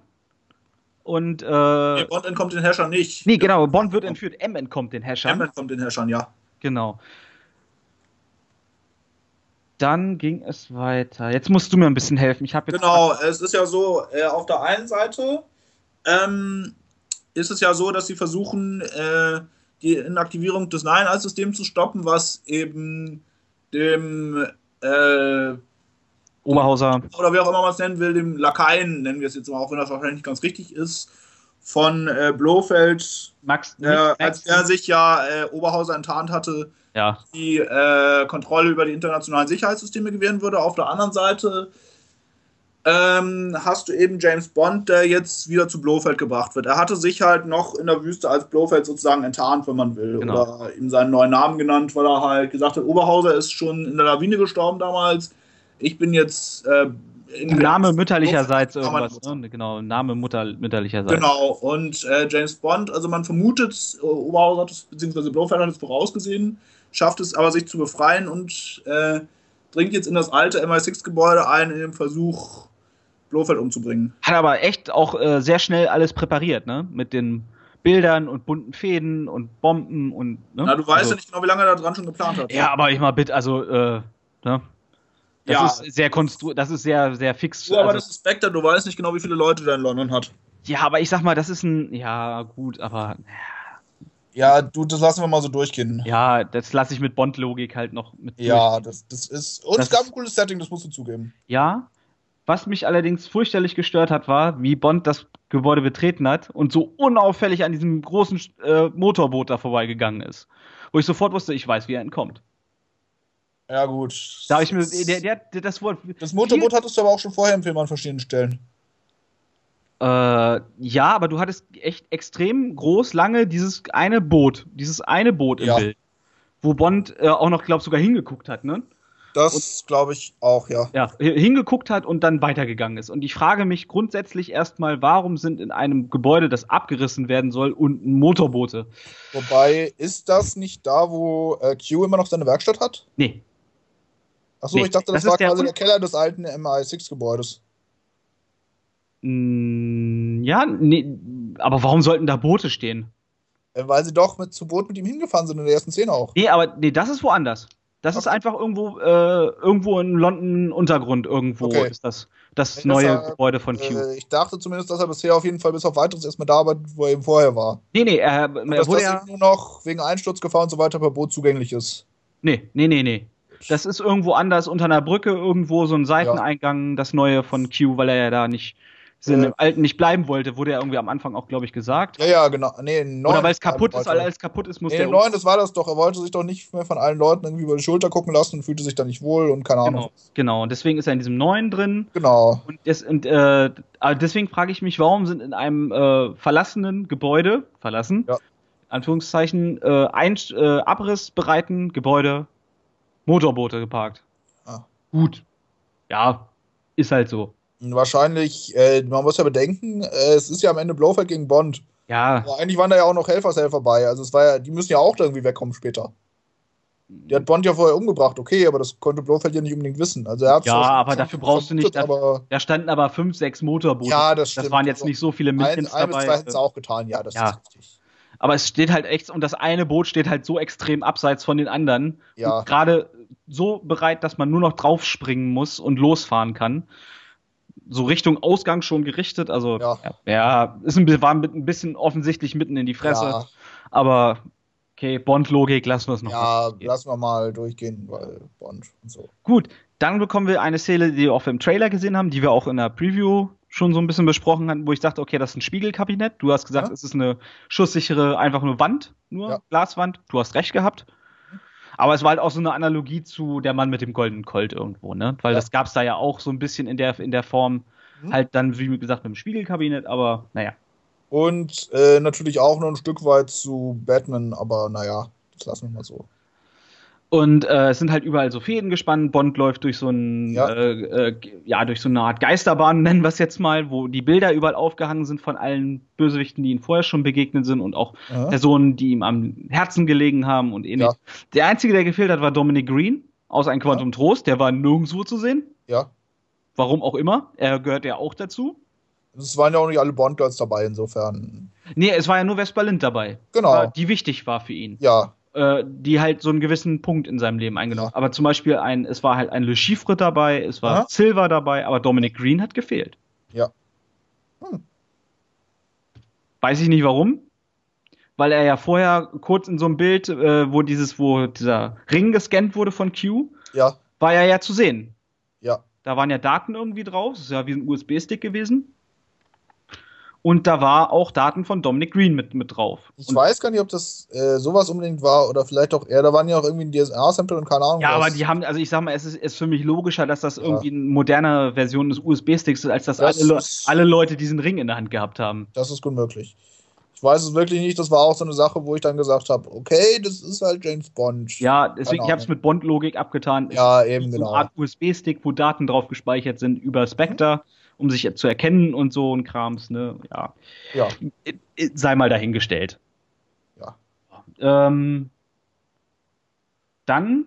und äh, nee, Bond entkommt den Häschern nicht. Nee, genau, Bond wird entführt, M entkommt den Häschern. M entkommt den Häschern, ja. Genau. Dann ging es weiter. Jetzt musst du mir ein bisschen helfen. Ich habe Genau, es ist ja so, äh, auf der einen Seite ähm, ist es ja so, dass sie versuchen, äh, die Inaktivierung des Nine-Systems zu stoppen, was eben dem äh, Oberhauser oder wie auch immer man es nennen will, dem Lakaien, nennen wir es jetzt mal, auch wenn das wahrscheinlich nicht ganz richtig ist, von äh, Blofeld, Max, äh, als er sich ja äh, Oberhauser enttarnt hatte, ja. die äh, Kontrolle über die internationalen Sicherheitssysteme gewähren würde. Auf der anderen Seite ähm, hast du eben James Bond, der jetzt wieder zu Blofeld gebracht wird. Er hatte sich halt noch in der Wüste als Blofeld sozusagen enttarnt, wenn man will. Genau. Oder ihm seinen neuen Namen genannt, weil er halt gesagt hat, Oberhauser ist schon in der Lawine gestorben damals. Ich bin jetzt äh, Name mütterlicherseits irgendwas, ne? Genau, Name Mutter, mütterlicherseits. Genau, und äh, James Bond, also man vermutet, äh, Oberhauser hat es, beziehungsweise Blofeld hat es vorausgesehen, schafft es aber, sich zu befreien und äh, dringt jetzt in das alte MI6-Gebäude ein, in dem Versuch, Blofeld umzubringen. Hat aber echt auch äh, sehr schnell alles präpariert, ne? Mit den Bildern und bunten Fäden und Bomben und. Ne? Na, du weißt also, ja nicht genau, wie lange er da dran schon geplant hat. Ja, aber ich mal bitte, also, äh, ne? Das ja. ist sehr konstru das ist sehr, sehr fix. Du, aber also, das ist Spectre, du weißt nicht genau, wie viele Leute der in London hat. Ja, aber ich sag mal, das ist ein. Ja, gut, aber. Ja, du, das lassen wir mal so durchgehen. Ja, das lasse ich mit Bond-Logik halt noch mit. Ja, das, das ist. Und das es gab ein cooles Setting, das musst du zugeben. Ja. Was mich allerdings fürchterlich gestört hat, war, wie Bond das Gebäude betreten hat und so unauffällig an diesem großen äh, Motorboot da vorbeigegangen ist. Wo ich sofort wusste, ich weiß, wie er entkommt. Ja, gut. Da ich mir, der, der, der, das Wort. Das Motorboot hattest du aber auch schon vorher im Film an verschiedenen Stellen. Äh, ja, aber du hattest echt extrem groß, lange dieses eine Boot, dieses eine Boot im ja. Bild. Wo Bond äh, auch noch, glaub sogar hingeguckt hat, ne? Das glaube ich auch, ja. Ja, hingeguckt hat und dann weitergegangen ist. Und ich frage mich grundsätzlich erstmal, warum sind in einem Gebäude, das abgerissen werden soll, unten Motorboote? Wobei, ist das nicht da, wo äh, Q immer noch seine Werkstatt hat? Nee. Achso, nee, ich dachte, das, das war quasi der Keller des alten MI6-Gebäudes. Mm, ja, nee, aber warum sollten da Boote stehen? Äh, weil sie doch mit zu Boot mit ihm hingefahren sind in der ersten Szene auch. Nee, aber nee, das ist woanders. Das okay. ist einfach irgendwo, äh, irgendwo in London Untergrund irgendwo okay. ist das das nee, neue er, Gebäude von Q. Äh, ich dachte zumindest, dass er bisher auf jeden Fall bis auf weiteres erstmal da war, wo er eben vorher war. Nee, nee, er, er dass wurde das ja nur noch wegen Einsturzgefahr und so weiter per Boot zugänglich ist. Nee, nee, nee, nee. Das ist irgendwo anders unter einer Brücke, irgendwo so ein Seiteneingang, ja. das neue von Q, weil er ja da nicht in dem alten nicht bleiben wollte, wurde ja irgendwie am Anfang auch, glaube ich, gesagt. Ja, ja, genau. Nee, Oder weil es kaputt ist, weil alles kaputt ist, muss nee, der. neuen, das war das doch. Er wollte sich doch nicht mehr von allen Leuten irgendwie über die Schulter gucken lassen und fühlte sich da nicht wohl und keine Ahnung. Genau, genau. und deswegen ist er in diesem neuen drin. Genau. Und, das, und äh, deswegen frage ich mich, warum sind in einem äh, verlassenen Gebäude, verlassen, ja. Anführungszeichen, äh, ein, äh, abrissbereiten Gebäude Motorboote geparkt. Ah. Gut. Ja, ist halt so. Wahrscheinlich, äh, man muss ja bedenken, äh, es ist ja am Ende Blofeld gegen Bond. Ja. Aber eigentlich waren da ja auch noch Helfershelfer bei. Also es war ja, die müssen ja auch irgendwie wegkommen später. Die hat Bond ja vorher umgebracht, okay, aber das konnte Blofeld ja nicht unbedingt wissen. Also er ja, aber dafür brauchst du nicht. Da, da standen aber fünf, sechs Motorboote. Ja, das stimmt. Das waren jetzt nicht so viele ein dabei. Ein, zwei hätten es auch getan, ja, das ja. ist richtig. Aber es steht halt echt, und das eine Boot steht halt so extrem abseits von den anderen. Ja. Gerade so bereit, dass man nur noch draufspringen muss und losfahren kann so Richtung Ausgang schon gerichtet. Also ja, ja ist ein, war ein bisschen offensichtlich mitten in die Fresse. Ja. Aber Okay, Bond-Logik lassen wir es noch. Ja, lassen wir mal durchgehen, weil Bond und so. Gut, dann bekommen wir eine Szene, die wir auch im Trailer gesehen haben, die wir auch in der Preview schon so ein bisschen besprochen hatten, wo ich dachte, okay, das ist ein Spiegelkabinett. Du hast gesagt, ja. es ist eine schusssichere, einfach nur Wand, nur ja. Glaswand. Du hast recht gehabt. Aber es war halt auch so eine Analogie zu der Mann mit dem goldenen Colt irgendwo, ne? Weil ja. das gab es da ja auch so ein bisschen in der, in der Form, mhm. halt dann, wie gesagt, mit dem Spiegelkabinett, aber naja. Und äh, natürlich auch noch ein Stück weit zu Batman, aber naja, das lassen wir mal so. Und äh, es sind halt überall so Fäden gespannt. Bond läuft durch so ein, ja. Äh, äh, ja, durch so eine Art Geisterbahn, nennen wir es jetzt mal, wo die Bilder überall aufgehangen sind von allen Bösewichten, die ihm vorher schon begegnet sind und auch ja. Personen, die ihm am Herzen gelegen haben und ähnlich. Ja. Der einzige, der gefehlt hat, war Dominic Green aus Ein Quantum Trost. Der war nirgendwo zu sehen. Ja. Warum auch immer. Er gehört ja auch dazu. Es waren ja auch nicht alle Bond-Girls dabei, insofern. Nee, es war ja nur Vespa Lind dabei. Genau. Die wichtig war für ihn. Ja. Äh, die halt so einen gewissen Punkt in seinem Leben eingenommen. Aber zum Beispiel ein, es war halt ein Le Chiffre dabei, es war Aha. Silver dabei, aber Dominic Green hat gefehlt. Ja. Hm. Weiß ich nicht warum. Weil er ja vorher kurz in so einem Bild, äh, wo dieses, wo dieser Ring gescannt wurde von Q, ja. war er ja zu sehen. Ja. Da waren ja Daten irgendwie drauf, das ist ja wie ein USB-Stick gewesen. Und da war auch Daten von Dominic Green mit, mit drauf. Ich und weiß gar nicht, ob das äh, sowas unbedingt war oder vielleicht auch eher, da waren ja auch irgendwie ein DSR-Sample und keine Ahnung. Ja, was. aber die haben, also ich sag mal, es ist, ist für mich logischer, dass das ja. irgendwie eine moderne Version des USB-Sticks ist, als dass das alle, alle Leute diesen Ring in der Hand gehabt haben. Das ist gut möglich. Ich weiß es wirklich nicht, das war auch so eine Sache, wo ich dann gesagt habe, okay, das ist halt James Bond. Ja, deswegen, ich habe es mit Bond-Logik abgetan. Ja, eben, so genau. Eine Art USB-Stick, wo Daten drauf gespeichert sind über Spectre. Um sich zu erkennen und so ein Krams, ne? Ja. ja. Sei mal dahingestellt. Ja. Ähm, dann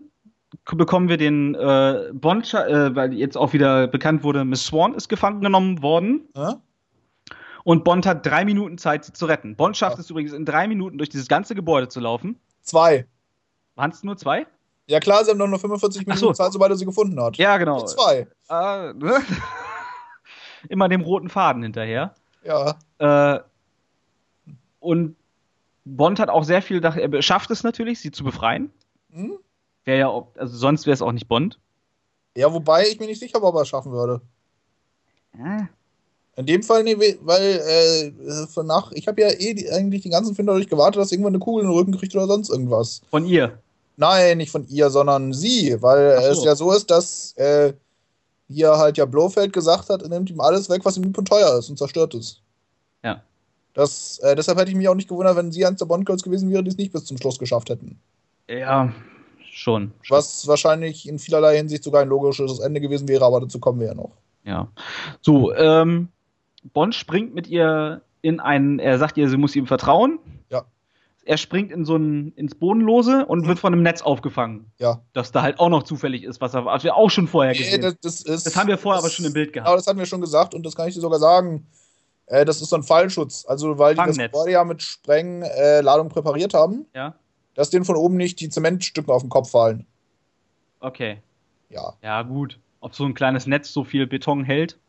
bekommen wir den äh, Bond, äh, weil jetzt auch wieder bekannt wurde, Miss Swan ist gefangen genommen worden. Äh? Und Bond hat drei Minuten Zeit, sie zu retten. Bond schafft ja. es übrigens in drei Minuten durch dieses ganze Gebäude zu laufen. Zwei. Waren es nur zwei? Ja klar, sie haben doch nur 45 Minuten so. Zeit, sobald er sie gefunden hat. Ja, genau. Zwei. Äh, ne? immer dem roten Faden hinterher. Ja. Äh, und Bond hat auch sehr viel, er schafft es natürlich, sie zu befreien. Hm? Wäre ja, auch, also sonst wäre es auch nicht Bond. Ja, wobei ich mir nicht sicher ob er es schaffen würde. Ja. In dem Fall, nee, weil äh, von nach, ich habe ja eh die, eigentlich den ganzen Film dadurch gewartet, dass irgendwann eine Kugel in den Rücken kriegt oder sonst irgendwas. Von ihr? Nein, nicht von ihr, sondern sie, weil so. es ja so ist, dass äh, hier halt ja Blofeld gesagt hat, er nimmt ihm alles weg, was ihm lieb teuer ist und zerstört es. Ja. Das, äh, deshalb hätte ich mich auch nicht gewundert, wenn sie eins der Bond-Girls gewesen wäre, die es nicht bis zum Schluss geschafft hätten. Ja, schon, schon. Was wahrscheinlich in vielerlei Hinsicht sogar ein logisches Ende gewesen wäre, aber dazu kommen wir ja noch. Ja. So, ähm, Bond springt mit ihr in einen, er sagt ihr, sie muss ihm vertrauen er springt in so ein, ins Bodenlose und wird von einem Netz aufgefangen. Ja. Das da halt auch noch zufällig ist, was, er, was wir auch schon vorher gesehen haben. Nee, das, das, das, haben wir vorher das, aber schon im Bild gehabt. Aber das hatten wir schon gesagt und das kann ich dir sogar sagen. Äh, das ist so ein Fallschutz. Also, weil die das Gebäude ja mit Sprengladung äh, präpariert haben, ja. dass denen von oben nicht die Zementstücke auf den Kopf fallen. Okay. Ja. Ja, gut. Ob so ein kleines Netz so viel Beton hält?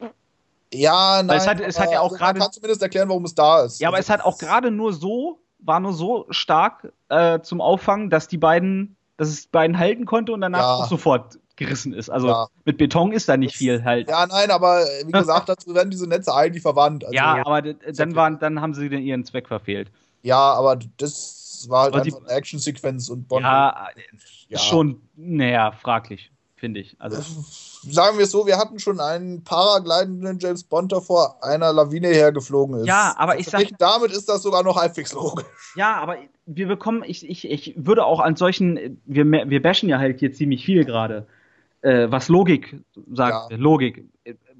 Ja, nein. Weil es hat, es hat ja auch also gerade. Man kann zumindest erklären, warum es da ist. Ja, aber also, es hat auch gerade nur so war nur so stark äh, zum Auffangen, dass die beiden, dass es die beiden halten konnte und danach ja. auch sofort gerissen ist. Also ja. mit Beton ist da nicht viel halt. Ja, nein, aber wie gesagt, dazu werden diese Netze eigentlich verwandt. Also, ja, aber dann waren, dann haben sie den ihren Zweck verfehlt. Ja, aber das war halt einfach eine Action-Sequenz und Bond. Ja, ja, schon, naja, fraglich finde ich. Also sagen wir es so, wir hatten schon einen paraglidenden James Bond, der vor einer Lawine hergeflogen ist. Ja, aber ich sag, damit ist das sogar noch halbwegs logisch. Ja, aber wir bekommen, ich, ich, ich würde auch an solchen, wir, wir bashen ja halt hier ziemlich viel gerade, äh, was Logik sagt, ja. Logik.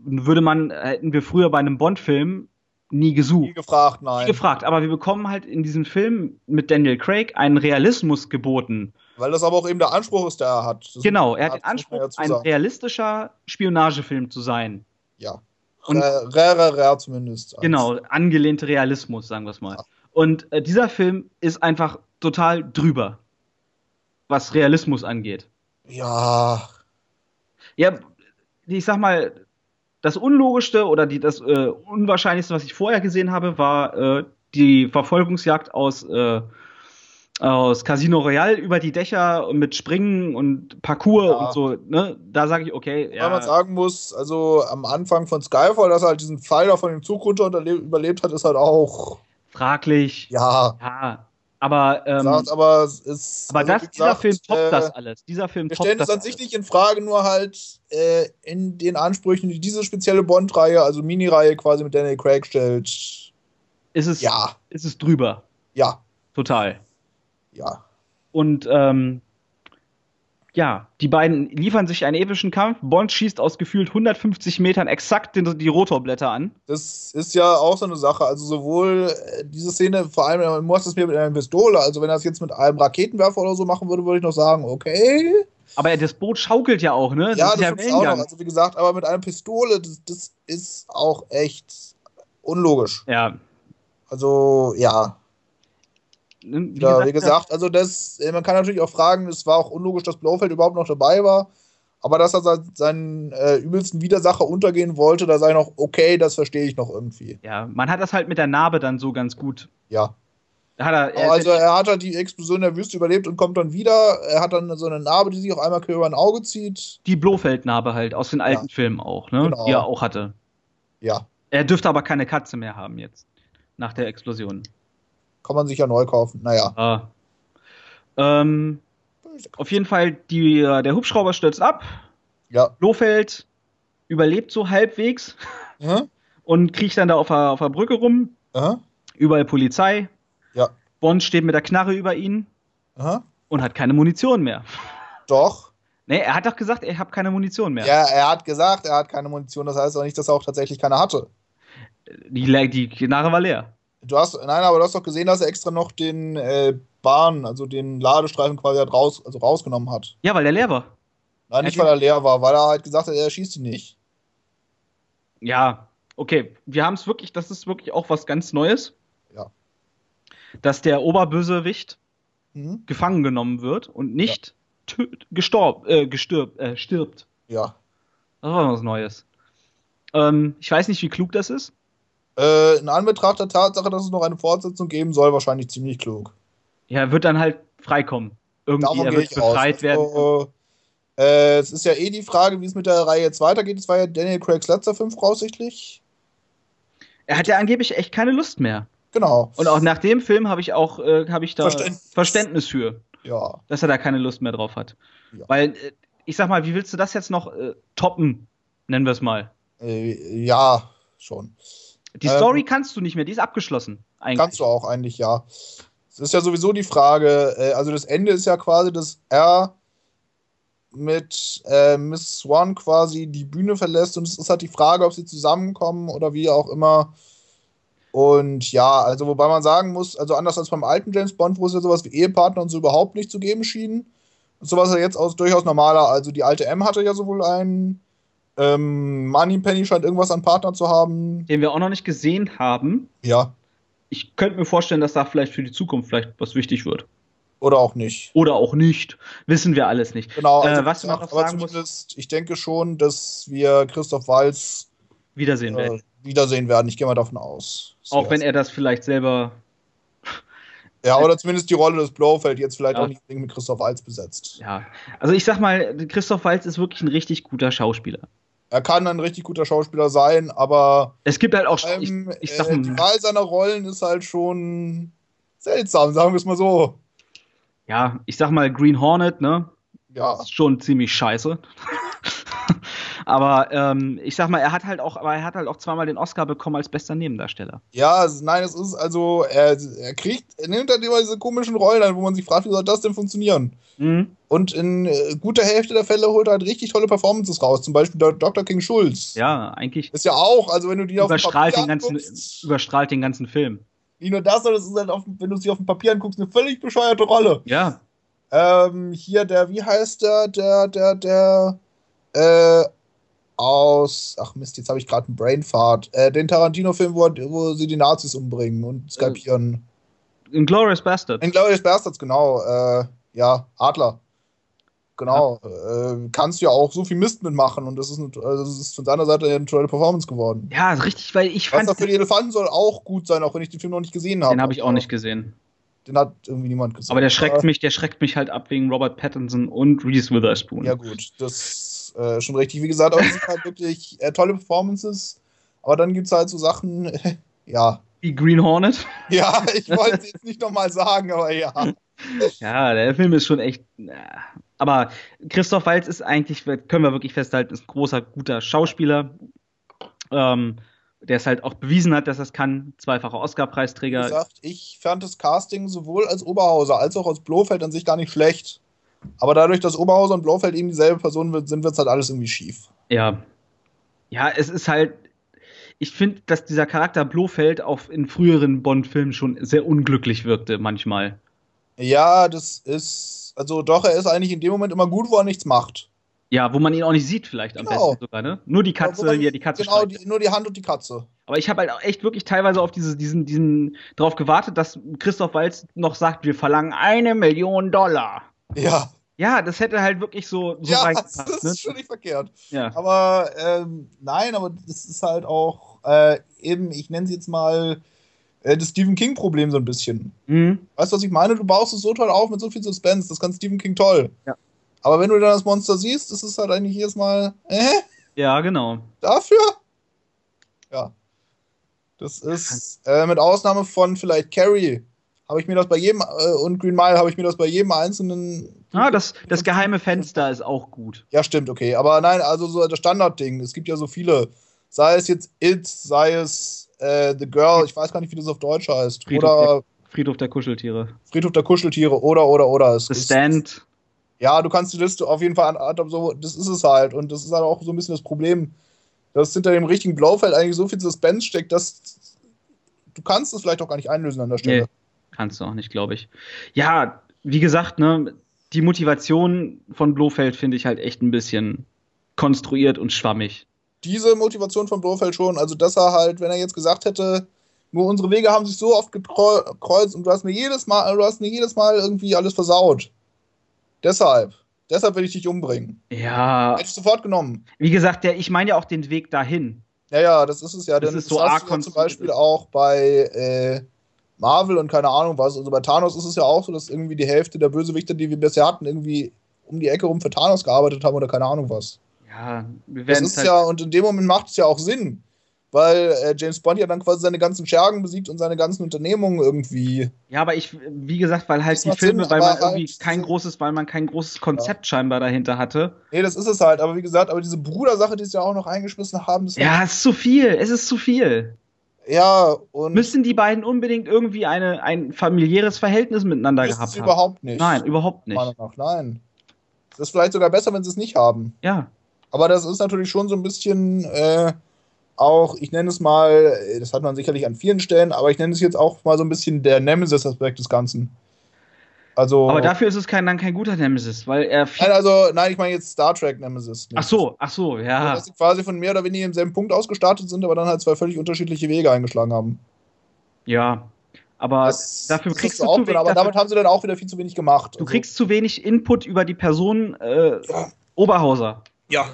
Würde man, hätten wir früher bei einem Bond-Film nie gesucht. Nie gefragt, nein. Nie gefragt, aber wir bekommen halt in diesem Film mit Daniel Craig einen Realismus geboten weil das aber auch eben der Anspruch ist, der er hat. Das genau, er hat den Anspruch, ein realistischer Spionagefilm zu sein. Ja. Und rare, rare zumindest. Genau, angelehnte Realismus, sagen wir es mal. Ja. Und äh, dieser Film ist einfach total drüber, was Realismus angeht. Ja. Ja, ich sag mal, das Unlogischste oder die, das äh, Unwahrscheinlichste, was ich vorher gesehen habe, war äh, die Verfolgungsjagd aus äh, aus Casino Royale über die Dächer und mit Springen und Parcours ja. und so, ne? Da sage ich, okay. Ja. Weil man sagen muss, also am Anfang von Skyfall, dass er halt diesen Pfeiler von dem Zug runter überlebt hat, ist halt auch. Fraglich. Ja. Ja. Aber, ähm, gesagt, aber, ist, aber also, das, dieser Film toppt äh, das alles. Dieser Film wir stellen es an sich nicht in Frage, nur halt äh, in den Ansprüchen, die diese spezielle Bond-Reihe, also Mini-Reihe quasi mit Daniel Craig stellt. Ist es, ja. ist es drüber. Ja. Total. Ja. Und ähm, ja, die beiden liefern sich einen epischen Kampf. Bond schießt aus gefühlt 150 Metern exakt die, die Rotorblätter an. Das ist ja auch so eine Sache. Also sowohl äh, diese Szene, vor allem, man muss das mir mit einer Pistole, also wenn er das jetzt mit einem Raketenwerfer oder so machen würde, würde ich noch sagen, okay. Aber das Boot schaukelt ja auch, ne? Das ja, das ist ja auch noch. Also wie gesagt, aber mit einer Pistole, das, das ist auch echt unlogisch. Ja. Also, ja. Ne, wie, ja, gesagt, wie gesagt, also das, äh, man kann natürlich auch fragen, es war auch unlogisch, dass Blofeld überhaupt noch dabei war. Aber dass er seinen äh, übelsten Widersacher untergehen wollte, da sei noch okay, das verstehe ich noch irgendwie. Ja, man hat das halt mit der Narbe dann so ganz gut. Ja. Hat er, er also er hat halt die Explosion der Wüste überlebt und kommt dann wieder. Er hat dann so eine Narbe, die sich auch einmal quer über ein Auge zieht. Die Blofeld-Narbe halt aus den alten ja. Filmen auch, ne? Genau. Die er auch hatte. Ja. Er dürfte aber keine Katze mehr haben jetzt. Nach der Explosion. Kann man sich ja neu kaufen. Naja. Ah. Ähm, auf jeden Fall, die, der Hubschrauber stürzt ab. Ja. Lohfeld überlebt so halbwegs mhm. und kriecht dann da auf der, auf der Brücke rum. Mhm. Überall Polizei. Ja. Bond steht mit der Knarre über ihn mhm. und hat keine Munition mehr. Doch. Nee, er hat doch gesagt, er hat keine Munition mehr. Ja, er hat gesagt, er hat keine Munition. Das heißt auch nicht, dass er auch tatsächlich keine hatte. Die, die Knarre war leer. Du hast, nein, aber du hast doch gesehen, dass er extra noch den äh, Bahn, also den Ladestreifen quasi halt raus, also rausgenommen hat. Ja, weil der leer war. Nein, nicht weil er leer war, weil er halt gesagt hat, er schießt ihn nicht. Ja, okay. Wir haben es wirklich, das ist wirklich auch was ganz Neues. Ja. Dass der Oberbösewicht mhm. gefangen genommen wird und nicht ja. gestorb, äh, gestirbt, äh, stirbt. Ja. Das war was Neues. Ähm, ich weiß nicht, wie klug das ist. Äh, in Anbetracht der Tatsache, dass es noch eine Fortsetzung geben soll, wahrscheinlich ziemlich klug. Ja, er wird dann halt freikommen. Irgendwie, er wird befreit aus. werden. Also, äh, es ist ja eh die Frage, wie es mit der Reihe jetzt weitergeht. Es war ja Daniel Craigs letzter Film voraussichtlich. Er hat ja angeblich echt keine Lust mehr. Genau. Und auch nach dem Film habe ich auch äh, hab ich da Verständnis. Verständnis. für. Ja. Dass er da keine Lust mehr drauf hat. Ja. Weil, äh, ich sag mal, wie willst du das jetzt noch äh, toppen? Nennen wir es mal. Äh, ja, schon. Die Story ähm, kannst du nicht mehr, die ist abgeschlossen. Eigentlich. Kannst du auch eigentlich, ja. Es ist ja sowieso die Frage, äh, also das Ende ist ja quasi, dass er mit äh, Miss Swan quasi die Bühne verlässt und es ist halt die Frage, ob sie zusammenkommen oder wie auch immer. Und ja, also wobei man sagen muss, also anders als beim alten James Bond, wo es ja sowas wie Ehepartner und so überhaupt nicht zu geben schien, sowas ja jetzt aus, durchaus normaler. Also die alte M hatte ja sowohl einen ähm, Moneypenny scheint irgendwas an Partner zu haben. Den wir auch noch nicht gesehen haben. Ja. Ich könnte mir vorstellen, dass da vielleicht für die Zukunft vielleicht was wichtig wird. Oder auch nicht. Oder auch nicht. Wissen wir alles nicht. Genau. Also äh, was du noch sagen musst. Ich denke schon, dass wir Christoph Walz wiedersehen, äh, werden. wiedersehen werden. Ich gehe mal davon aus. Auch wenn er das vielleicht selber. Ja, oder zumindest die Rolle des Blofeld jetzt vielleicht ja. auch nicht mit Christoph Walz besetzt. Ja, also ich sag mal, Christoph Walz ist wirklich ein richtig guter Schauspieler. Er kann ein richtig guter Schauspieler sein, aber. Es gibt halt auch. Allem, ich, ich sag, äh, die Wahl seiner Rollen ist halt schon seltsam, sagen wir es mal so. Ja, ich sag mal, Green Hornet, ne? Ja. Ist schon ziemlich scheiße. aber ähm, ich sag mal, er hat halt auch, aber er hat halt auch zweimal den Oscar bekommen als bester Nebendarsteller. Ja, nein, es ist also, er, er kriegt, er nimmt halt immer diese komischen Rollen an, wo man sich fragt, wie soll das denn funktionieren? Mhm. Und in äh, guter Hälfte der Fälle holt er halt richtig tolle Performances raus. Zum Beispiel Dr. King Schulz. Ja, eigentlich. Ist ja auch, also wenn du die überstrahlt auf dem Papier den ganzen, anguckst, Überstrahlt den ganzen Film. Nicht nur das, sondern es ist halt, auf, wenn du sie auf dem Papier anguckst, eine völlig bescheuerte Rolle. Ja. Ähm, hier der, wie heißt der, der, der, der, äh, aus, ach Mist, jetzt habe ich gerade einen Brainfart, äh, den Tarantino-Film, wo, wo sie die Nazis umbringen und skalpieren. Äh, Inglourious Bastards. Inglourious Bastards, genau. Äh, ja, Adler. Genau. Ja. Äh, kannst ja auch so viel Mist mitmachen und das ist, eine, also das ist von seiner Seite eine tolle Performance geworden. Ja, richtig, weil ich fand. Was für die Elefanten soll auch gut sein, auch wenn ich den Film noch nicht gesehen habe. Den habe ich auch nicht gesehen. Den hat irgendwie niemand gesehen. Aber der schreckt mich, der schreckt mich halt ab wegen Robert Pattinson und Reese Witherspoon. Ja gut, das äh, schon richtig. Wie gesagt, aber es sind halt wirklich äh, tolle Performances. Aber dann gibt es halt so Sachen, ja. Wie Green Hornet? Ja, ich wollte es jetzt nicht nochmal sagen, aber ja. Ja, der Film ist schon echt. Aber Christoph Waltz ist eigentlich, können wir wirklich festhalten, ist ein großer, guter Schauspieler. Ähm, der es halt auch bewiesen hat, dass er es kann. Zweifacher Oscar-Preisträger. Wie gesagt, ich fand das Casting sowohl als Oberhauser als auch als Blofeld an sich gar nicht schlecht. Aber dadurch, dass Oberhauser und Blofeld eben dieselbe Person sind, wird es halt alles irgendwie schief. Ja. Ja, es ist halt. Ich finde, dass dieser Charakter Blofeld auch in früheren Bond-Filmen schon sehr unglücklich wirkte, manchmal. Ja, das ist. Also doch, er ist eigentlich in dem Moment immer gut, wo er nichts macht. Ja, wo man ihn auch nicht sieht, vielleicht am genau. besten sogar, ne? Nur die Katze, ja, hier, die Katze. Genau, die, nur die Hand und die Katze. Aber ich habe halt auch echt wirklich teilweise auf diese, diesen, diesen, drauf gewartet, dass Christoph Walz noch sagt, wir verlangen eine Million Dollar. Ja. Ja, das hätte halt wirklich so, so Ja, das ist ne? schon nicht verkehrt. Ja. Aber ähm, nein, aber das ist halt auch äh, eben, ich nenne es jetzt mal äh, das Stephen King-Problem so ein bisschen. Mhm. Weißt du, was ich meine? Du baust es so toll auf mit so viel Suspense, das kann Stephen King toll. Ja. Aber wenn du dann das Monster siehst, ist es halt eigentlich jedes Mal, äh? Ja, genau. Dafür? Ja. Das ist, äh, mit Ausnahme von vielleicht Carrie, habe ich mir das bei jedem, äh, und Green Mile habe ich mir das bei jedem einzelnen. Ah, das, das geheime Fenster ist auch gut. Ja, stimmt, okay. Aber nein, also so das Standardding. Es gibt ja so viele. Sei es jetzt It, sei es äh, The Girl, ich weiß gar nicht, wie das auf Deutsch heißt. Friedhof oder der, Friedhof der Kuscheltiere. Friedhof der Kuscheltiere oder, oder, oder. Es The Stand ja, du kannst die Liste auf jeden Fall an, so, das ist es halt. Und das ist halt auch so ein bisschen das Problem, dass hinter dem richtigen Blaufeld eigentlich so viel Suspense steckt, dass du kannst es vielleicht auch gar nicht einlösen an der Stelle. Nee, kannst du auch nicht, glaube ich. Ja, wie gesagt, ne, die Motivation von Blofeld finde ich halt echt ein bisschen konstruiert und schwammig. Diese Motivation von Blofeld schon, also dass er halt, wenn er jetzt gesagt hätte, nur unsere Wege haben sich so oft gekreuzt und du hast mir jedes Mal, du hast mir jedes Mal irgendwie alles versaut. Deshalb. Deshalb will ich dich umbringen. Ja. Hätte ich sofort genommen. Wie gesagt, der, ich meine ja auch den Weg dahin. Ja, ja, das ist es ja. Das ist so arg ja zum Beispiel auch bei äh, Marvel und keine Ahnung was. Also bei Thanos ist es ja auch so, dass irgendwie die Hälfte der Bösewichter, die wir bisher hatten, irgendwie um die Ecke rum für Thanos gearbeitet haben oder keine Ahnung was. Ja, wir werden. Das ist halt ja, und in dem Moment macht es ja auch Sinn weil äh, James Bond ja dann quasi seine ganzen Schergen besiegt und seine ganzen Unternehmungen irgendwie. Ja, aber ich, wie gesagt, weil halt die Filme, Sinn, weil man irgendwie halt kein großes, weil man kein großes Konzept ja. scheinbar dahinter hatte. Nee, das ist es halt, aber wie gesagt, aber diese Brudersache, die sie ja auch noch eingeschmissen haben, ist Ja, es ist zu viel, es ist zu viel. Ja, und. Müssen die beiden unbedingt irgendwie eine, ein familiäres Verhältnis miteinander gehabt haben? Überhaupt nicht. Nein, überhaupt nicht. Nach, nein. Es ist vielleicht sogar besser, wenn sie es nicht haben. Ja. Aber das ist natürlich schon so ein bisschen. Äh, auch, ich nenne es mal, das hat man sicherlich an vielen Stellen, aber ich nenne es jetzt auch mal so ein bisschen der Nemesis-Aspekt des Ganzen. Also, aber dafür ist es kein, dann kein guter Nemesis, weil er. Nein, also, nein, ich meine jetzt Star Trek Nemesis. Ach so, ach so, ja. Also, dass sie quasi von mehr oder weniger im selben Punkt ausgestartet sind, aber dann halt zwei völlig unterschiedliche Wege eingeschlagen haben. Ja, aber das, dafür das kriegst du auch zu wenig. Aber damit haben sie dann auch wieder viel zu wenig gemacht. Du also. kriegst zu wenig Input über die Person äh, ja. Oberhauser. Ja,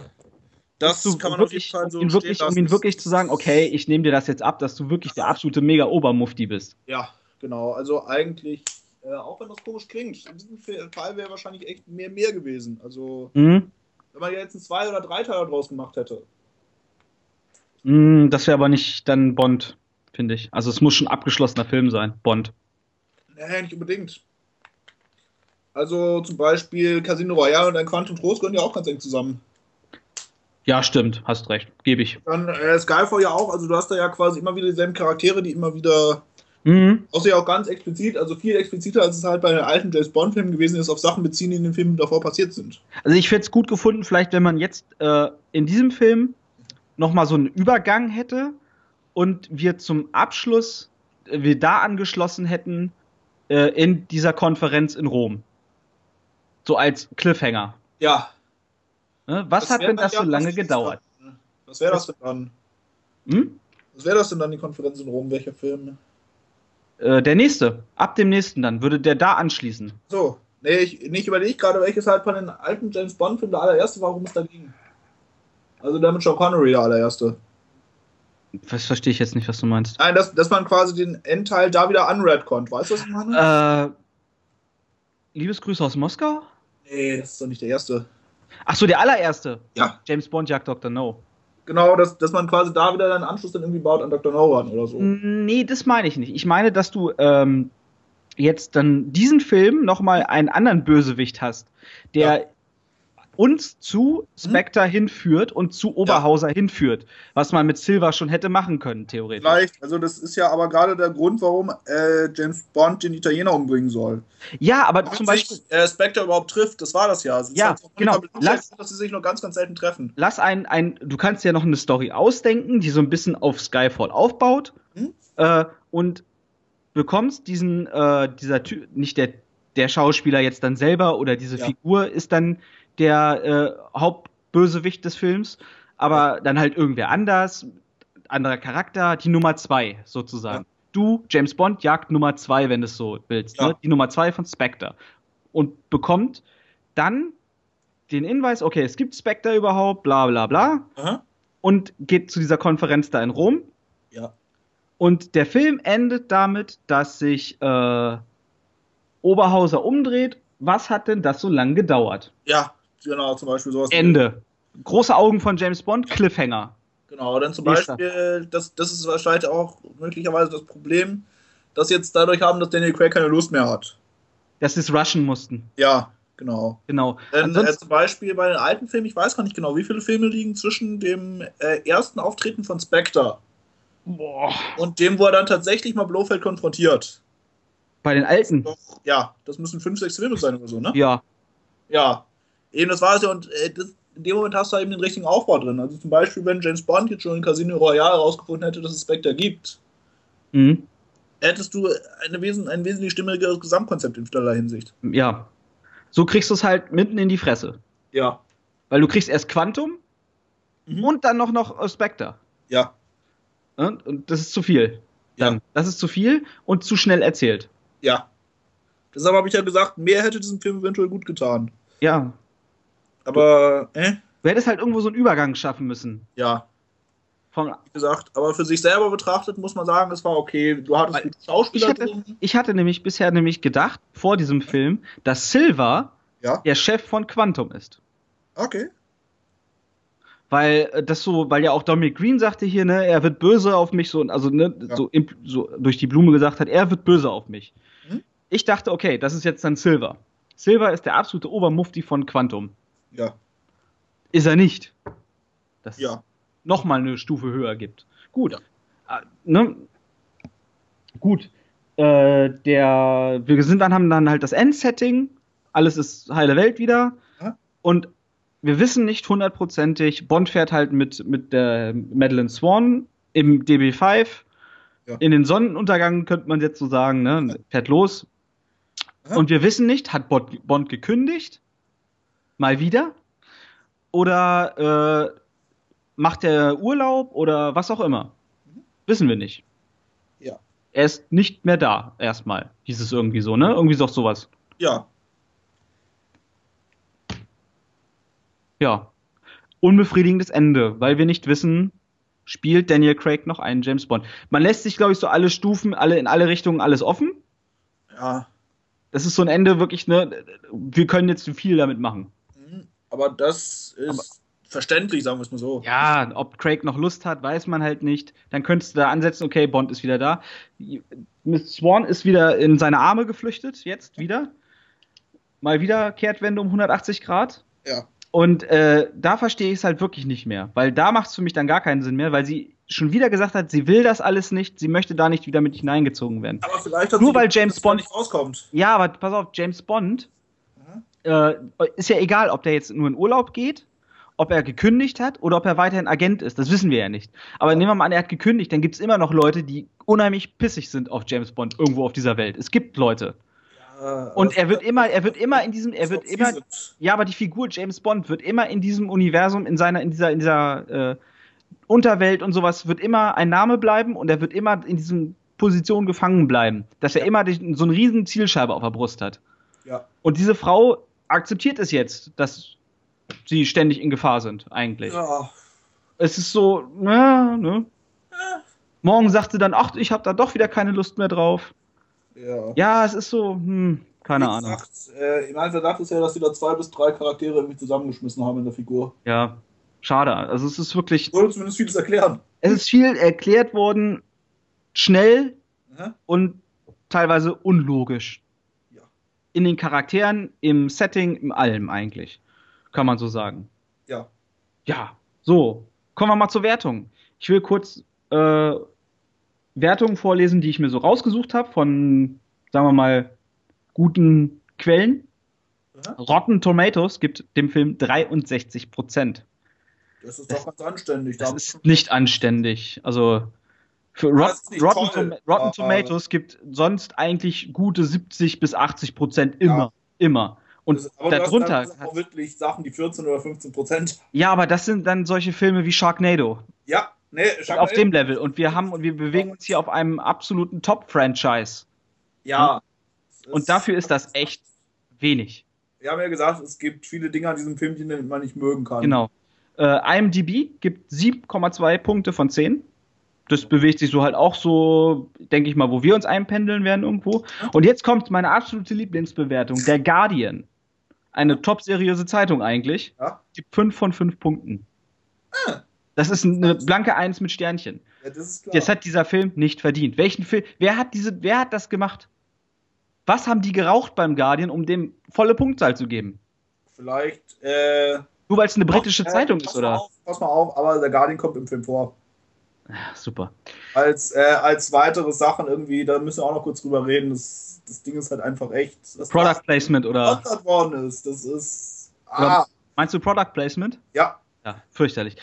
das du kann man wirklich, auf jeden Fall so ihn wirklich, Um ihn wirklich zu sagen, okay, ich nehme dir das jetzt ab, dass du wirklich der absolute Mega-Obermufti bist. Ja, genau. Also eigentlich, äh, auch wenn das komisch klingt, in diesem Fall wäre wahrscheinlich echt mehr mehr gewesen. Also, mhm. wenn man jetzt einen Zwei- oder Dreiteiler draus gemacht hätte. Mhm, das wäre aber nicht dann Bond, finde ich. Also es muss schon abgeschlossener Film sein, Bond. Nee, nicht unbedingt. Also zum Beispiel Casino Royale und ein Quantum Trost gehören ja auch ganz eng zusammen. Ja, stimmt, hast recht, gebe ich. Dann äh, Skyfall ja auch, also du hast da ja quasi immer wieder dieselben Charaktere, die immer wieder. Mhm. Außer ja auch ganz explizit, also viel expliziter, als es halt bei den alten James Bond-Filmen gewesen ist, auf Sachen beziehen, die in den Filmen davor passiert sind. Also ich hätte es gut gefunden, vielleicht, wenn man jetzt äh, in diesem Film nochmal so einen Übergang hätte und wir zum Abschluss, äh, wir da angeschlossen hätten äh, in dieser Konferenz in Rom. So als Cliffhanger. Ja, Ne? Was, was hat denn das so lange gedauert? Was wäre das denn dann? Hm? Was wäre das denn dann, die Konferenz in Rom? Welcher Film? Äh, der nächste. Ab dem nächsten dann. Würde der da anschließen. So. Nee, ich, nicht überlege gerade, welches halt von den alten James Bond-Filmen der allererste war, worum es da ging. Also der mit Sean Connery der allererste. Was verstehe ich jetzt nicht, was du meinst. Nein, dass, dass man quasi den Endteil da wieder unredconnt. Weißt du, was ich meine? Äh, Liebesgrüße aus Moskau? Nee, das ist doch nicht der erste. Ach so, der allererste? Ja. James Bond jagt Dr. No. Genau, dass, dass man quasi da wieder einen Anschluss dann irgendwie baut an Dr. No ran oder so. Nee, das meine ich nicht. Ich meine, dass du ähm, jetzt dann diesen Film nochmal einen anderen Bösewicht hast, der ja uns zu Spectre hm? hinführt und zu Oberhauser ja. hinführt, was man mit Silver schon hätte machen können, theoretisch. Vielleicht, also das ist ja aber gerade der Grund, warum äh, James Bond den Italiener umbringen soll. Ja, aber Damit zum Beispiel. Sich, äh, Spectre überhaupt trifft, das war das ja. Das ja, halt genau. Lass, dass sie sich nur ganz, ganz selten treffen. Lass ein, ein, du kannst ja noch eine Story ausdenken, die so ein bisschen auf Skyfall aufbaut hm? äh, und bekommst diesen, äh, dieser Typ, nicht der, der Schauspieler jetzt dann selber oder diese ja. Figur ist dann der äh, Hauptbösewicht des Films, aber dann halt irgendwer anders, anderer Charakter, die Nummer zwei sozusagen. Ja. Du, James Bond, jagt Nummer zwei, wenn du es so willst. Ja. Ne? Die Nummer zwei von Spectre. Und bekommt dann den Hinweis, okay, es gibt Spectre überhaupt, bla bla bla. Aha. Und geht zu dieser Konferenz da in Rom. Ja. Und der Film endet damit, dass sich äh, Oberhauser umdreht. Was hat denn das so lange gedauert? Ja, Genau, zum Beispiel sowas. Ende. Große Augen von James Bond, Cliffhanger. Genau, dann zum Nächster. Beispiel, das, das ist wahrscheinlich auch möglicherweise das Problem, dass jetzt dadurch haben, dass Daniel Craig keine Lust mehr hat. Dass sie es rushen mussten. Ja, genau. Genau. Denn, äh, zum Beispiel bei den alten Filmen, ich weiß gar nicht genau, wie viele Filme liegen zwischen dem äh, ersten Auftreten von Spectre Boah. und dem, wo er dann tatsächlich mal Blofeld konfrontiert. Bei den alten? Doch, ja, das müssen fünf, sechs Filme sein oder so, ne? Ja. Ja, Eben, das war es ja, und äh, das, in dem Moment hast du eben den richtigen Aufbau drin. Also zum Beispiel, wenn James Bond jetzt schon in Casino Royale herausgefunden hätte, dass es Spectre gibt, mhm. hättest du eine wesen ein wesentlich stimmigeres Gesamtkonzept in vielerlei Hinsicht. Ja. So kriegst du es halt mitten in die Fresse. Ja. Weil du kriegst erst Quantum mhm. und dann noch, noch Spectre. Ja. Und, und das ist zu viel. Dann. Ja. Das ist zu viel und zu schnell erzählt. Ja. Deshalb habe ich ja gesagt, mehr hätte diesem Film eventuell gut getan. Ja, aber, äh? Du hättest halt irgendwo so einen Übergang schaffen müssen. Ja. Von, Wie gesagt, aber für sich selber betrachtet muss man sagen, es war okay. Du hattest gute Schauspieler ich hatte, drin. Ich hatte nämlich bisher nämlich gedacht, vor diesem Film, dass Silver ja? der Chef von Quantum ist. Okay. Weil äh, das so, weil ja auch Dominic Green sagte hier, ne, er wird böse auf mich, so, also ne, ja. so, so, durch die Blume gesagt hat, er wird böse auf mich. Hm? Ich dachte, okay, das ist jetzt dann Silver. Silver ist der absolute Obermufti von Quantum. Ja. Ist er nicht. Das ja. nochmal eine Stufe höher gibt. Gut. Ja. Äh, ne? Gut. Äh, der, wir sind dann, haben dann halt das Endsetting. Alles ist heile Welt wieder. Ja. Und wir wissen nicht hundertprozentig, Bond fährt halt mit, mit der Madeline Swan im DB5. Ja. In den Sonnenuntergang könnte man jetzt so sagen, ne? Fährt los. Und wir wissen nicht, hat Bond gekündigt? Mal wieder? Oder äh, macht er Urlaub oder was auch immer? Wissen wir nicht. Ja. Er ist nicht mehr da, erstmal. Hieß es irgendwie so, ne? Irgendwie doch sowas. Ja. Ja. Unbefriedigendes Ende, weil wir nicht wissen, spielt Daniel Craig noch einen James Bond. Man lässt sich, glaube ich, so alle Stufen, alle in alle Richtungen alles offen. Ja. Das ist so ein Ende wirklich, ne? Wir können jetzt viel damit machen. Aber das ist aber, verständlich, sagen wir es mal so. Ja, ob Craig noch Lust hat, weiß man halt nicht. Dann könntest du da ansetzen, okay, Bond ist wieder da. Miss Swan ist wieder in seine Arme geflüchtet, jetzt wieder. Mal wieder Kehrtwende um 180 Grad. Ja. Und äh, da verstehe ich es halt wirklich nicht mehr, weil da macht es für mich dann gar keinen Sinn mehr, weil sie schon wieder gesagt hat, sie will das alles nicht, sie möchte da nicht wieder mit hineingezogen werden. Aber vielleicht hat Nur weil James Bond nicht rauskommt. Ja, aber pass auf, James Bond äh, ist ja egal, ob der jetzt nur in Urlaub geht, ob er gekündigt hat oder ob er weiterhin Agent ist. Das wissen wir ja nicht. Aber ja. nehmen wir mal an, er hat gekündigt, dann gibt es immer noch Leute, die unheimlich pissig sind auf James Bond irgendwo auf dieser Welt. Es gibt Leute. Ja, und er wird immer, er wird immer in diesem, er wird immer, ja, aber die Figur James Bond wird immer in diesem Universum, in seiner, in dieser, in dieser äh, Unterwelt und sowas, wird immer ein Name bleiben und er wird immer in diesem Position gefangen bleiben, dass er immer so eine riesen Zielscheibe auf der Brust hat. Ja. Und diese Frau akzeptiert es jetzt, dass sie ständig in Gefahr sind, eigentlich. Ja. Es ist so, na, ne? Morgen sagt sie dann, ach, ich habe da doch wieder keine Lust mehr drauf. Ja, ja es ist so, hm, keine Ahnung. Sagt, äh, Im Verdacht ist ja, dass sie da zwei bis drei Charaktere irgendwie zusammengeschmissen haben in der Figur. Ja, schade. Also es ist wirklich. Würde zumindest vieles erklären. Es ist viel erklärt worden, schnell mhm. und teilweise unlogisch. In den Charakteren, im Setting, im allem eigentlich. Kann man so sagen. Ja. Ja, so. Kommen wir mal zur Wertung. Ich will kurz äh, Wertungen vorlesen, die ich mir so rausgesucht habe von, sagen wir mal, guten Quellen. Ja. Rotten Tomatoes gibt dem Film 63 Prozent. Das ist doch ganz anständig. Das ist nicht anständig. Also für Rot Rotten, Tom Rotten, Tomatoes gibt sonst eigentlich gute 70 bis 80 Prozent immer. Ja. Immer. Und das, aber darunter. Das auch wirklich Sachen, die 14 oder 15 Prozent. Ja, aber das sind dann solche Filme wie Sharknado. Ja, nee, Sharknado. Auf dem Level. Und wir haben und wir bewegen uns hier auf einem absoluten Top-Franchise. Ja. Und dafür ist das echt wenig. Wir haben ja gesagt, es gibt viele Dinge an diesem Film, die man nicht mögen kann. Genau. Äh, IMDb gibt 7,2 Punkte von 10 das bewegt sich so halt auch so, denke ich mal, wo wir uns einpendeln werden irgendwo. Und jetzt kommt meine absolute Lieblingsbewertung, der Guardian. Eine top seriöse Zeitung eigentlich. Ja? Gibt 5 von 5 Punkten. Ah. Das ist eine blanke Eins mit Sternchen. Ja, das, das hat dieser Film nicht verdient. Welchen Film? Wer hat diese, wer hat das gemacht? Was haben die geraucht beim Guardian, um dem volle Punktzahl zu geben? Vielleicht, äh, Nur weil es eine britische Ach, Zeitung ist, oder? Auf, pass mal auf, aber der Guardian kommt im Film vor. Super. Als, äh, als weitere Sachen irgendwie, da müssen wir auch noch kurz drüber reden. Das, das Ding ist halt einfach echt. Product Placement oder? worden ist. Das ist. Ah. Meinst du Product Placement? Ja. Ja, fürchterlich.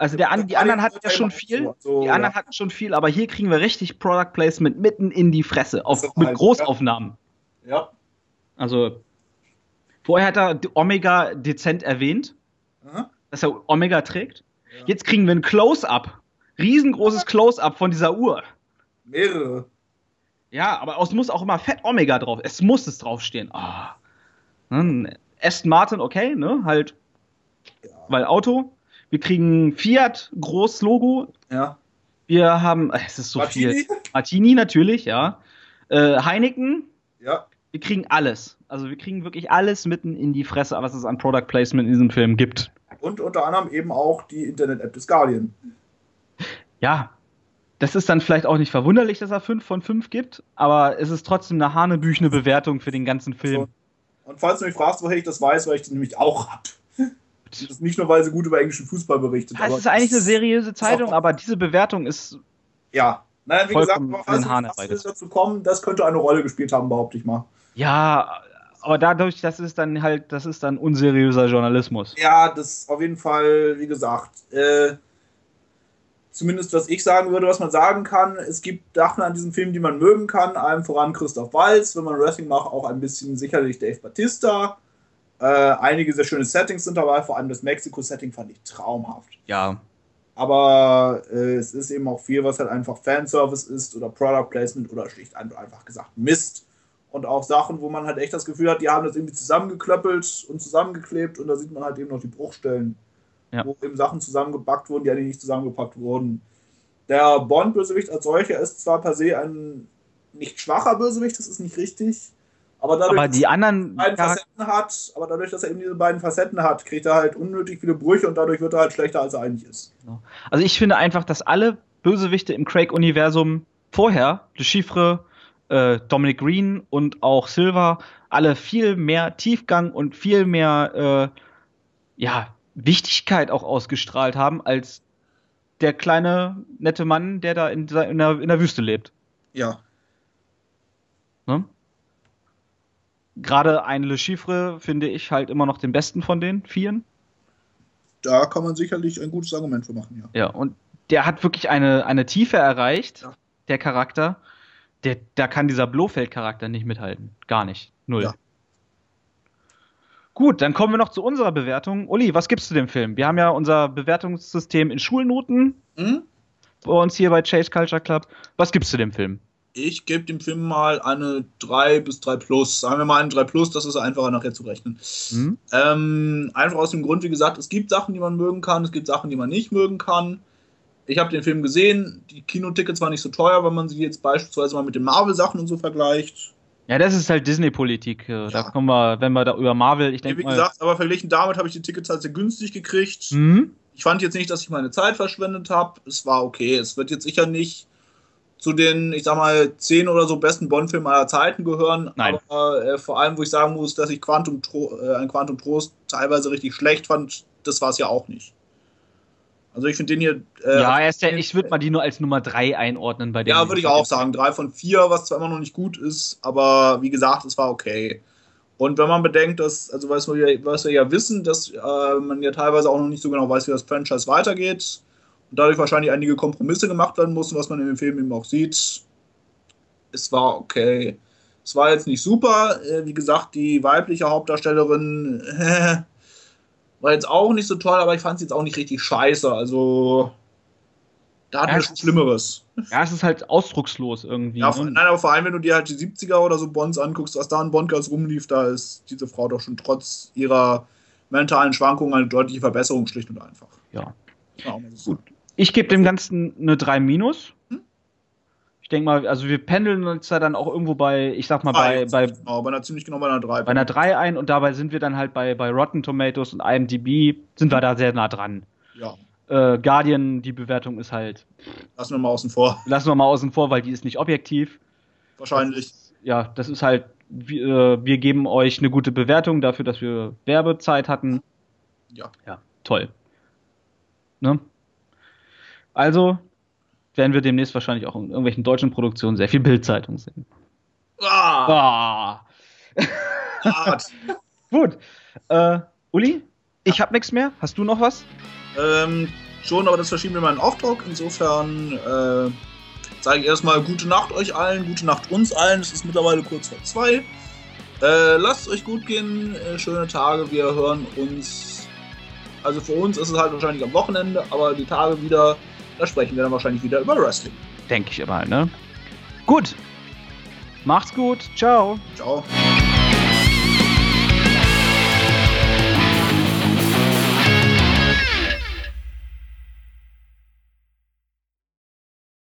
Also der, die anderen hatten ja schon viel, so, die anderen ja. hatten schon viel, aber hier kriegen wir richtig Product Placement mitten in die Fresse, auf, mit halt, Großaufnahmen. Ja. Also vorher hat er Omega dezent erwähnt, mhm. dass er Omega trägt. Ja. Jetzt kriegen wir ein Close-up riesengroßes Close-up von dieser Uhr. Mehrere. Ja, aber es muss auch immer Fett Omega drauf. Es muss es draufstehen. Oh. Aston Martin, okay, ne? Halt. Ja. Weil Auto. Wir kriegen Fiat, groß Logo. Ja. Wir haben, es ist so Martini? viel. Martini natürlich, ja. Äh, Heineken. Ja. Wir kriegen alles. Also wir kriegen wirklich alles mitten in die Fresse, was es an Product Placement in diesem Film gibt. Und unter anderem eben auch die Internet-App des Guardian ja, das ist dann vielleicht auch nicht verwunderlich, dass er 5 von 5 gibt, aber es ist trotzdem eine hanebüchene Bewertung für den ganzen Film. So. Und falls du mich fragst, woher ich das weiß, weil ich das nämlich auch ist nicht nur, weil sie gut über englischen Fußball berichtet. Ja, es ist eigentlich eine seriöse Zeitung, aber diese Bewertung ist. Ja, nein, wie gesagt, falls es dazu kommen, das könnte eine Rolle gespielt haben, behaupte ich mal. Ja, aber dadurch, das ist dann halt, das ist dann unseriöser Journalismus. Ja, das auf jeden Fall, wie gesagt, äh, zumindest was ich sagen würde, was man sagen kann. Es gibt Sachen an diesem Film, die man mögen kann. Allem voran Christoph Walz, wenn man Wrestling macht, auch ein bisschen sicherlich Dave Batista. Äh, einige sehr schöne Settings sind dabei, vor allem das Mexiko-Setting fand ich traumhaft. Ja. Aber äh, es ist eben auch viel, was halt einfach Fanservice ist oder Product Placement oder schlicht einfach gesagt Mist. Und auch Sachen, wo man halt echt das Gefühl hat, die haben das irgendwie zusammengeklöppelt und zusammengeklebt und da sieht man halt eben noch die Bruchstellen ja. wo eben Sachen zusammengepackt wurden, die eigentlich nicht zusammengepackt wurden. Der Bond-Bösewicht als solcher ist zwar per se ein nicht schwacher Bösewicht, das ist nicht richtig, aber dadurch, aber die anderen beiden Facetten hat, aber dadurch, dass er eben diese beiden Facetten hat, kriegt er halt unnötig viele Brüche und dadurch wird er halt schlechter, als er eigentlich ist. Also ich finde einfach, dass alle Bösewichte im Craig-Universum vorher, Le Chiffre, äh, Dominic Green und auch Silver, alle viel mehr Tiefgang und viel mehr, äh, ja, Wichtigkeit auch ausgestrahlt haben als der kleine nette Mann, der da in, der, in der, in der Wüste lebt. Ja. Ne? Gerade ein Le Chiffre finde ich halt immer noch den besten von den Vieren. Da kann man sicherlich ein gutes Argument für machen, ja. Ja, und der hat wirklich eine, eine Tiefe erreicht, ja. der Charakter. Der, da kann dieser Blofeld-Charakter nicht mithalten. Gar nicht. Null. Ja. Gut, dann kommen wir noch zu unserer Bewertung. Uli, was gibst du dem Film? Wir haben ja unser Bewertungssystem in Schulnoten mhm. bei uns hier bei Chase Culture Club. Was gibst du dem Film? Ich gebe dem Film mal eine 3 bis 3 plus. Sagen wir mal eine 3 plus, das ist einfacher nachher zu rechnen. Mhm. Ähm, einfach aus dem Grund, wie gesagt, es gibt Sachen, die man mögen kann, es gibt Sachen, die man nicht mögen kann. ich habe den Film gesehen. Die Kinotickets waren nicht so teuer, wenn man sie jetzt beispielsweise mal mit den Marvel-Sachen und so vergleicht. Ja, das ist halt Disney-Politik. Ja. Da kommen wir, wenn wir da über Marvel, ich denke. Wie gesagt, aber verglichen damit habe ich die Tickets halt sehr günstig gekriegt. Mhm. Ich fand jetzt nicht, dass ich meine Zeit verschwendet habe. Es war okay. Es wird jetzt sicher nicht zu den, ich sag mal, zehn oder so besten Bond-Filmen aller Zeiten gehören. Nein. Aber äh, vor allem, wo ich sagen muss, dass ich Quantum Tro äh, ein Quantum Trost teilweise richtig schlecht fand, das war es ja auch nicht. Also ich finde den hier. Äh, ja, er ist ja, ich würde mal die nur als Nummer 3 einordnen bei dem. Ja, würde ich auch sagen. 3 von 4, was zwar immer noch nicht gut ist, aber wie gesagt, es war okay. Und wenn man bedenkt, dass, also was wir, was wir ja wissen, dass äh, man ja teilweise auch noch nicht so genau weiß, wie das Franchise weitergeht und dadurch wahrscheinlich einige Kompromisse gemacht werden mussten, was man in dem Film eben auch sieht. Es war okay. Es war jetzt nicht super. Äh, wie gesagt, die weibliche Hauptdarstellerin war jetzt auch nicht so toll, aber ich fand es jetzt auch nicht richtig scheiße. Also da hatten ja, wir schon Schlimmeres. Ja, es ist halt ausdruckslos irgendwie. Ja, ne? Nein, aber vor allem, wenn du dir halt die 70er oder so Bonds anguckst, was da in Bondgas rumlief, da ist diese Frau doch schon trotz ihrer mentalen Schwankungen eine deutliche Verbesserung, schlicht und einfach. Ja. ja Gut. Ich gebe dem Ganzen eine 3 minus. Ich denke mal, also wir pendeln uns ja dann auch irgendwo bei, ich sag mal, bei, bei, genau, bei einer ziemlich genau bei einer 3. Bei einer 3 ein und dabei sind wir dann halt bei, bei Rotten Tomatoes und IMDb sind wir da sehr nah dran. Ja. Äh, Guardian, die Bewertung ist halt. Lassen wir mal außen vor. Lassen wir mal außen vor, weil die ist nicht objektiv. Wahrscheinlich. Das, ja, das ist halt, wir, äh, wir geben euch eine gute Bewertung dafür, dass wir Werbezeit hatten. Ja. Ja, toll. Ne? Also werden wir demnächst wahrscheinlich auch in irgendwelchen deutschen Produktionen sehr viel Bildzeitung sehen. Ah. ah. Gut. Äh, Uli, ich habe nichts mehr. Hast du noch was? Ähm, schon, aber das verschieben wir mal in Auftrag. Insofern äh, sage ich erstmal gute Nacht euch allen, gute Nacht uns allen. Es ist mittlerweile kurz vor zwei. Äh, lasst es euch gut gehen, äh, schöne Tage. Wir hören uns. Also für uns ist es halt wahrscheinlich am Wochenende, aber die Tage wieder da sprechen wir dann wahrscheinlich wieder über Wrestling. Denke ich immer, ne? Gut. Macht's gut. Ciao. Ciao.